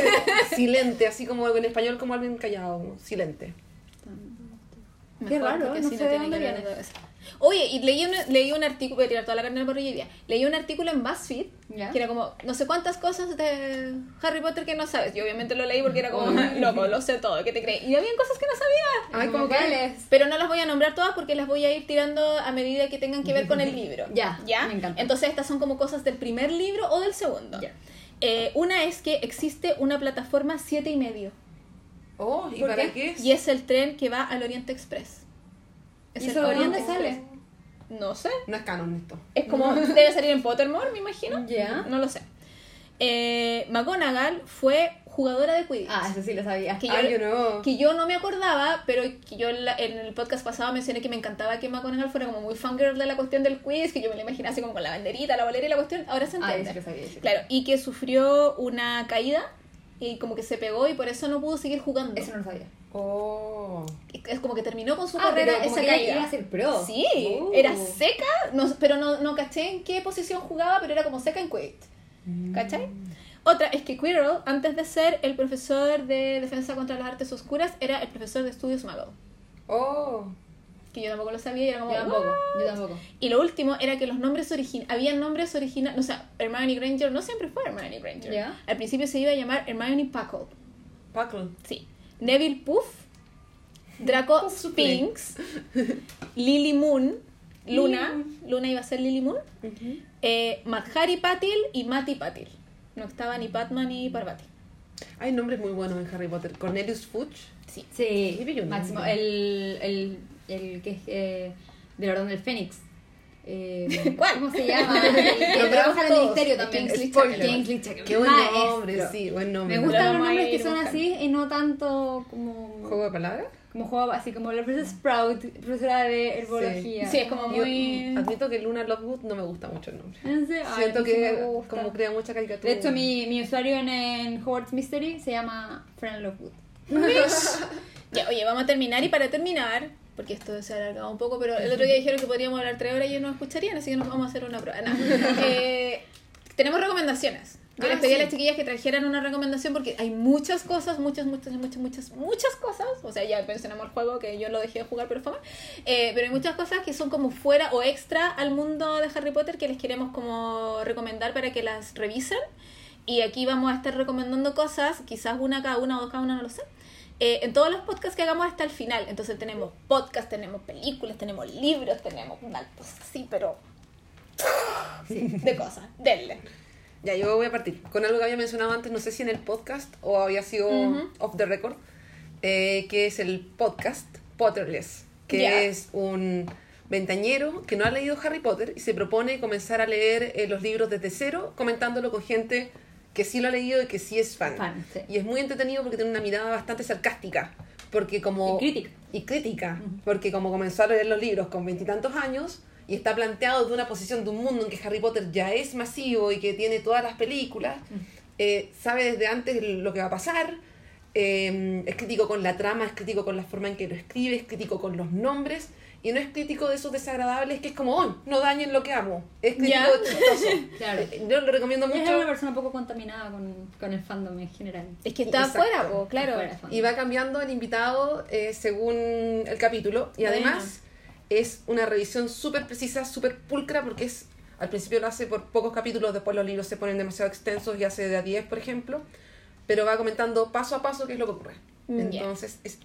[laughs] silente, así como en español como alguien callado, silente. Qué raro, porque no así sé de tiene dónde que viene. Oye, y leí un, leí un artículo, voy a tirar toda la carne por hoy día. Leí un artículo en BuzzFeed ¿Ya? que era como no sé cuántas cosas de Harry Potter que no sabes. Yo obviamente lo leí porque era como, [laughs] loco, lo sé todo, ¿qué te crees? Y habían cosas que no sabía. Ay, como que-. Pero no las voy a nombrar todas porque las voy a ir tirando a medida que tengan que ver con el libro. [laughs] Ya, ¿Ya? me encanta. Entonces estas son como cosas del primer libro o del segundo. Ya. Eh, una es que existe una plataforma siete y medio. Oh, ¿y ¿Por para qué? es? Y es el tren que va al Oriente Express. Es ¿Y el eso de Orient dónde Express. sale? No sé. No es canon esto. Es como, [laughs] debe salir en Pottermore, me imagino. Ya. No lo sé. Eh, McGonagall fue jugadora de Quidditch. Ah, eso sí lo sabía. que, yo, Ay, yo no. que yo no me acordaba, pero que yo en, la- en el podcast pasado mencioné que me encantaba que McGonagall fuera como muy fangirl de la cuestión del quiz, que yo me la imaginaba así como con la banderita, la bolera y la cuestión. Ahora se Ah, entiende. eso lo sabía. sí. Claro, y que sufrió una caída y como que se pegó y por eso no pudo seguir jugando. Eso no lo sabía. Oh. Es como que terminó con su Ah, carrera esa que caída. iba a ser pro. Sí, Uh. era seca, no, pero no, no caché en qué posición jugaba, pero era como seca en Quidditch. ¿Cachai? Otra es que Quirrell, antes de ser el profesor de defensa contra las artes oscuras, era el profesor de estudios Muggle. Oh. Que yo tampoco lo sabía y era como. Yo tampoco, "What?". yo tampoco. Y lo último era que los nombres originales. Habían nombres originales. O sea, Hermione Granger no siempre fue Hermione Granger. Al principio se iba a llamar Hermione Puckle. Puckle. Sí. Neville Puff, Draco Puff Spinks, Lily Moon, Luna, Luna iba a ser Lily Moon, eh, Madhari Patil y Mati Patil. No estaba ni Padma ni Parvati. Hay nombres muy buenos en Harry Potter. Cornelius Fudge. Sí. Sí, Máximo. el, el que es eh, del Orden del Fénix. Eh, [laughs] ¿Cuál? ¿Cómo se llama? [laughs] El que Nombramos trabaja en el ministerio también. Kingsley. Qué buen Maestro. nombre, sí, buen nombre. Me Lo gustan los nombres que son así y no tanto como ¿Juego de palabras? como juego así como la profesora Sprout, profesora de herbología. Sí, es como Yo muy. admito que Luna Lovegood no me gusta mucho el nombre. No sé, ay, Siento sí que gusta. como crea mucha caricatura. De hecho, mi, mi usuario en, en Hogwarts Mystery se llama Fran Lovegood. [laughs] Ya, oye, vamos a terminar y para terminar, porque esto se ha alargado un poco, pero el otro día [laughs] dijeron que podríamos hablar tres horas y ellos nos escucharían, así que nos vamos a hacer una prueba. No. Eh, tenemos recomendaciones. Yo Ah, les pedí a las chiquillas que trajeran una recomendación porque hay muchas cosas, muchas, muchas, muchas, muchas, muchas cosas. O sea, ya mencionamos el juego que yo lo dejé de jugar, pero fue mal. Eh, pero hay muchas cosas que son como fuera o extra al mundo de Harry Potter que les queremos como recomendar para que las revisen. Y aquí vamos a estar recomendando cosas, quizás una cada una o dos cada una, no lo sé. Eh, en todos los podcasts que hagamos hasta el final. Entonces tenemos podcast, tenemos películas, tenemos libros, tenemos una cosa así, pero [laughs] sí, de cosas. Denle. Ya, yo voy a partir con algo que había mencionado antes, no sé si en el podcast o había sido Ujú. off the record, eh, que es el podcast Potterless, que es un ventañero que no ha leído Harry Potter y se propone comenzar a leer eh, los libros desde cero, comentándolo con gente que sí lo ha leído y que sí es fan. Fan, sí. Y es muy entretenido porque tiene una mirada bastante sarcástica, porque como... Y crítica. Y crítica, porque como comenzó a leer los libros con veintitantos años y está planteado desde una posición de un mundo en que Harry Potter ya es masivo y que tiene todas las películas, eh, sabe desde antes lo que va a pasar, eh, es crítico con la trama, es crítico con la forma en que lo escribe, es crítico con los nombres y no es crítico de esos desagradables que es como, "Oh, no dañen lo que amo, es crítico chistoso. [laughs] Claro. Yo lo recomiendo Es mucho. una persona poco contaminada con, con el fandom en general. Es que está Exacto. afuera, po, claro. Afuera. Y va cambiando el invitado eh, según el capítulo. Y Bueno. además es una revisión súper precisa, súper pulcra, porque es al principio lo hace por pocos capítulos, después los libros se ponen demasiado extensos y hace de a 10, por ejemplo. Pero va comentando paso a paso qué es lo que ocurre. Mm. Entonces, es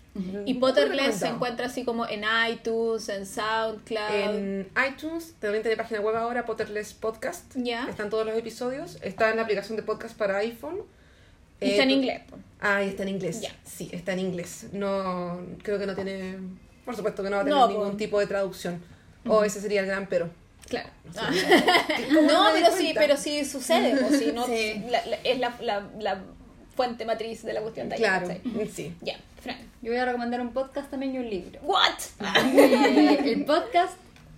Y Potterless se encuentra así como en iTunes, en SoundCloud. En iTunes, también tiene página web ahora, Potterless Podcast. Ya. Están todos los episodios. Está en la aplicación de podcast para iPhone. Y está en Eh, inglés. Ah, y está en inglés. Ya. Sí, está en inglés. No, creo que no tiene, por supuesto que no va a tener No, ningún po. tipo de traducción. O ese sería el gran pero. Claro. No, Ah. sé. [laughs] ¿Cómo No, me di pero sí, pero sí sucede, po, si no, [laughs] Sí. la- la- es la, la, la fuente matriz de la cuestión de ahí, Claro, ¿cachai? sí. Ya, Fran. Yo voy a recomendar un podcast también y un libro. ¿What? Eh, [laughs] el [laughs] podcast,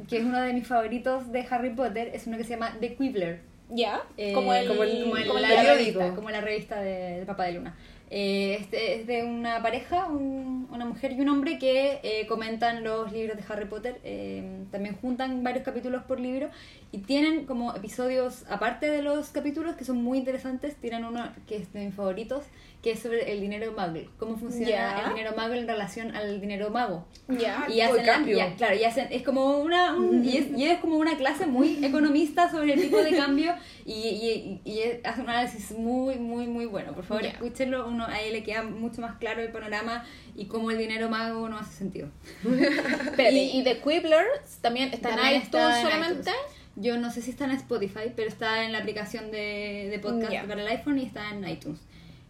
que es uno de mis favoritos de Harry Potter, es uno que se llama The Quibbler. ¿Ya? Eh, como el, como el- como el- como el la periódico. revista, como la revista de- del Papá de Luna. Eh, este es de una pareja, un- una mujer y un hombre que eh, comentan los libros de Harry Potter. eh, también juntan varios capítulos por libro y tienen como episodios, aparte de los capítulos que son muy interesantes, tienen uno que es de mis favoritos, que es sobre el dinero muggle. Cómo funciona Ya. el dinero muggle en relación al dinero mago. Ya. Y tipo de hacen, la- cambio. ya, claro, y hacen, es como una, un- y, es, y es como una clase muy [laughs] economista sobre el tipo de cambio y, y, y hace un análisis muy, muy, muy bueno. Por favor, Ya. escúchenlo, uno, a él le queda mucho más claro el panorama y cómo el dinero mago no hace sentido. Espérate, [laughs] Y- y, The Quibbler también está También en está iTunes en solamente. iTunes. Yo no sé si está en Spotify, pero está en la aplicación de, de podcast para el iPhone y está en iTunes.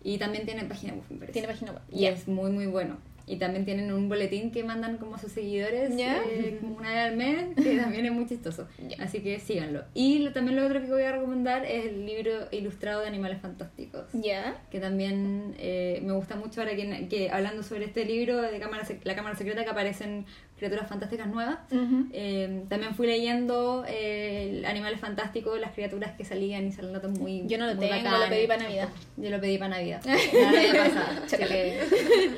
Y también tiene página web, me parece. Tiene página web. Y es muy, muy bueno. Y también tienen un boletín que mandan como a sus seguidores eh, como una vez al mes, que [laughs] también es muy chistoso. Así que síganlo. Y lo- también lo otro que voy a recomendar es el libro ilustrado de Animales Fantásticos. Ya. Que también eh, me gusta mucho ahora que, que hablando sobre este libro de cámara, La Cámara Secreta que aparecen criaturas fantásticas nuevas. Ujú. Eh, también fui leyendo eh, Animales Fantásticos, las criaturas que salían y salen notas muy Yo no lo muy tengo, lo bacanes. pedí para Navidad. Yo lo pedí para Navidad. [laughs] La Navidad pasada. así que,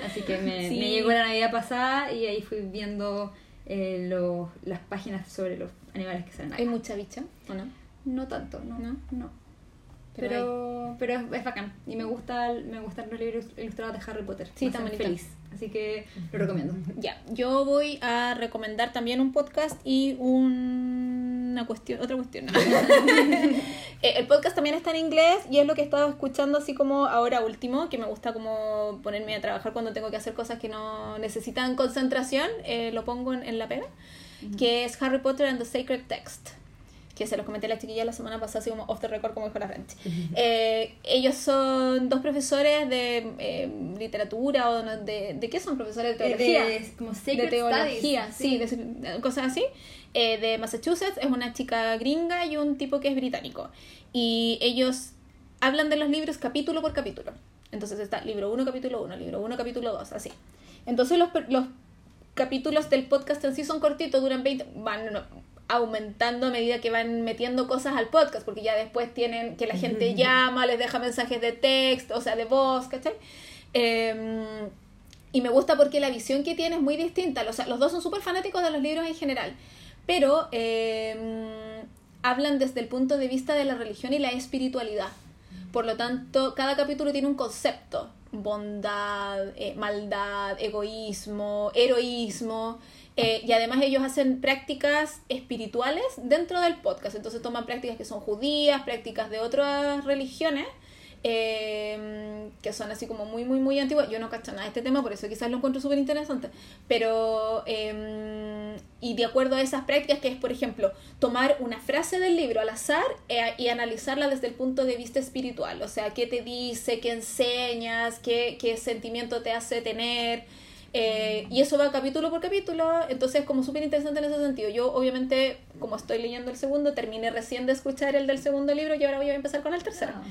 así que me, Sí. me llegó la Navidad pasada y ahí fui viendo eh, los- las páginas sobre los animales que salen ahí. ¿Hay mucha bicha o no? No tanto, no. ¿No? no. Pero Pero, pero, es, es bacán. Y me, gusta, me gustan los libros ilustrados de Harry Potter. Sí, tan feliz. Así que lo recomiendo. Ya, yo voy a recomendar también un podcast y un- una cuestión, otra cuestión. [laughs] Eh, el podcast también está en inglés y es lo que he estado escuchando así como ahora último, que me gusta como ponerme a trabajar cuando tengo que hacer cosas que no necesitan concentración, eh, lo pongo en, en la pega, que es Harry Potter and the Sacred Text que se los comenté a la chiquilla la semana pasada, así como off the record, como dijo la gente. Eh, ellos son dos profesores de eh, literatura o no- de, de qué son profesores de teología. De- como de teología, Studies, sí, de cosas así. Eh, de Massachusetts, es una chica gringa y un tipo que es británico. Y ellos hablan de los libros capítulo por capítulo. Entonces está libro 1, capítulo 1, libro 1, capítulo 2, así. Entonces los, los capítulos del podcast en sí son cortitos, duran 20, van no, aumentando a medida que van metiendo cosas al podcast, porque ya después tienen que la gente llama, les deja mensajes de texto, o sea, de voz, ¿cachai? Em, y me gusta porque la visión que tiene es muy distinta. Los dos son súper fanáticos de los libros en general, pero em, hablan desde el punto de vista de la religión y la espiritualidad. Por lo tanto, cada capítulo tiene un concepto. Bondad, eh, maldad, egoísmo, heroísmo. Eh, y además ellos hacen prácticas espirituales dentro del podcast. Entonces toman prácticas que son judías, prácticas de otras religiones, eh, que son así como muy, muy, muy antiguas. Yo no cacho nada de este tema, por eso quizás lo encuentro súper interesante. Pero, eh, y de acuerdo a esas prácticas, que es, por ejemplo, tomar una frase del libro al azar eh, y analizarla desde el punto de vista espiritual. O sea, qué te dice, qué enseñas, qué, qué sentimiento te hace tener. Eh, y eso va capítulo por capítulo, entonces como súper interesante en ese sentido. Yo obviamente, como estoy leyendo el segundo, terminé recién de escuchar el del segundo libro y ahora voy a empezar con el tercero. Ah.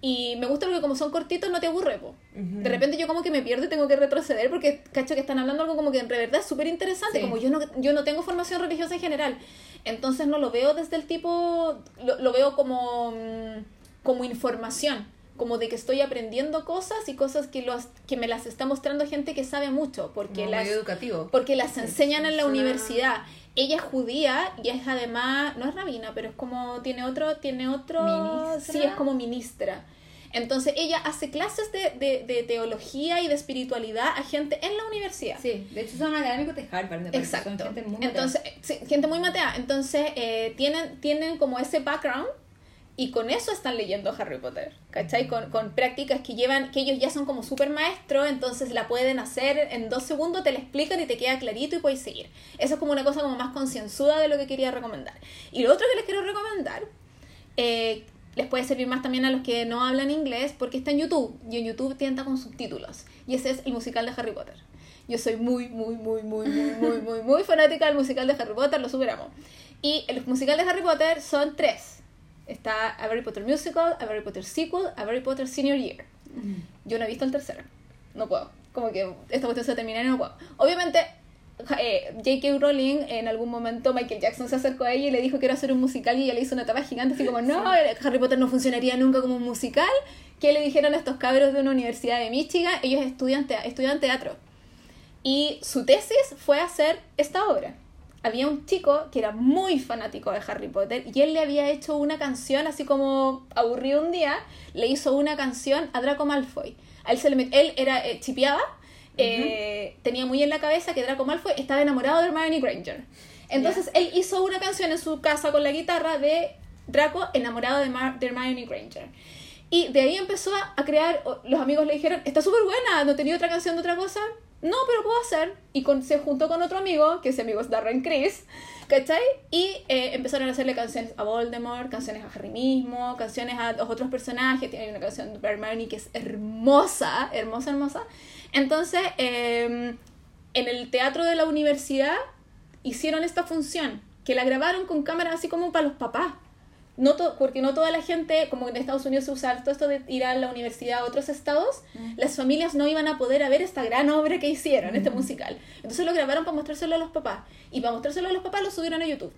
Y me gusta porque como son cortitos no te aburre, po. De repente yo como que me pierdo y tengo que retroceder porque cacho que están hablando algo como que en verdad es súper interesante, Sí. como yo no, yo no tengo formación religiosa en general. Entonces no lo veo desde el tipo, lo, lo veo como, mm, como información, como de que estoy aprendiendo cosas y cosas que, los, que me las está mostrando gente que sabe mucho, porque Como las, educativo. porque las enseñan en la Suena- universidad. Ella es judía y es además, no es rabina, pero es como, tiene otro, tiene otro, ¿Ministra? sí, es como ministra. Entonces ella hace clases de, de, de teología y de espiritualidad a gente en la universidad. Sí, de hecho son académicos de Harvard, me. Exacto. Son gente muy matea. Entonces, sí, gente muy matea. Entonces, eh, tienen, tienen como ese background y con eso están leyendo Harry Potter, ¿cachai? Con, con prácticas que llevan, que ellos ya son como súper maestros, entonces la pueden hacer en dos segundos, te la explican y te queda clarito y puedes seguir. Eso es como una cosa como más concienzuda de lo que quería recomendar. Y lo otro que les quiero recomendar, eh, les puede servir más también a los que no hablan inglés, porque está en YouTube, y en YouTube tienta con subtítulos, y ese es el musical de Harry Potter. Yo soy muy, muy, muy, muy, muy, muy, muy, muy [laughs] fanática del musical de Harry Potter, lo superamos. Y el musical de Harry Potter son tres. Está A Harry Potter Musical, A Harry Potter Sequel, A Harry Potter Senior Year. Yo no he visto el tercero. No puedo. Como que esta cuestión se va a terminar y no puedo. Obviamente, eh, J.K. Rowling en algún momento Michael Jackson se acercó a ella y le dijo que era hacer un musical y ella le hizo una tapa gigante así como no, Harry Potter no funcionaría nunca como un musical que le dijeron a estos cabros de una universidad de Michigan ellos estudian, tea- estudian teatro y su tesis fue hacer esta obra había un chico que era muy fanático de Harry Potter y él le había hecho una canción así como aburrido un día le hizo una canción a Draco Malfoy a él, se le él era eh, chipeaba eh, tenía muy en la cabeza que Draco Malfoy estaba enamorado de Hermione Granger. Entonces él hizo una canción en su casa con la guitarra de Draco enamorado de, Mar- de Hermione Granger. Y de ahí empezó a, crear, los amigos le dijeron, está súper buena, ¿no tenía otra canción de otra cosa? No, pero puedo hacer. Y se juntó con otro amigo, que ese amigo es Darren Criss, ¿cachai? Y eh, empezaron a hacerle canciones a Voldemort, canciones a Harry mismo, canciones a los otros personajes. Tiene una canción de Hermione que es hermosa, hermosa, hermosa. Entonces, eh, en el teatro de la universidad hicieron esta función, que la grabaron con cámaras así como para los papás. No to- porque no toda la gente, como en Estados Unidos se usa todo esto de ir a la universidad a otros estados, las familias no iban a poder a ver esta gran obra que hicieron, este musical. Entonces lo grabaron para mostrárselo a los papás. Y para mostrárselo a los papás lo subieron a YouTube.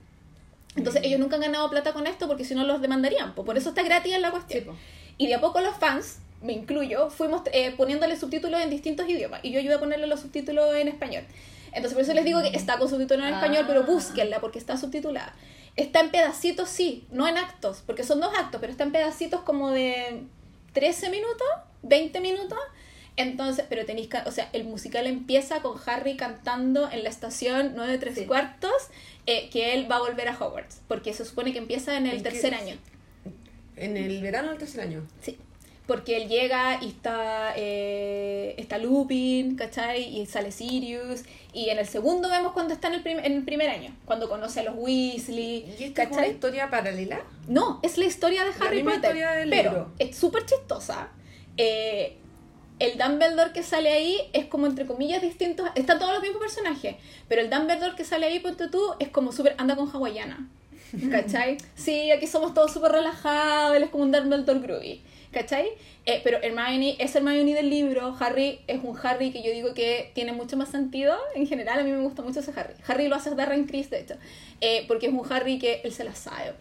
Entonces ellos nunca han ganado plata con esto porque si no los demandarían. po. Por eso está gratis en la cuestión. Sí, y de a poco los fans, me incluyo, fuimos eh, poniéndole subtítulos en distintos idiomas. Y yo ayudé a ponerle los subtítulos en español. Entonces por eso les digo que está con subtítulos en Ah. español, pero búsquenla porque está subtitulada. Está en pedacitos, sí, no en actos, porque son dos actos, pero está en pedacitos como de 13 minutos, 20 minutos. Entonces, pero tenéis que, o sea, el musical empieza con Harry cantando en la estación 9 3 Sí. cuartos eh, que él va a volver a Hogwarts, porque se supone que empieza en el ¿En qué- tercer año. En el verano del tercer año. Sí. Porque él llega y está, eh, está Lupin, ¿cachai? Y sale Sirius. Y en el segundo vemos cuando está en el, prim- en el primer año, cuando conoce a los Weasley, ¿Y esta es una historia paralela? No, es la historia de La Harry misma Potter. del pero libro. es súper chistosa. Eh, el Dumbledore que sale ahí es como entre comillas distintos. Están todos los mismos personajes. Pero el Dumbledore que sale ahí, ponte tú, es como súper. anda con hawaiana. ¿Cachai? [laughs] Sí, aquí somos todos súper relajados. Él es como un Dumbledore groovy. ¿Cachai? Eh, pero Hermione es Hermione del libro. Harry es un Harry que yo digo que tiene mucho más sentido. En general, a mí me gusta mucho ese Harry. Harry lo hace Darren Criss, de hecho. Eh, porque es un Harry que él se la sabe.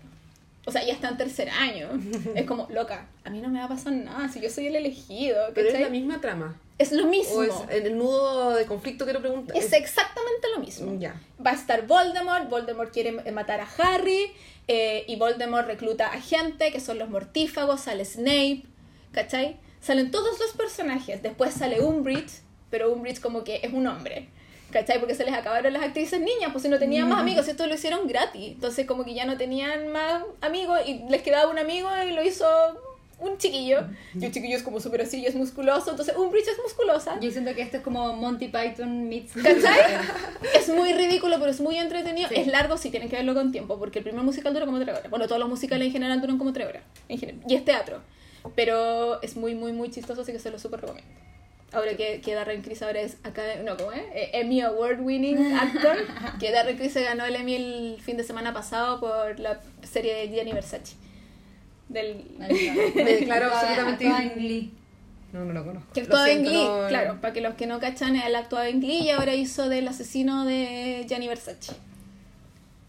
O sea, ya está en tercer año. [laughs] Es como, loca, a mí no me va a pasar nada si yo soy el elegido. Pero es la misma trama. Es lo mismo. O es en el nudo de conflicto quiero preguntar. Es exactamente lo mismo. Ya. Va a estar Voldemort, Voldemort quiere matar a Harry, eh, y Voldemort recluta a gente, que son los mortífagos, sale Snape, ¿cachai? Salen todos los personajes, después sale Umbridge, pero Umbridge como que es un hombre, ¿cachai? Porque se les acabaron las actrices niñas, pues si no tenían más amigos, esto lo hicieron gratis, entonces como que ya no tenían más amigos, y les quedaba un amigo y lo hizo un chiquillo, y el chiquillo es como súper así y es musculoso, entonces Umbridge es musculosa, Yo siento que esto es como Monty Python meets... ¿Cachai? Es muy ridículo, pero es muy entretenido. Sí. Es largo, sí, tienen que verlo con tiempo, porque el primer musical dura como tres horas. Bueno, todos los musicales en general duran como tres horas. En general. Y es teatro. Pero es muy, muy, muy chistoso, así que se lo súper recomiendo. Ahora que, que Darren Criss ahora es acá, no, ¿cómo es? Eh, Emmy Award winning actor. que Darren Criss se ganó el Emmy el fin de semana pasado por la serie de Gianni Versace. Del, Me [laughs] declaro absolutamente- Glee. No, no lo conozco. que Lo actuaba en Glee, no- claro, para que los que no cachan, él actuaba en Glee y ahora hizo del asesino de Gianni Versace.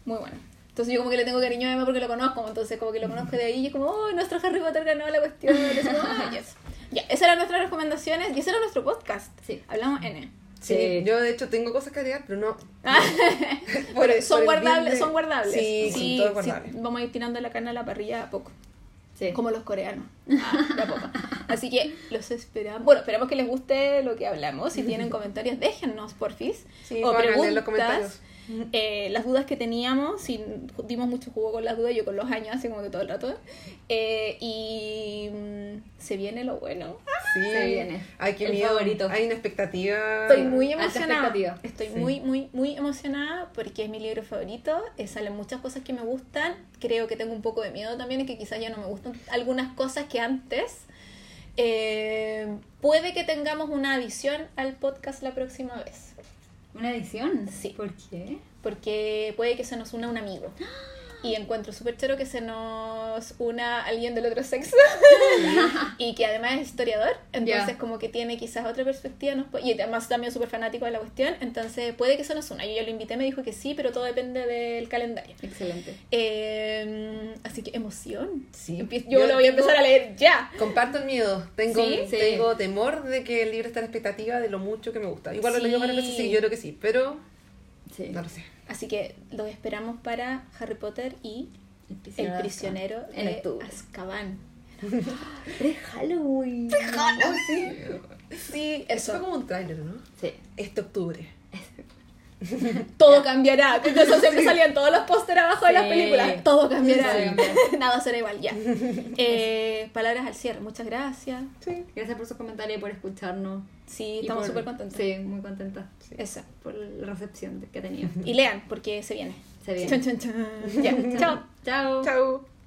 Muy bueno. Entonces yo como que le tengo cariño a Emma porque lo conozco, entonces como que lo conozco de ahí y es como, oh, nuestro Harry Potter ganó la cuestión. "Ah, yes". Ya, esas eran nuestras recomendaciones y ese era nuestro podcast. Sí. Hablamos N. Sí, Sí. yo de hecho tengo cosas que agregar, pero no. [laughs] [laughs] Por son por bien guardables, de- son guardables. Sí, sí, todo es guardable. Vamos a ir tirando la carne a la parrilla a poco. Sí. Como los coreanos. Ah. [laughs] Así que los esperamos. Bueno, esperamos que les guste lo que hablamos. Si tienen [laughs] comentarios, déjennos, porfis. Sí, o preguntas. los comentarios. Eh, las dudas que teníamos, si dimos mucho jugo con las dudas, yo con los años, así como que todo el rato. Eh, y mm, se viene lo bueno. Sí, Se viene. Ay, qué El miedo. favorito. Hay una expectativa. Estoy muy emocionada. Estoy Sí. muy, muy, muy emocionada porque es mi libro favorito. eh, salen muchas cosas que me gustan. Creo que tengo un poco de miedo también, y que quizás ya no me gustan algunas cosas que antes. Eh, puede que tengamos una adición al podcast la próxima vez. ¿Una edición? Sí. ¿Por qué? Porque puede que se nos una un amigo. Y encuentro súper chero que se nos una alguien del otro sexo [laughs] y que además es historiador, entonces como que tiene quizás otra perspectiva nos y además también súper fanático de la cuestión, entonces puede que se nos una. Yo ya lo invité, me dijo que sí, pero todo depende del calendario. Excelente. Eh, así que emoción. Sí. Empie- Yo, Yo lo voy a empezar a leer ya. Comparto el miedo. Tengo, ¿Sí? Sí. tengo temor de que el libro esté a la expectativa de lo mucho que me gusta. Igual lo Sí. leí varias veces, sí, yo creo que sí, pero Sí. no lo sé. Así que lo esperamos para Harry Potter y El El prisionero En octubre. Azkaban. [laughs] Pre-Halloween. Oh, sí. Sí, Eso fue como un tráiler, ¿no? Sí. Este octubre. [laughs] Todo cambiará. De eso siempre salían todos los pósteres abajo de las películas. Todo cambiará. Sí. [laughs] Nada será igual, ya. [laughs] Eh, palabras al cierre. Muchas gracias. Sí. Gracias por sus comentarios y por escucharnos. Sí, Y estamos súper contentos. Sí, muy contentas Eso. por la recepción que ha tenido. Y lean, porque se viene. Se viene. Chun, chun, chun. Ya, chao. Chao. Chao.